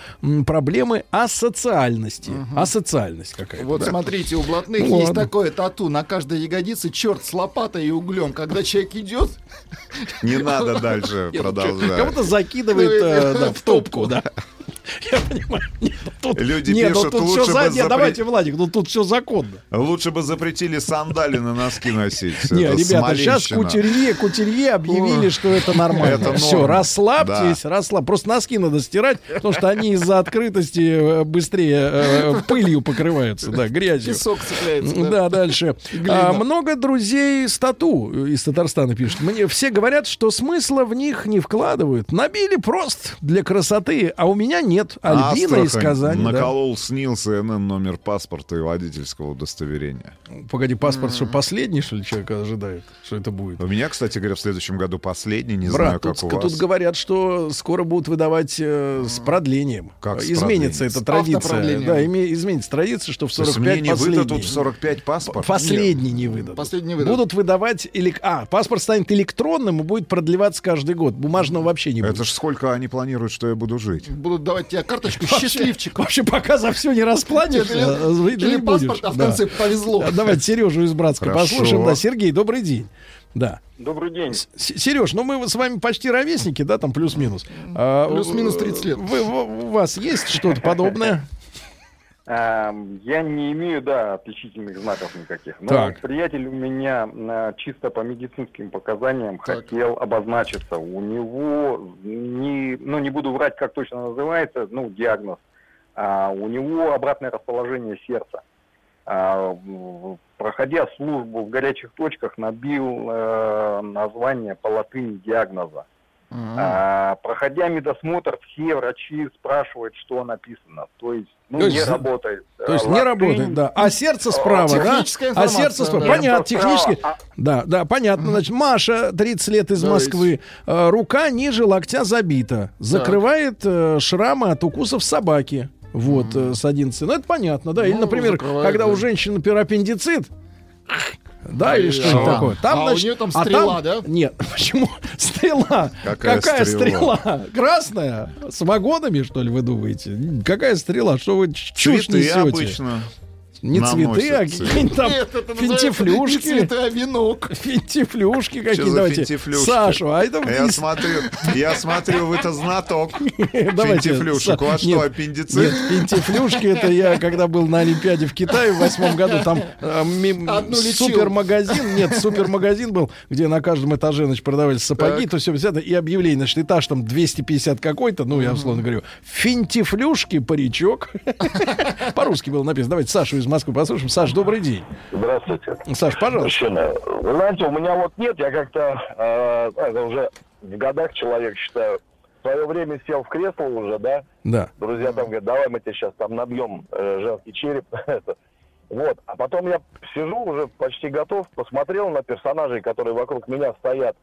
проблемы асоциальности. Асоциальность какая-то. Вот да. смотрите, у блатных Ну, есть ладно. такое тату на каждой ягодице черт с лопатой и углем. Когда человек идет, Не надо дальше продолжать. Кого-то закидывает э, э, в топку, да. Я понимаю. Нет, ну тут, Люди нет, ну пишут, тут лучше все бы за... Нет, запре- давайте, Владик, ну тут все законно. Лучше бы запретили сандали на носки носить. Не, ребята, сейчас Смоленщина. кутюрье, кутюрье объявили, что это нормально. Все, расслабьтесь, расслабь. Просто носки надо стирать, потому что они из-за открытости э, быстрее э, пылью покрываются, да, грязью. песок цепляется. да. Да, дальше. А, много друзей с тату э, из Татарстана пишут. Мне все говорят, что смысла в них не вкладывают. Набили просто для красоты, а у меня нет. Альбина из Астрахань Казани. да. наколол СНИЛ, СНН, номер паспорта и водительского удостоверения. Погоди, паспорт что, последний, что ли, человек ожидает? Что это будет? У меня, кстати говоря, в следующем году последний, не Брат, знаю, тут, как у тут вас. говорят, что скоро будут выдавать э, с продлением. Как с изменится продлением? эта традиция. Да, име- изменится традиция, что в То есть 45 мне не последний. выдадут в 45 паспорт? Последний не выдадут. Последний выдадут. Будут выдавать... элек- А, паспорт станет электронным и будет продлеваться каждый год. Бумажного вообще не будет. Это ж сколько они планируют, что я буду жить? Будут давать тебе карточку Вообще- счастливчика. Вообще, пока за все не расплатишься, Или- э, или паспорт, а в Да. конце повезло. А, Давайте Сережу из Братска Хорошо. послушаем. Да, Сергей, добрый день. Да. Добрый день. Сереж, ну мы с вами почти ровесники, да, там плюс-минус. А, Плюс-минус 30 лет. Вы, вы- у вас есть что-то подобное? Эм, Я не имею, да, отличительных знаков никаких. Но Так. приятель у меня э, чисто по медицинским показаниям хотел обозначиться. У него, не, ну не буду врать, как точно называется, ну диагноз. А, у него обратное расположение сердца. А, проходя службу в горячих точках, набил э, название по латыни диагноза. А, проходя медосмотр, все врачи спрашивают, что написано. То есть, ну, То есть не работает. То есть не работает, да. А сердце справа, да? Техническая А сердце справа. да. Понятно, технически. а- Да, да, понятно. Значит, Маша, 30 лет из Москвы. Э, Рука ниже локтя забита. Закрывает э, шрамы от укусов собаки. Вот, э, с 11. Ну, это понятно, да. Или, Ну, например, когда да. у женщины, например, аппендицит, да, или А, что-нибудь да. такое. Там, А у значит, нее там а стрела, да? Нет, почему? Стрела. Какая Какая стрела? стрела? Красная? С вагонами, что ли, вы думаете? Какая стрела? Что вы чушь Цветы несете? обычно. Не цветы, а какие-нибудь там Нет, это называется не финтифлюшки. цветы, а венок. Финтифлюшки какие-то. Давайте. финтифлюшки? Сашу, а это Я смотрю, я смотрю, вы-то знаток Давайте, финтифлюшек. У вас что, аппендицит? Нет, финтифлюшки, это я, когда был на Олимпиаде в Китае в восьмом году, там э, супермагазин, нет, супермагазин был, где на каждом этаже, значит, продавались сапоги, то все взято, и объявление, значит, этаж там 250 какой-то, ну, я условно говорю, финтифлюшки, паричок. По-русски было написано. Давайте Сашу из Москвы послушаем. Саш, добрый день. Здравствуйте. Саш, пожалуйста. Мужчина, вы знаете, у меня вот нет, я как-то, э, это уже в годах человек, считаю, в свое время сел в кресло уже, да, Да. друзья там говорят, давай мы тебе сейчас там набьем э, женский череп, вот, а потом я сижу уже почти готов, посмотрел на персонажей, которые вокруг меня стоят,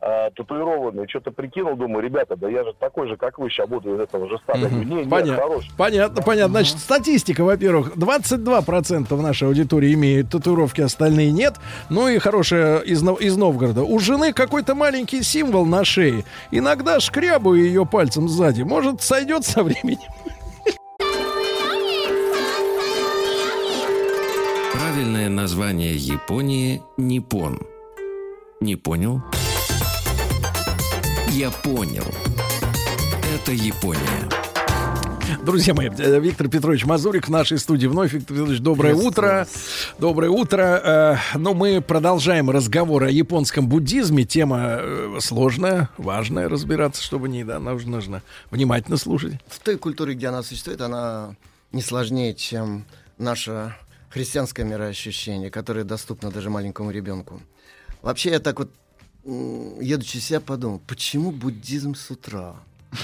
э, татуированные, что-то прикинул, думаю, ребята, да я же такой же, как вы, сейчас буду из этого же стада. Мгм. Не, не, Понятно. хорош. Понятно, понятно. Значит, статистика, во-первых, 22% в нашей аудитории имеют татуировки, остальные нет. Ну и хорошая из, из Новгорода. У жены какой-то маленький символ на шее. Иногда шкрябаю ее пальцем сзади. Может, сойдет со временем. Правильное название Японии – Ниппон. Не понял? Я понял. Это Япония. Друзья мои, э, Виктор Петрович Мазурик в нашей студии вновь. Виктор Петрович, доброе утро. Доброе утро. Э, Ну, мы продолжаем разговор о японском буддизме. Тема э, сложная, важная разбираться, чтобы не, да, нужно, нужно внимательно слушать. В той культуре, где она существует, она не сложнее, чем наше христианское мироощущение, которое доступно даже маленькому ребенку. Вообще, я так вот, едучи себя, подумал, почему буддизм с утра?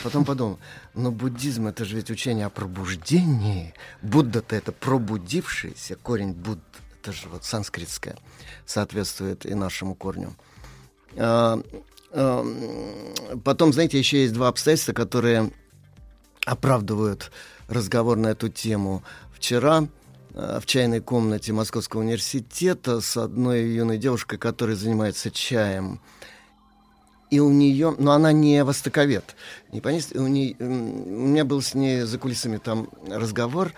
Потом подумал, но буддизм это же ведь учение о пробуждении. Будда-то это пробудившийся, корень Будд, это же вот санскритское, соответствует и нашему корню. А, а, Потом, знаете, еще есть два обстоятельства, которые оправдывают разговор на эту тему. Вчера в чайной комнате Московского университета с одной юной девушкой, которая занимается чаем, и у нее, но она не востоковед, не понятно, и у, нее, у меня был с ней за кулисами там разговор,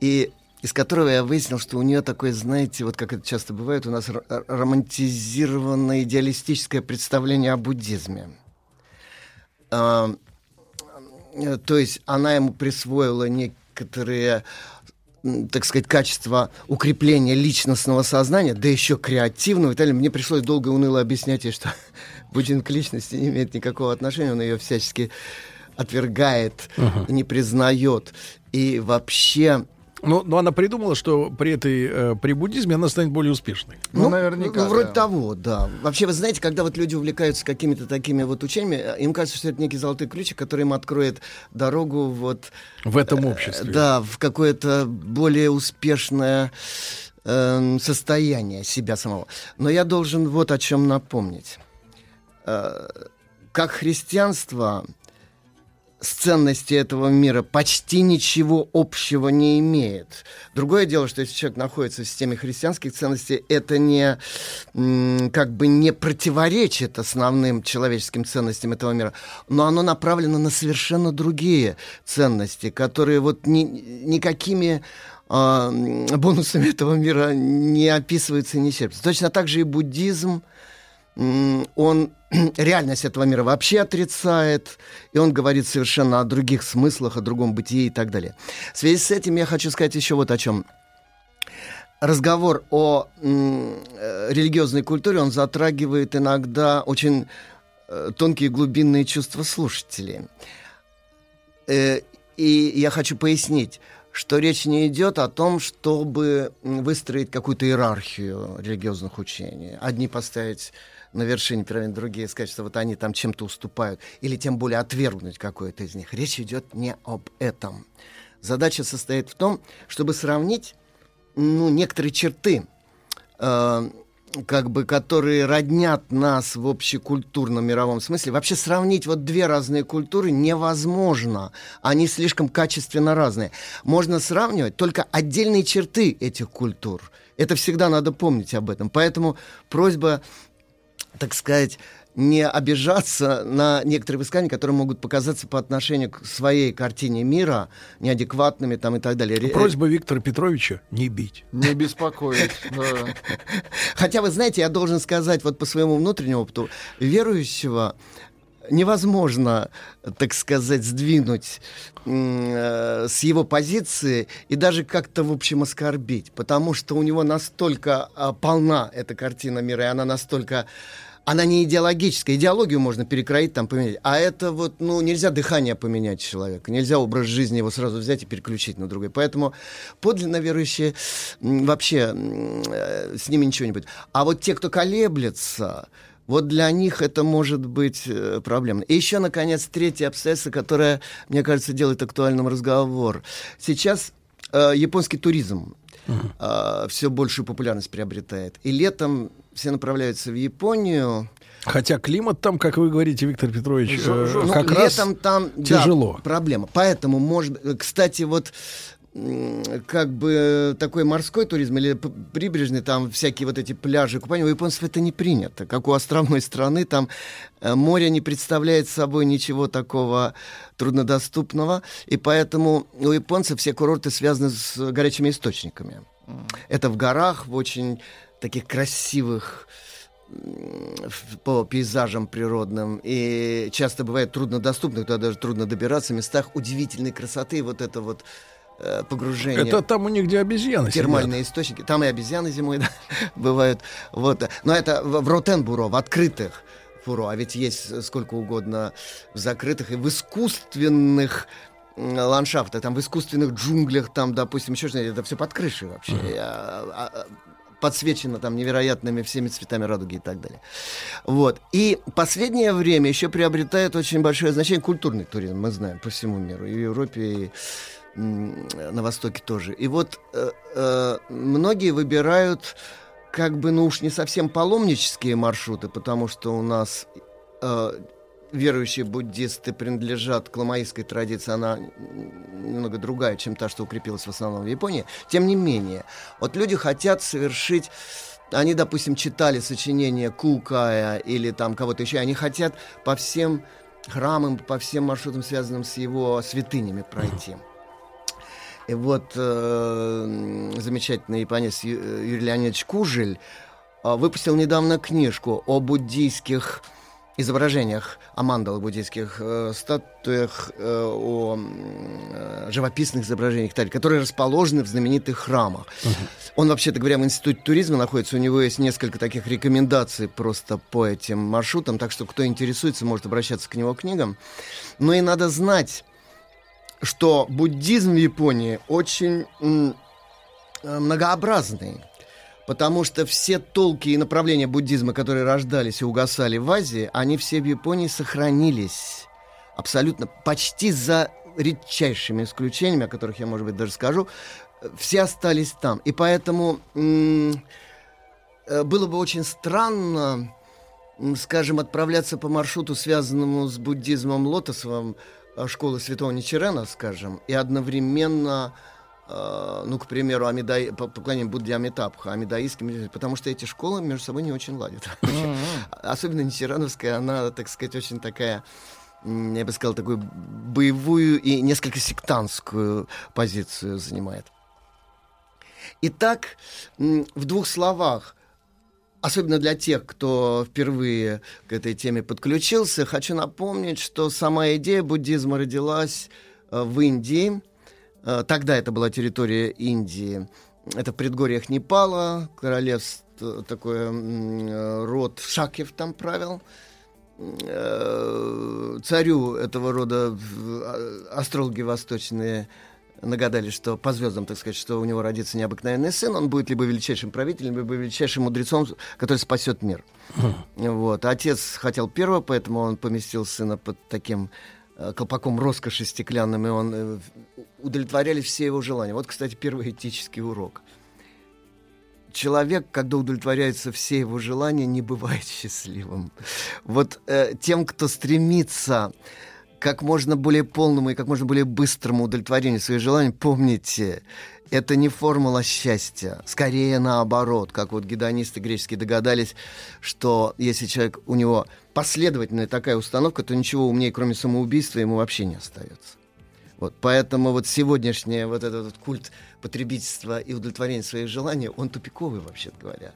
и из которого я выяснил, что у нее такое, знаете, вот как это часто бывает, у нас романтизированное идеалистическое представление о буддизме. Э, то есть она ему присвоила некоторые так сказать, качества укрепления личностного сознания, да еще креативного далее. Мне пришлось долго и уныло объяснять ей, что буддизм к личности не имеет никакого отношения, он ее всячески отвергает, Ага. не признает. И вообще... Ну, но она придумала, что при этой э, при буддизме она станет более успешной. Ну, ну, вроде того, да. Вообще, вы знаете, когда вот люди увлекаются какими-то такими вот учениями, э, им кажется, что это некий золотой ключик, который им откроет дорогу вот... В этом э, обществе. Да, в какое-то более успешное эм, состояние себя самого. Но я должен вот о чем напомнить. Э, как христианство с ценностью этого мира почти ничего общего не имеет. Другое дело, что если человек находится в системе христианских ценностей, это не как бы не противоречит основным человеческим ценностям этого мира, но оно направлено на совершенно другие ценности, которые вот ни, никакими м, бонусами этого мира не описываются и не серпятся. Точно так же и буддизм, он реальность этого мира вообще отрицает, и он говорит совершенно о других смыслах, о другом бытии и так далее. В связи с этим я хочу сказать еще вот о чем. Разговор о э, религиозной культуре, он затрагивает иногда очень э, тонкие глубинные чувства слушателей. Э, и я хочу пояснить, что речь не идет о том, чтобы выстроить какую-то иерархию религиозных учений. Одни поставить на вершине пирамиды, другие сказать, что вот они там чем-то уступают, или тем более отвергнуть какое-то из них. Речь идет не об этом. Задача состоит в том, чтобы сравнить ну, некоторые черты, э, как бы, которые роднят нас в общекультурном мировом смысле. Вообще сравнить вот две разные культуры невозможно. Они слишком качественно разные. Можно сравнивать только отдельные черты этих культур. Это всегда надо помнить об этом. Поэтому просьба, так сказать, не обижаться на некоторые высказания, которые могут показаться по отношению к своей картине мира неадекватными там и так далее. Просьба Виктора Петровича не бить. Не беспокоить. Хотя, вы знаете, я должен сказать вот по своему внутреннему опыту, верующего невозможно, так сказать, сдвинуть э, с его позиции и даже как-то, в общем, оскорбить, потому что у него настолько а, полна эта картина мира, и она настолько она не идеологическая. Идеологию можно перекроить, там поменять. А это вот, ну, нельзя дыхание поменять человека. Нельзя образ жизни его сразу взять и переключить на другой. Поэтому подлинно верующие вообще э, с ними ничего не будет. А вот те, кто колеблется, вот для них это может быть э, проблемно. И еще, наконец, третье обстоятельство, которое, мне кажется, делает актуальным разговор. Сейчас э, японский туризм э, все большую популярность приобретает. И летом все направляются в Японию. Хотя климат там, как вы говорите, Виктор Петрович, э, Ну, как раз летом там да, тяжело. проблема. Поэтому, может, быть, кстати, вот как бы такой морской туризм или прибрежный, там всякие вот эти пляжи, купания, у японцев это не принято. Как у островной страны, там э, море не представляет собой ничего такого труднодоступного, и поэтому у японцев все курорты связаны с горячими источниками. Это в горах, в очень таких красивых по пейзажам природным и часто бывает труднодоступных, туда даже трудно добираться, местах удивительной красоты, вот это вот э, погружение. Это там у них, где обезьяны термальные источники. Там и обезьяны зимой да, бывают. Вот. Но это в, в Ротенбуро, в открытых фуро. А ведь есть сколько угодно в закрытых и в искусственных ландшафтах, там в искусственных джунглях, там, допустим, еще что-нибудь, это все под крышей вообще. А, а, а, подсвечено там невероятными всеми цветами радуги и так далее. Вот. И последнее время еще приобретает очень большое значение культурный туризм, мы знаем, по всему миру, и в Европе, и на Востоке тоже. И вот э, э, многие выбирают как бы, ну уж не совсем паломнические маршруты, потому что у нас э, верующие буддисты принадлежат к ламаистской традиции, она немного другая, чем та, что укрепилась в основном в Японии. Тем не менее, вот люди хотят совершить они, допустим, читали сочинения Кукая или там кого-то еще, они хотят по всем храмам, по всем маршрутам, связанным с его святынями пройти. И вот э, замечательный японец Ю- Юрий Леонидович Кужель э, выпустил недавно книжку о буддийских изображениях, о мандалах буддийских э, статуях, э, о э, живописных изображениях, и так далее, которые расположены в знаменитых храмах. Он, вообще-то говоря, в Институте туризма находится, у него есть несколько таких рекомендаций просто по этим маршрутам, так что кто интересуется, может обращаться к него книгам. Но и надо знать, что буддизм в Японии очень э, многообразный. Потому что все толки и направления буддизма, которые рождались и угасали в Азии, они все в Японии сохранились. Абсолютно, почти за редчайшими исключениями, о которых я, может быть, даже скажу, все остались там. И поэтому э, было бы очень странно, скажем, отправляться по маршруту, связанному с буддизмом лотосовым, школы святого Ничерена, скажем, и одновременно э, ну, к примеру, Амидай, по- поклонение Будде Амитабха, амидаистским, потому что эти школы между собой не очень ладят. Особенно Ничерановская, она, так сказать, очень такая, я бы сказал, такую боевую и несколько сектантскую позицию занимает. Итак, в двух словах, особенно для тех, кто впервые к этой теме подключился, хочу напомнить, что сама идея буддизма родилась э, в Индии. Э, Тогда это была территория Индии. Это в предгорьях Непала, королевство, э, род Шакев там правил. Царю этого рода астрологи восточные нагадали, что по звездам, так сказать, что у него родится необыкновенный сын, он будет либо величайшим правителем, либо величайшим мудрецом, который спасет мир. Вот. Отец хотел первого, поэтому он поместил сына под таким э, колпаком роскоши стеклянным, и он э, удовлетворялись все его желания. Вот, кстати, первый этический урок. Человек, когда удовлетворяются все его желания, не бывает счастливым. Вот э, тем, кто стремится как можно более полному и как можно более быстрому удовлетворению своих желаний, помните, это не формула счастья, скорее наоборот, как вот гедонисты греческие догадались, что если человек, у него последовательная такая установка, то ничего умнее, кроме самоубийства, ему вообще не остается. Вот, поэтому вот сегодняшний вот этот вот культ потребительства и удовлетворения своих желаний, он тупиковый, вообще говоря.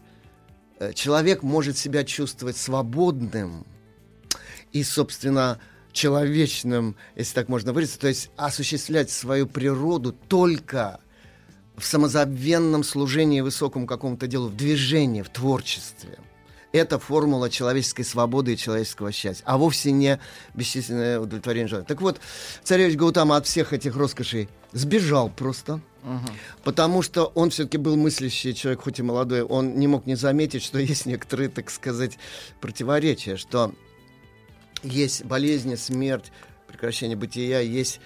Э, человек может себя чувствовать свободным и, собственно, человечным, если так можно выразиться, то есть осуществлять свою природу только в самозабвенном служении высокому какому-то делу, в движении, в творчестве. Это формула человеческой свободы и человеческого счастья, а вовсе не бесчисленное удовлетворение желания. Так вот, царевич Гаутама от всех этих роскошей сбежал просто, угу. потому что он все-таки был мыслящий человек, хоть и молодой, он не мог не заметить, что есть некоторые, так сказать, противоречия, что есть болезни, смерть, прекращение бытия, есть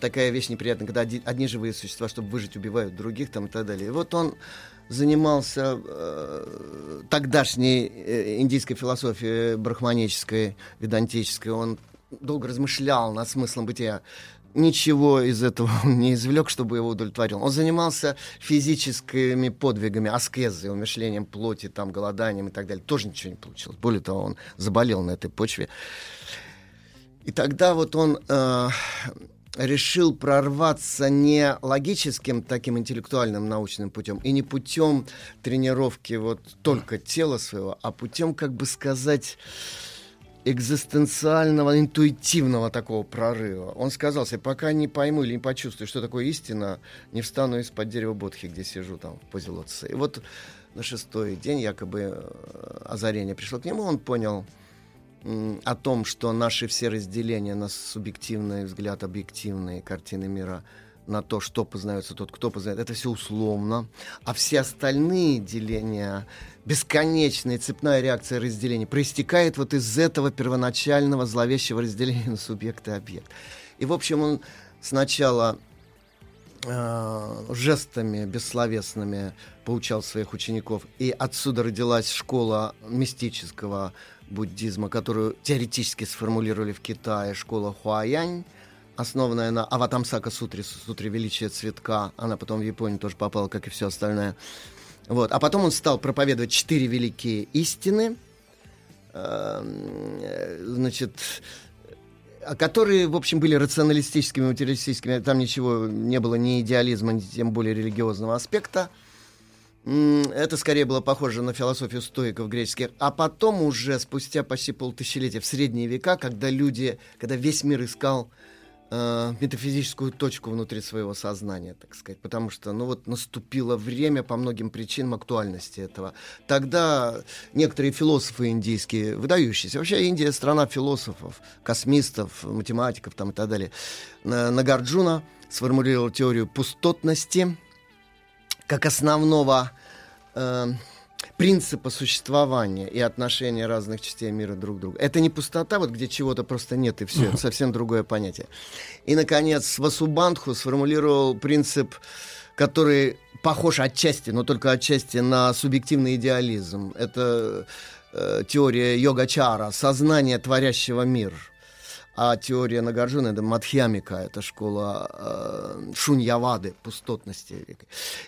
такая вещь неприятная, когда одни, живые существа, чтобы выжить, убивают других там и так далее. И вот он занимался э, тогдашней э, индийской философией брахманической, ведантической. Он долго размышлял над смыслом бытия. Ничего из этого он не извлек, чтобы его удовлетворил. Он занимался физическими подвигами, аскезой, умышлением плоти, там, голоданием и так далее. Тоже ничего не получилось. Более того, он заболел на этой почве. И тогда вот он э, решил прорваться не логическим таким интеллектуальным научным путем и не путем тренировки вот только тела своего, а путем, как бы сказать, экзистенциального, интуитивного такого прорыва. Он сказал себе, пока не пойму или не почувствую, что такое истина, не встану из-под дерева Бодхи, где сижу там в позе лотоса. И вот на шестой день якобы э, озарение пришло к нему, он понял, о том, что наши все разделения на субъективный взгляд, объективные картины мира, на то, что познается тот, кто познает, это все условно. А все остальные деления, бесконечная цепная реакция разделения, проистекает вот из этого первоначального зловещего разделения на субъект и объект. И, в общем, он сначала э, жестами бессловесными поучал своих учеников. И отсюда родилась школа мистического буддизма, которую теоретически сформулировали в Китае, школа Хуаянь, основанная на Аватамсака сутре, сутре величия цветка. Она потом в Японию тоже попала, как и все остальное. Вот. А потом он стал проповедовать четыре великие истины, эм, значит, которые, в общем, были рационалистическими, материалистическими. Там ничего не было, ни идеализма, ни тем более религиозного аспекта. Это скорее было похоже на философию стоиков греческих. А потом уже, спустя почти полтысячелетия, в средние века, когда люди, когда весь мир искал э, метафизическую точку внутри своего сознания, так сказать, потому что, ну вот, наступило время по многим причинам актуальности этого. Тогда некоторые философы индийские, выдающиеся, вообще Индия страна философов, космистов, математиков там и так далее, Нагарджуна сформулировал теорию пустотности, как основного э, принципа существования и отношения разных частей мира друг к другу. Это не пустота, вот где чего-то просто нет, и все. Это совсем другое понятие. И, наконец, Васубандху сформулировал принцип, который похож отчасти, но только отчасти на субъективный идеализм. Это э, теория йога-чара, сознание творящего мир – а теория Нагарджуна — это Мадхьямика, это школа э, Шуньявады, пустотности.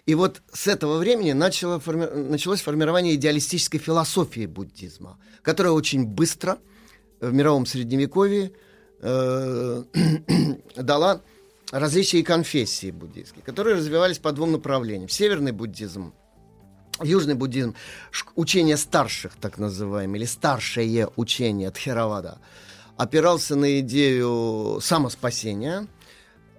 И вот с этого времени начало форми... началось формирование идеалистической философии буддизма, которая очень быстро в мировом средневековье э, дала различные конфессии буддийские, которые развивались по двум направлениям. Северный буддизм Южный буддизм, учение старших, так называемое, или старшее учение Тхеравада – опирался на идею самоспасения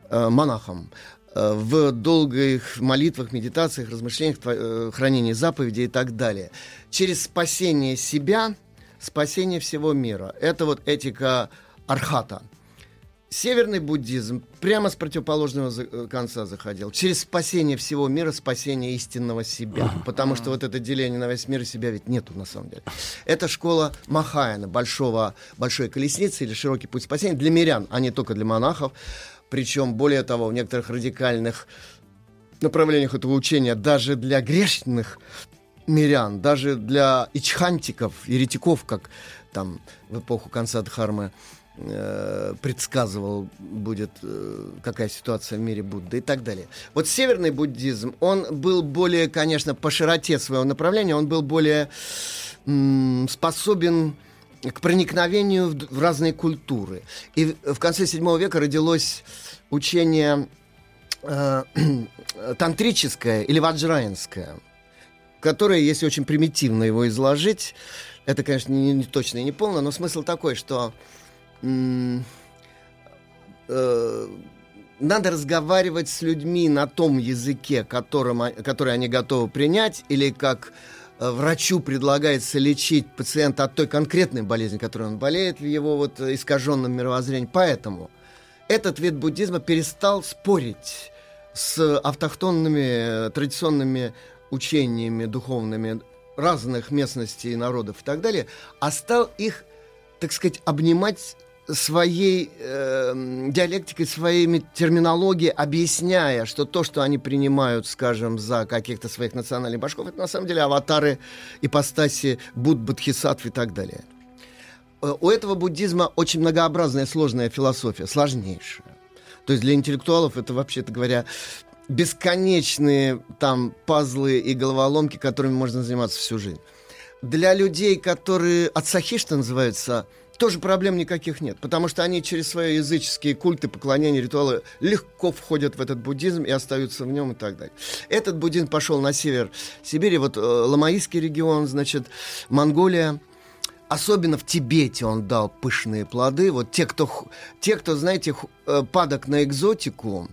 э, монахом э, в долгих молитвах, медитациях, размышлениях, э, хранении заповедей и так далее. Через спасение себя, спасение всего мира. Это вот этика архата – Северный буддизм прямо с противоположного э, конца заходил. Через спасение всего мира, спасение истинного себя. Потому что вот это деление на весь мир и себя ведь нету на самом деле. Это школа Махаяна, большого, большой колесницы или широкий путь спасения для мирян, а не только для монахов. Причем, более того, в некоторых радикальных направлениях этого учения даже для грешных мирян, даже для ичхантиков, еретиков, как там в эпоху конца Дхармы, э, предсказывал, будет, э, какая ситуация в мире Будды и так далее. Вот северный буддизм, он был более, конечно, по широте своего направления, он был более способен к проникновению в, в разные культуры. И в, конце VII века родилось учение э, тантрическое или ваджраинское, которое, если очень примитивно его изложить, это, конечно, не, не точно и не полно, но смысл такой, что э, надо разговаривать с людьми на том языке, которым, который они готовы принять, или как э, врачу предлагается лечить пациента от той конкретной болезни, которой он болеет, в его вот э, искаженном мировоззрении. Поэтому этот вид буддизма перестал спорить с автохтонными э, традиционными учениями духовными разных местностей, народов и так далее, а стал их, так сказать, обнимать своей э, диалектикой, своими терминологией, объясняя, что то, что они принимают, скажем, за каких-то своих национальных башков, это на самом деле аватары, ипостаси Будд, Бодхисаттв и так далее. Э, У этого буддизма очень многообразная, сложная философия, сложнейшая. То есть для интеллектуалов это, вообще-то говоря, бесконечные там пазлы и головоломки, которыми можно заниматься всю жизнь. Для людей, которые отсахи, что называется, тоже проблем никаких нет, потому что они через свои языческие культы, поклонения, ритуалы легко входят в этот буддизм и остаются в нем и так далее. Этот буддизм пошел на север Сибири, вот э, Ламаистский регион, значит, Монголия, Особенно в Тибете он дал пышные плоды. Вот те, кто, те, кто знаете, э, падок на экзотику,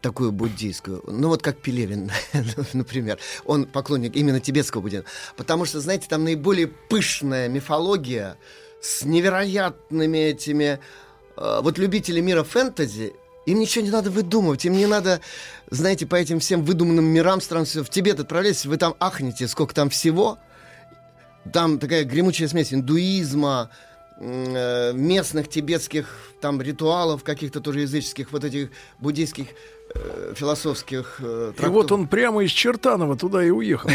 такую буддийскую, ну вот как Пелевин, например, он поклонник именно тибетского буддизма, потому что, знаете, там наиболее пышная мифология с невероятными этими, э, вот любители мира фэнтези, им ничего не надо выдумывать, им не надо, знаете, по этим всем выдуманным мирам стран, в Тибет отправляйтесь, вы там ахнете, сколько там всего, там такая гремучая смесь индуизма, э, местных тибетских там ритуалов, каких-то тоже языческих, вот этих буддийских философских э, И вот он прямо из Чертанова туда и уехал.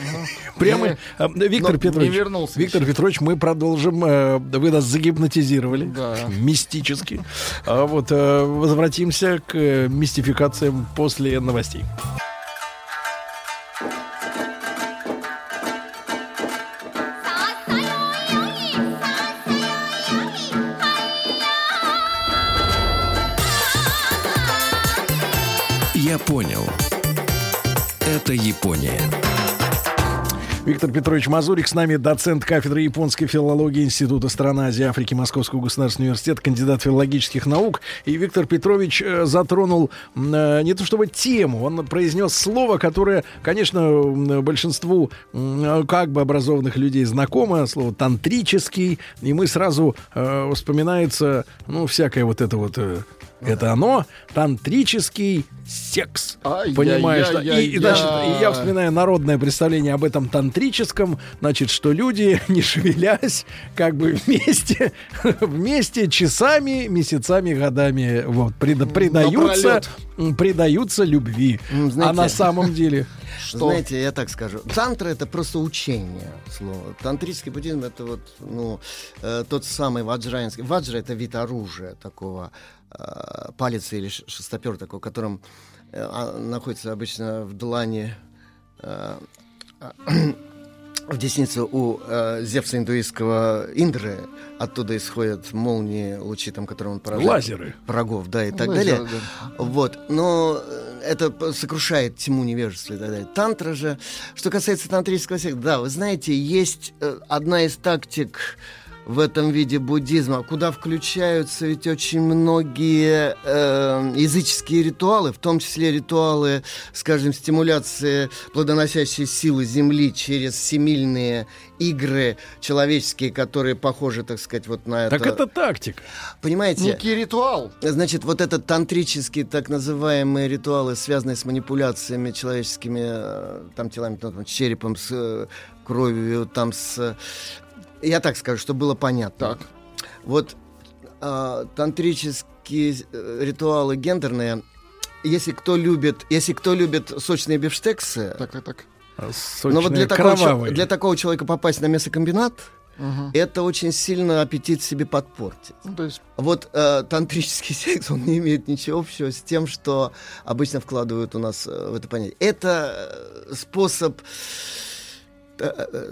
Прямо. А, Виктор Петрович. вернулся Виктор Петрович, мы продолжим. э, Вы нас загипнотизировали. Мистически. А вот э, возвратимся к э, мистификациям после новостей. Я понял. Это Япония. Виктор Петрович Мазурик с нами, доцент кафедры японской филологии Института стран Азии и Африки Московского государственного университета, кандидат филологических наук. И Виктор Петрович э, затронул э, не то чтобы тему, он произнес слово, которое, конечно, большинству м, как бы образованных людей знакомо, слово тантрический, и мы сразу э, вспоминается, ну, всякое вот это вот э, это оно, тантрический секс. Понимаешь? да? И, и, значит, и я вспоминаю народное представление об этом тантрическом, значит, что люди, не шевелясь, как бы вместе, вместе часами, месяцами, годами вот, преда- предаются, предаются любви. а знаете, на самом деле... Знаете, я так скажу. Тантра это просто учение слово. Тантрический буддизм это вот, ну, э, тот самый ваджраинский. Ваджра это вид оружия такого, палец или шестопер такой, которым э, а, находится обычно в длани э, в деснице у э, Зевса индуистского Индры. Оттуда исходят молнии, лучи, там, которые он поражает. Лазеры. Врагов, да, и так Лазеры, далее. Вот. Но э, это сокрушает тьму невежества и так далее. Тантра же, что касается тантрического секса, да, вы знаете, есть э, одна из тактик в этом виде буддизма, куда включаются ведь очень многие э, языческие ритуалы, в том числе ритуалы, скажем, стимуляции плодоносящей силы Земли через семильные игры человеческие, которые похожи, так сказать, вот на это. Так это тактика. Понимаете? Некий ритуал. Значит, вот этот тантрические так называемые ритуалы, связанные с манипуляциями человеческими, э, там телами, ну, там, с черепом, с э, кровью, там с... Я так скажу, чтобы было понятно. Так. Вот э, тантрические ритуалы гендерные, если кто любит, если кто любит сочные бифштексы, так, так, так. но вот для Сочные, такого, кровавые. для такого человека попасть на мясокомбинат, угу. это очень сильно аппетит себе подпортит. Ну, то есть... Вот э, тантрический секс, он не имеет ничего общего с тем, что обычно вкладывают у нас э, в это понятие. Это э, способ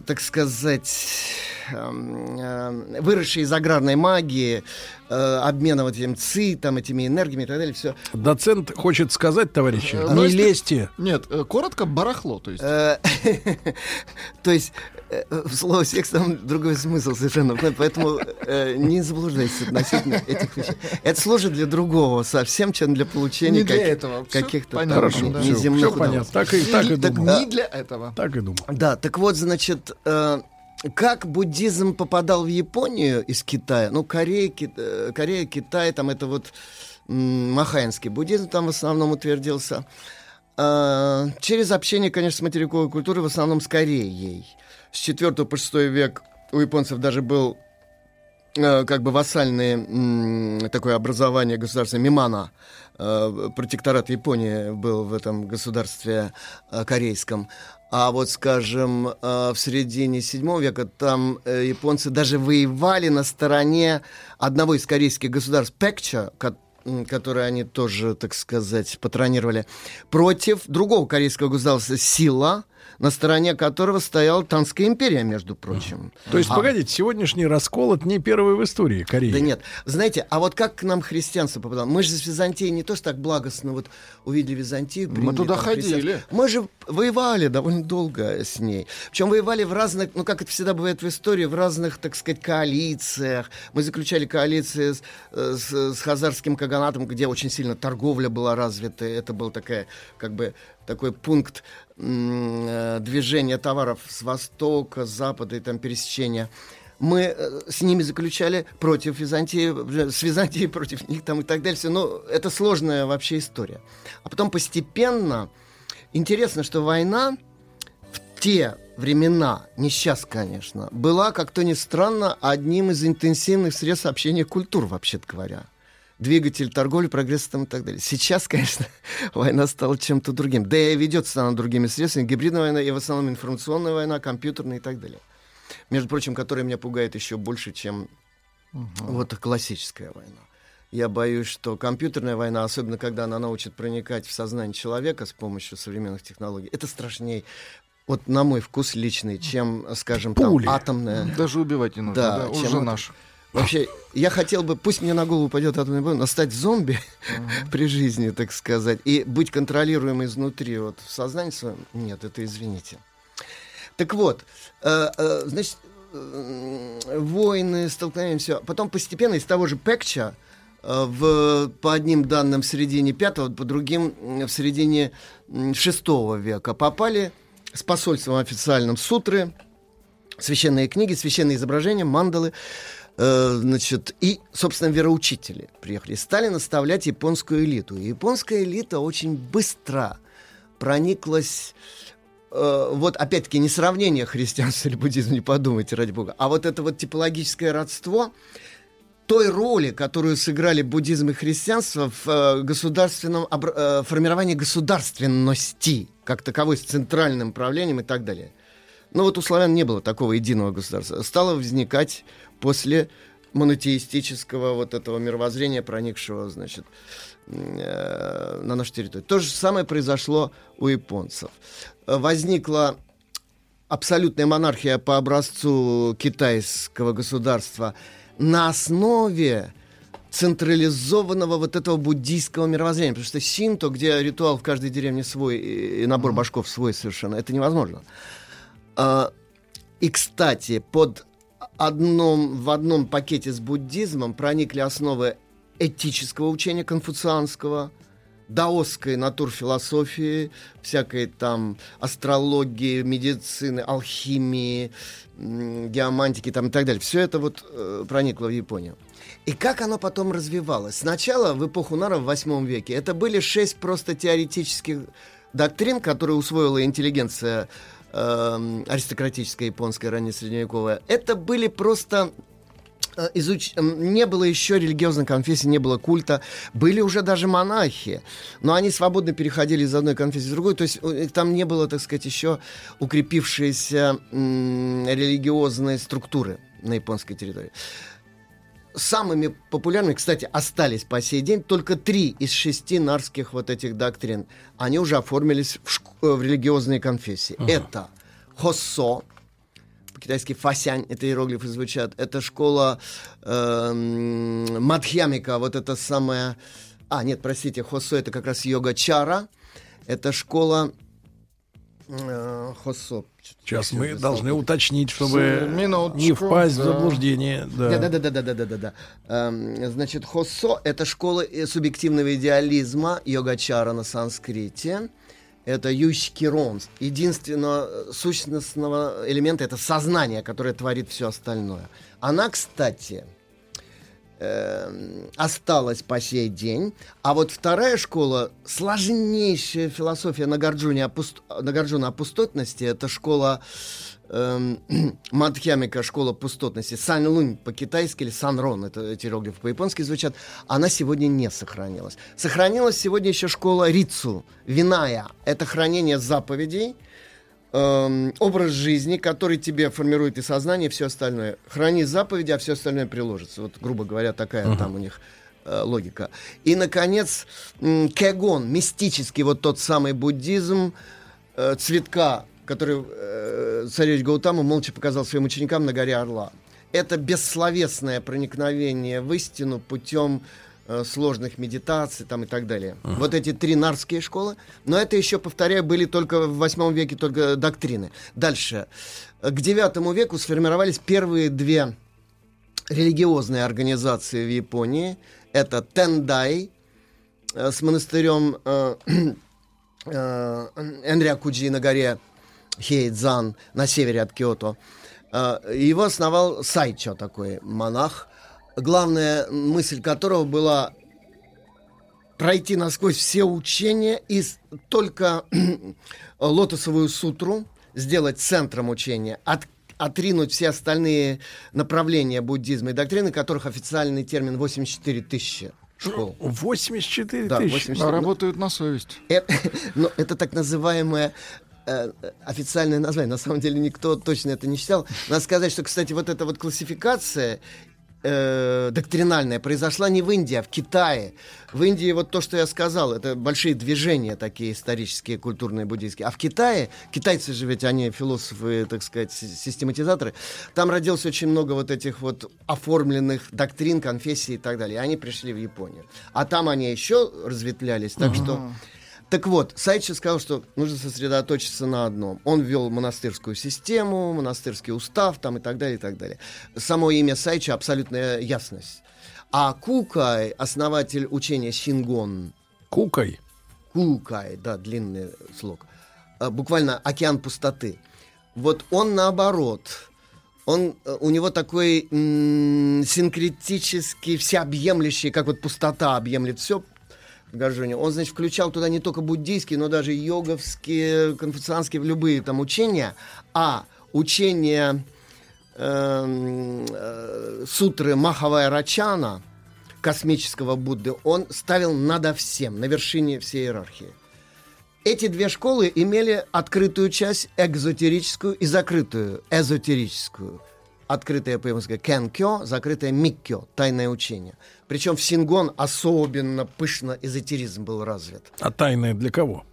так сказать, эм, э, выросшие из аграрной магии, обмена вот этим ЦИ, там, этими энергиями и так далее, все. Доцент хочет сказать, товарищи, не лезьте. Нет, коротко, барахло, то есть. То есть в слово секс там другой смысл совершенно. Поэтому не заблуждайтесь относительно этих вещей. Это служит для другого совсем, чем для получения каких-то неземных понятно. Так и, так и думал. Не для этого. Так и думал. Да, так вот, значит, э, как буддизм попадал в Японию из Китая? Ну, Корея, Ки, э, Корея Китай, там это вот м, махаинский буддизм там в основном утвердился. Э, через общение, конечно, с материковой культурой, в основном с Кореей. С 4 по 6 век у японцев даже был э, как бы вассальное такое образование государства Мимана. Э, протекторат Японии был в этом государстве э, корейском. А вот, скажем, в середине 7 века там японцы даже воевали на стороне одного из корейских государств, Пекча, который они тоже, так сказать, патронировали, против другого корейского государства Сила, на стороне которого стояла Танская империя, между прочим. То есть, а... погодите, сегодняшний раскол это не первый в истории Кореи. Да нет. Знаете, а вот как к нам христианство попадало? Мы же с Византией не то что так благостно вот увидели Византию. Приняли, Мы туда ходили. Мы же воевали довольно долго с ней. Причем воевали в разных, ну как это всегда бывает в истории, в разных, так сказать, коалициях. Мы заключали коалиции с, с, с Хазарским Каганатом, где очень сильно торговля была развита. Это был такая, как бы, такой пункт э, движения товаров с востока, с запада и там пересечения. Мы э, с ними заключали против Византии, с Византией против них там и так далее. Но это сложная вообще история. А потом постепенно... Интересно, что война в те времена, не сейчас, конечно, была, как то ни странно, одним из интенсивных средств общения культур, вообще-то говоря двигатель торговли, прогресса там и так далее. Сейчас, конечно, война стала чем-то другим. Да и ведется она другими средствами. Гибридная война и в основном информационная война, компьютерная и так далее. Между прочим, которая меня пугает еще больше, чем угу. вот классическая война. Я боюсь, что компьютерная война, особенно когда она научит проникать в сознание человека с помощью современных технологий, это страшнее вот на мой вкус личный, чем, скажем, Пули. там атомная. Даже убивать не нужно, да, да уже чем наш. Вообще, я хотел бы, пусть мне на голову пойдет атомная бомба, но стать зомби uh-huh. при жизни, так сказать, и быть контролируемым изнутри, вот в сознании своем, нет, это извините. Так вот, э, э, значит, э, войны, столкновения, все. Потом постепенно из того же Пекча, э, в, по одним данным в середине пятого, по другим в середине шестого века попали с посольством официальным сутры, священные книги, священные изображения, мандалы, Э, значит, и, собственно, вероучители приехали, стали наставлять японскую элиту. И японская элита очень быстро прониклась э, вот опять-таки не сравнение христианства или буддизма, не подумайте, ради бога, а вот это вот типологическое родство той роли, которую сыграли буддизм и христианство в э, государственном э, формировании государственности, как таковой с центральным правлением и так далее. Но вот у славян не было такого единого государства. Стало возникать после монотеистического вот этого мировоззрения, проникшего, значит, э, на нашу территорию. То же самое произошло у японцев. Возникла абсолютная монархия по образцу китайского государства на основе централизованного вот этого буддийского мировоззрения. Потому что синто, где ритуал в каждой деревне свой и набор башков свой совершенно, это невозможно. А, и, кстати, под одном, в одном пакете с буддизмом проникли основы этического учения конфуцианского, даосской натурфилософии, всякой там астрологии, медицины, алхимии, геомантики там и так далее. Все это вот э, проникло в Японию. И как оно потом развивалось? Сначала, в эпоху Нара в 8 веке, это были шесть просто теоретических доктрин, которые усвоила интеллигенция э, аристократическая японская раннесредневековая, это были просто э, изуч... не было еще религиозной конфессии, не было культа, были уже даже монахи, но они свободно переходили из одной конфессии в другую, то есть там не было, так сказать, еще укрепившейся м- религиозной структуры. на японской территории. Самыми популярными, кстати, остались по сей день только три из шести нарских вот этих доктрин. Они уже оформились в, шк- э, в религиозные конфессии. Ага. Это Хоссо, по-китайски фасянь, это иероглифы звучат. Это школа эм, Мадхьямика, вот это самая... А, нет, простите, Хосо это как раз йога-чара. Это школа э, Хосо. Сейчас мы должны уточнить, чтобы Минуточку, не впасть в заблуждение. Да. Да, да, да, да, да, да, да, значит, Хосо это школа э, субъективного идеализма, йогачара на санскрите. Это Юшкирон. Единственного э, сущностного элемента это сознание, которое творит все остальное. Она, кстати, эм, осталась по сей день. А вот вторая школа, сложнейшая философия опуст... Нагарджуна о пустотности, это школа эм, Мадхьямика, школа пустотности. Сан Лунь по-китайски или Сан Рон, это эти иероглифы по-японски звучат, она сегодня не сохранилась. Сохранилась сегодня еще школа Рицу, Виная. Это хранение заповедей, эм, образ жизни, который тебе формирует и сознание, и все остальное. Храни заповеди, а все остальное приложится. Вот, грубо говоря, такая Мгм. там у них э, логика. И, наконец, м, кегон, мистический, вот тот самый буддизм, э, цветка, который э, царевич Гаутама молча показал своим ученикам на горе Орла. Это бессловесное проникновение в истину путем э, сложных медитаций там и так далее. Вот эти три нарские школы. Но это еще, повторяю, были только в восьмом веке только доктрины. Дальше. К девятому веку сформировались первые две религиозные организации в Японии. Это Тендай э, с монастырем э, э, Энрякуджи на горе Хейдзан на севере от Киото. Э, Его основал Сайчо, такой монах, главная мысль которого была пройти насквозь все учения и только лотосовую сутру сделать центром учения, от- отринуть все остальные направления буддизма и доктрины, которых официальный термин 84 тысячи школ. 84 Да, тысячи. 84. А работают на совесть. Это, но это так называемое э, официальное название. На самом деле никто точно это не считал. Надо сказать, что, кстати, вот эта вот классификация э, доктринальная произошла не в Индии, а в Китае. В Индии вот то, что я сказал, это большие движения такие исторические, культурные, буддийские. А в Китае, китайцы же ведь, они философы, так сказать, си- систематизаторы, там родилось очень много вот этих вот оформленных доктрин, конфессий и так далее. И они пришли в Японию. А там они еще разветвлялись, так что... Так вот, Сайчи сказал, что нужно сосредоточиться на одном. Он ввел монастырскую систему, монастырский устав там и так далее, и так далее. Само имя Сайчи абсолютная ясность. А Кукай, основатель учения Сингон. Кукай? Кукай, да, длинный слог. А, Буквально океан пустоты. Вот он наоборот. Он, э, у него такой м, синкретический, всеобъемлющий, как вот пустота объемлет все, Горжоне. Он, значит, включал туда не только буддийские, но даже йоговские, конфуцианские, любые там учения, а учение эм, э, сутры Махавая Рачана, космического Будды, он ставил надо всем, на вершине всей иерархии. Эти две школы имели открытую часть, экзотерическую и закрытую, эзотерическую. Открытая по-японски кенкё, закрытая миккё, тайное учение. Причем в Сингон особенно пышно эзотеризм был развит. А тайное для кого?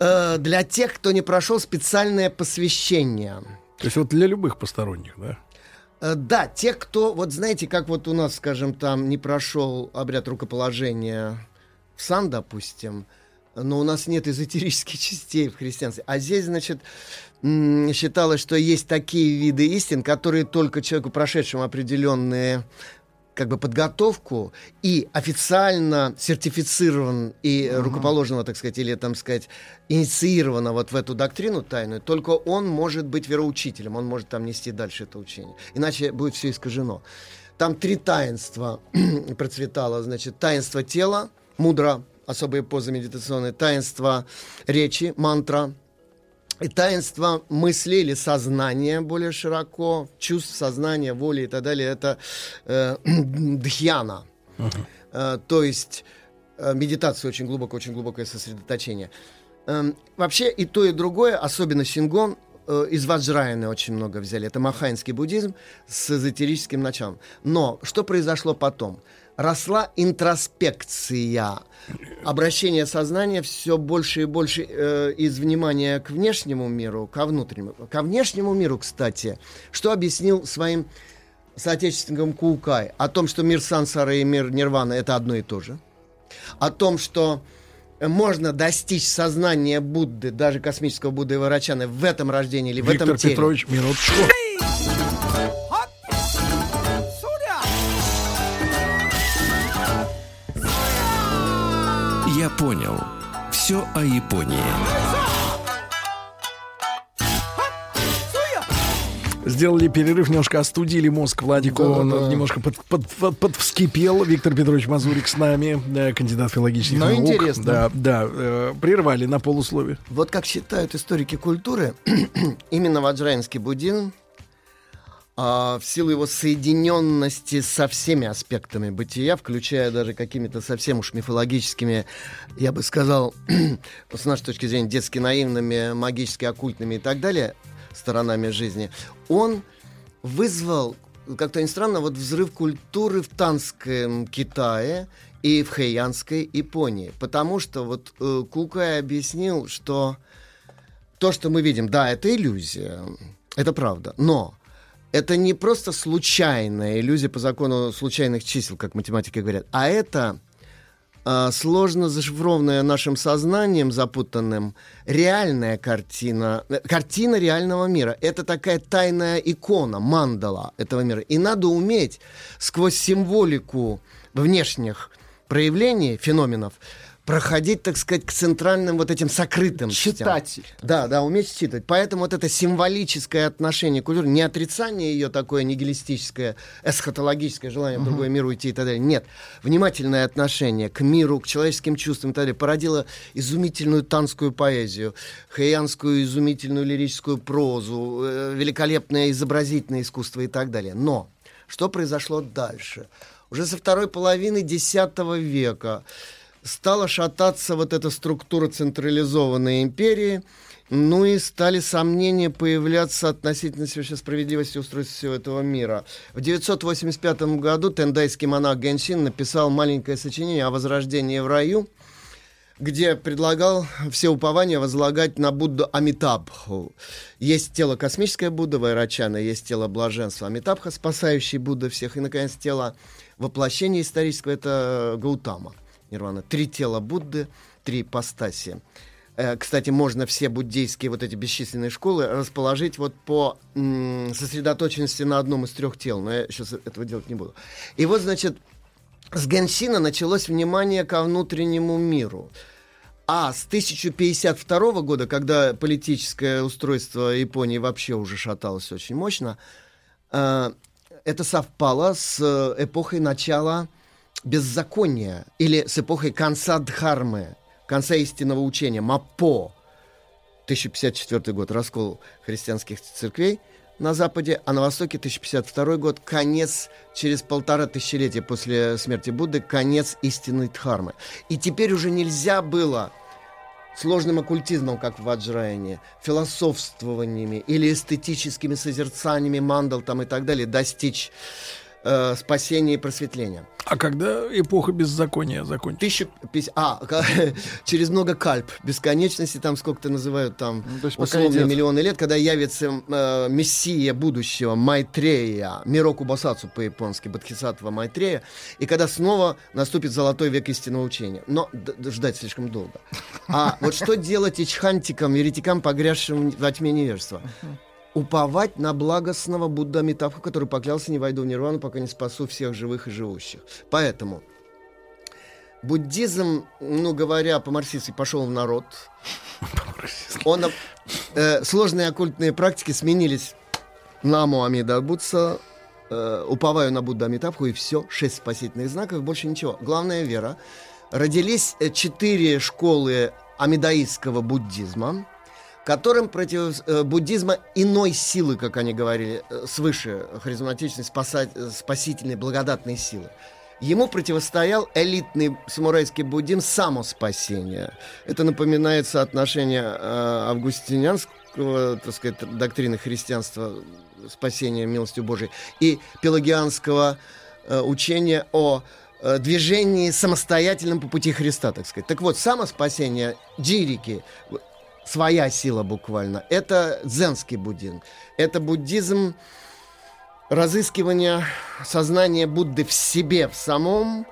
Э, для тех, кто не прошел специальное посвящение. То есть вот для любых посторонних, да? Э, Да, тех, кто, вот знаете, как вот у нас, скажем, там не прошел обряд рукоположения в сан, допустим, но у нас нет эзотерических частей в христианстве. А здесь, значит, считалось, что есть такие виды истин, которые только человеку, прошедшему определенные как бы подготовку и официально сертифицирован и рукоположенного, так сказать, или, там сказать, инициировано вот в эту доктрину тайную, только он может быть вероучителем, он может там нести дальше это учение. Иначе будет все искажено. Там три таинства процветало, значит, таинство тела, мудро, особые позы медитационные, таинство речи, мантра, и таинство мысли или сознания более широко, чувств, сознания, воли и так далее, это э, дхьяна. Э, то есть э, медитация очень глубокое, очень глубокое сосредоточение. Эм, вообще и то, и другое, особенно сингон, э, из Ваджраяна очень много взяли. Это махайнский буддизм с эзотерическим началом. Но что произошло потом? Росла интроспекция, обращение сознания все больше и больше э, из внимания к внешнему миру, ко внутреннему. Ко внешнему миру, кстати, что объяснил своим соотечественникам Кулкай? О том, что мир сансара и мир нирвана это одно и то же. О том, что можно достичь сознания Будды, даже космического Будды и Варачаны в этом рождении или в Виктор этом теле. Петрович, минуточку. Понял. Все о Японии. Сделали перерыв, немножко остудили мозг Владику. Да, Он да. немножко под, под, под- подвскипел. Виктор Петрович Мазурик с нами, э, кандидат филологических Ну, наук. интересно. Да, да. э, прервали на полуслове. Вот как считают историки культуры, именно ваджрайнский буддизм а, в силу его соединенности со всеми аспектами бытия, включая даже какими-то совсем уж мифологическими, я бы сказал, с нашей точки зрения, детски наивными, магически оккультными и так далее сторонами жизни, он вызвал, как-то ни странно, вот взрыв культуры в Танском Китае и в Хэйянской Японии. Потому что вот э, Кукай объяснил, что то, что мы видим, да, это иллюзия, это правда, но это не просто случайная иллюзия по закону случайных чисел, как математики говорят, а это а, сложно зашифрованная нашим сознанием запутанным реальная картина, э, картина реального мира. Это такая тайная икона, мандала этого мира. И надо уметь сквозь символику внешних проявлений, феноменов, проходить, так сказать, к центральным вот этим сокрытым. Читать. Да, да, уметь считывать. Поэтому вот это символическое отношение к культуре, не отрицание ее такое нигилистическое, эсхатологическое желание в Мгм. другой мир уйти и так далее. Нет. Внимательное отношение к миру, к человеческим чувствам и так далее породило изумительную танскую поэзию, хэйянскую изумительную лирическую прозу, э, великолепное изобразительное искусство и так далее. Но что произошло дальше? Уже со второй половины X века стала шататься вот эта структура централизованной империи, ну и стали сомнения появляться относительно совершенно справедливости устройства всего этого мира. В 985 году тендайский монах Генсин написал маленькое сочинение о возрождении в раю, где предлагал все упования возлагать на Будду Амитабху. Есть тело космическое Будда Вайрачана, есть тело блаженства Амитабха, спасающий Будда всех, и, наконец, тело воплощения исторического — это Гаутама. Нирвана. Три тела Будды, три ипостаси. Э, Кстати, можно все буддийские вот эти бесчисленные школы расположить вот по сосредоточенности на одном из трех тел, но я сейчас этого делать не буду. И вот, значит, с Генсина началось внимание ко внутреннему миру. А с 1052 года, когда политическое устройство Японии вообще уже шаталось очень мощно, э, это совпало с э, эпохой начала беззакония или с эпохой конца Дхармы, конца истинного учения, Мапо. 1054 год, раскол христианских церквей на Западе, а на Востоке 1052 год, конец, через полтора тысячелетия после смерти Будды, конец истинной Дхармы. И теперь уже нельзя было сложным оккультизмом, как в Ваджраяне, философствованиями или эстетическими созерцаниями мандал там и так далее достичь э, спасения и просветления. А когда эпоха беззакония закончится? 1050... А, через много кальп, бесконечности, там сколько-то называют там Ну, идет. миллионы лет, когда явится э, мессия будущего Майтрея, Мироку Басацу по-японски, Бодхисаттва Майтрея, и когда снова наступит золотой век истинного учения. Но ждать слишком долго. А вот что делать ичхантикам, еретикам, погрязшим во тьме невежества? Уповать на благостного Будда Амитабху, который поклялся не войду в нирвану, пока не спасу всех живых и живущих. Поэтому буддизм, ну говоря по-марксистски, пошел в народ. Он, э, сложные оккультные практики сменились на Муаммеда Будса, э, уповаю на Будда Амитабху, и все, шесть спасительных знаков, больше ничего. Главная вера. Родились э, четыре школы амидаистского буддизма, которым против э, буддизма иной силы, как они говорили, э, свыше харизматичной, спаса- э, спасительной, благодатной силы. Ему противостоял элитный самурайский буддизм самоспасения. Это напоминает соотношение э, августинянского так сказать, доктрины христианства спасения милостью Божией и пелагианского учения о движении самостоятельном по пути Христа, так сказать. Так вот, самоспасение джирики, своя сила буквально, это дзенский буддизм. Это буддизм разыскивания сознания Будды в себе, в самом,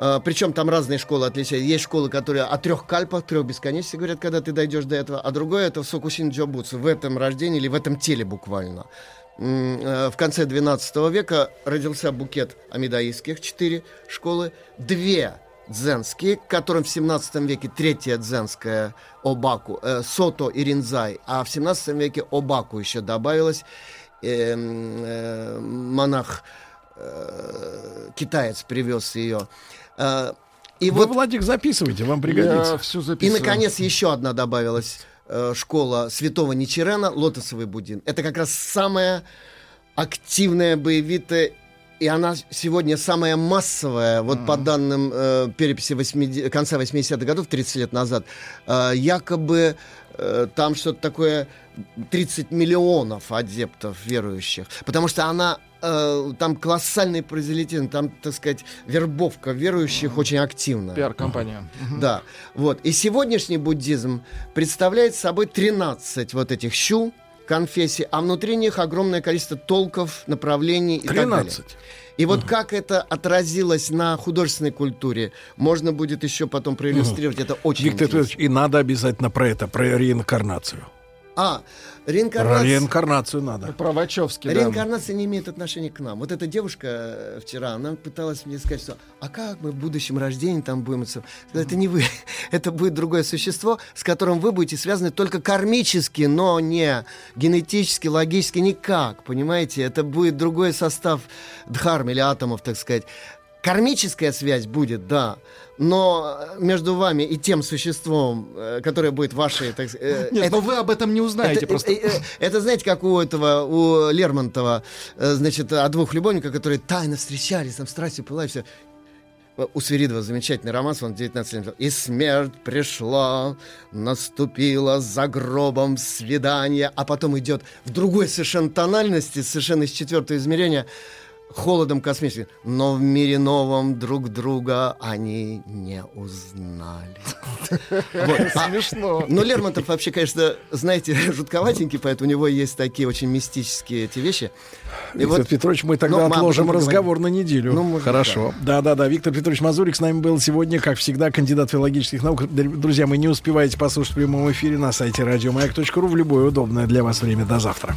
Uh, причем там разные школы отличаются. Есть школы, которые о трех кальпах, трех бесконечностей говорят, когда ты дойдешь до этого, а другое это Сокусин Джобуцу, в этом рождении или в этом теле буквально. Uh, в конце 12 века родился букет амидаистских, четыре школы, две дзенские, к которым в 17 веке третья дзенская Обаку, э, Сото и Ринзай, а в 17 веке Обаку еще добавилось. Э, э, монах э, китаец привез ее. Э, и Вы, вот, Владик, записывайте, вам пригодится. Я все записываю. И, наконец, еще одна добавилась э, школа святого Ничерена, лотосовый буддин. Это как раз самая активная, боевитая и она сегодня самая массовая, вот mm-hmm. по данным э, переписи 80, конца 80-х годов, 30 лет назад, э, якобы э, там что-то такое 30 миллионов адептов верующих, потому что она э, там колоссальный производитель, там, так сказать, вербовка верующих mm-hmm. очень активная. Пиар-компания. Mm-hmm. Да, вот. И сегодняшний буддизм представляет собой 13 вот этих щу, конфессий, а внутри них огромное количество толков, направлений и 13. так далее. И вот угу. как это отразилось на художественной культуре, можно будет еще потом проиллюстрировать. Угу. Это очень Виктор Петрович, и надо обязательно про это, про реинкарнацию. А, реинкарнация... Реинкарнацию надо. Про Вачовский, Реинкарнация да. не имеет отношения к нам. Вот эта девушка э, вчера, она пыталась мне сказать, что а как мы в будущем рождении там будем... Это не вы. Это будет другое существо, с которым вы будете связаны только кармически, но не генетически, логически никак. Понимаете? Это будет другой состав дхарм или атомов, так сказать. Кармическая связь будет, да, но между вами и тем существом, э, которое будет вашей... Так, э, Нет, это, но вы об этом не узнаете это, просто. Это, это, знаете, как у этого, у Лермонтова, э, значит, о двух любовниках, которые тайно встречались, там страстью пылали, все. У Свиридова замечательный роман, он 19 лет. «И смерть пришла, наступила за гробом свидания», а потом идет в другой совершенно тональности, совершенно из четвертого измерения – холодом космическим. Но в мире новом друг друга они не узнали. А, Смешно. Но Лермонтов вообще, конечно, знаете, жутковатенький, поэтому у него есть такие очень мистические эти вещи. Виктор Петрович, мы тогда отложим разговор на неделю. Ну, Хорошо. Да-да-да. Виктор Петрович Мазурик с нами был сегодня, как всегда, кандидат филологических наук. Друзья, мы не успеваете послушать в прямом эфире на сайте радиомаяк.ру в любое удобное для вас время. До завтра.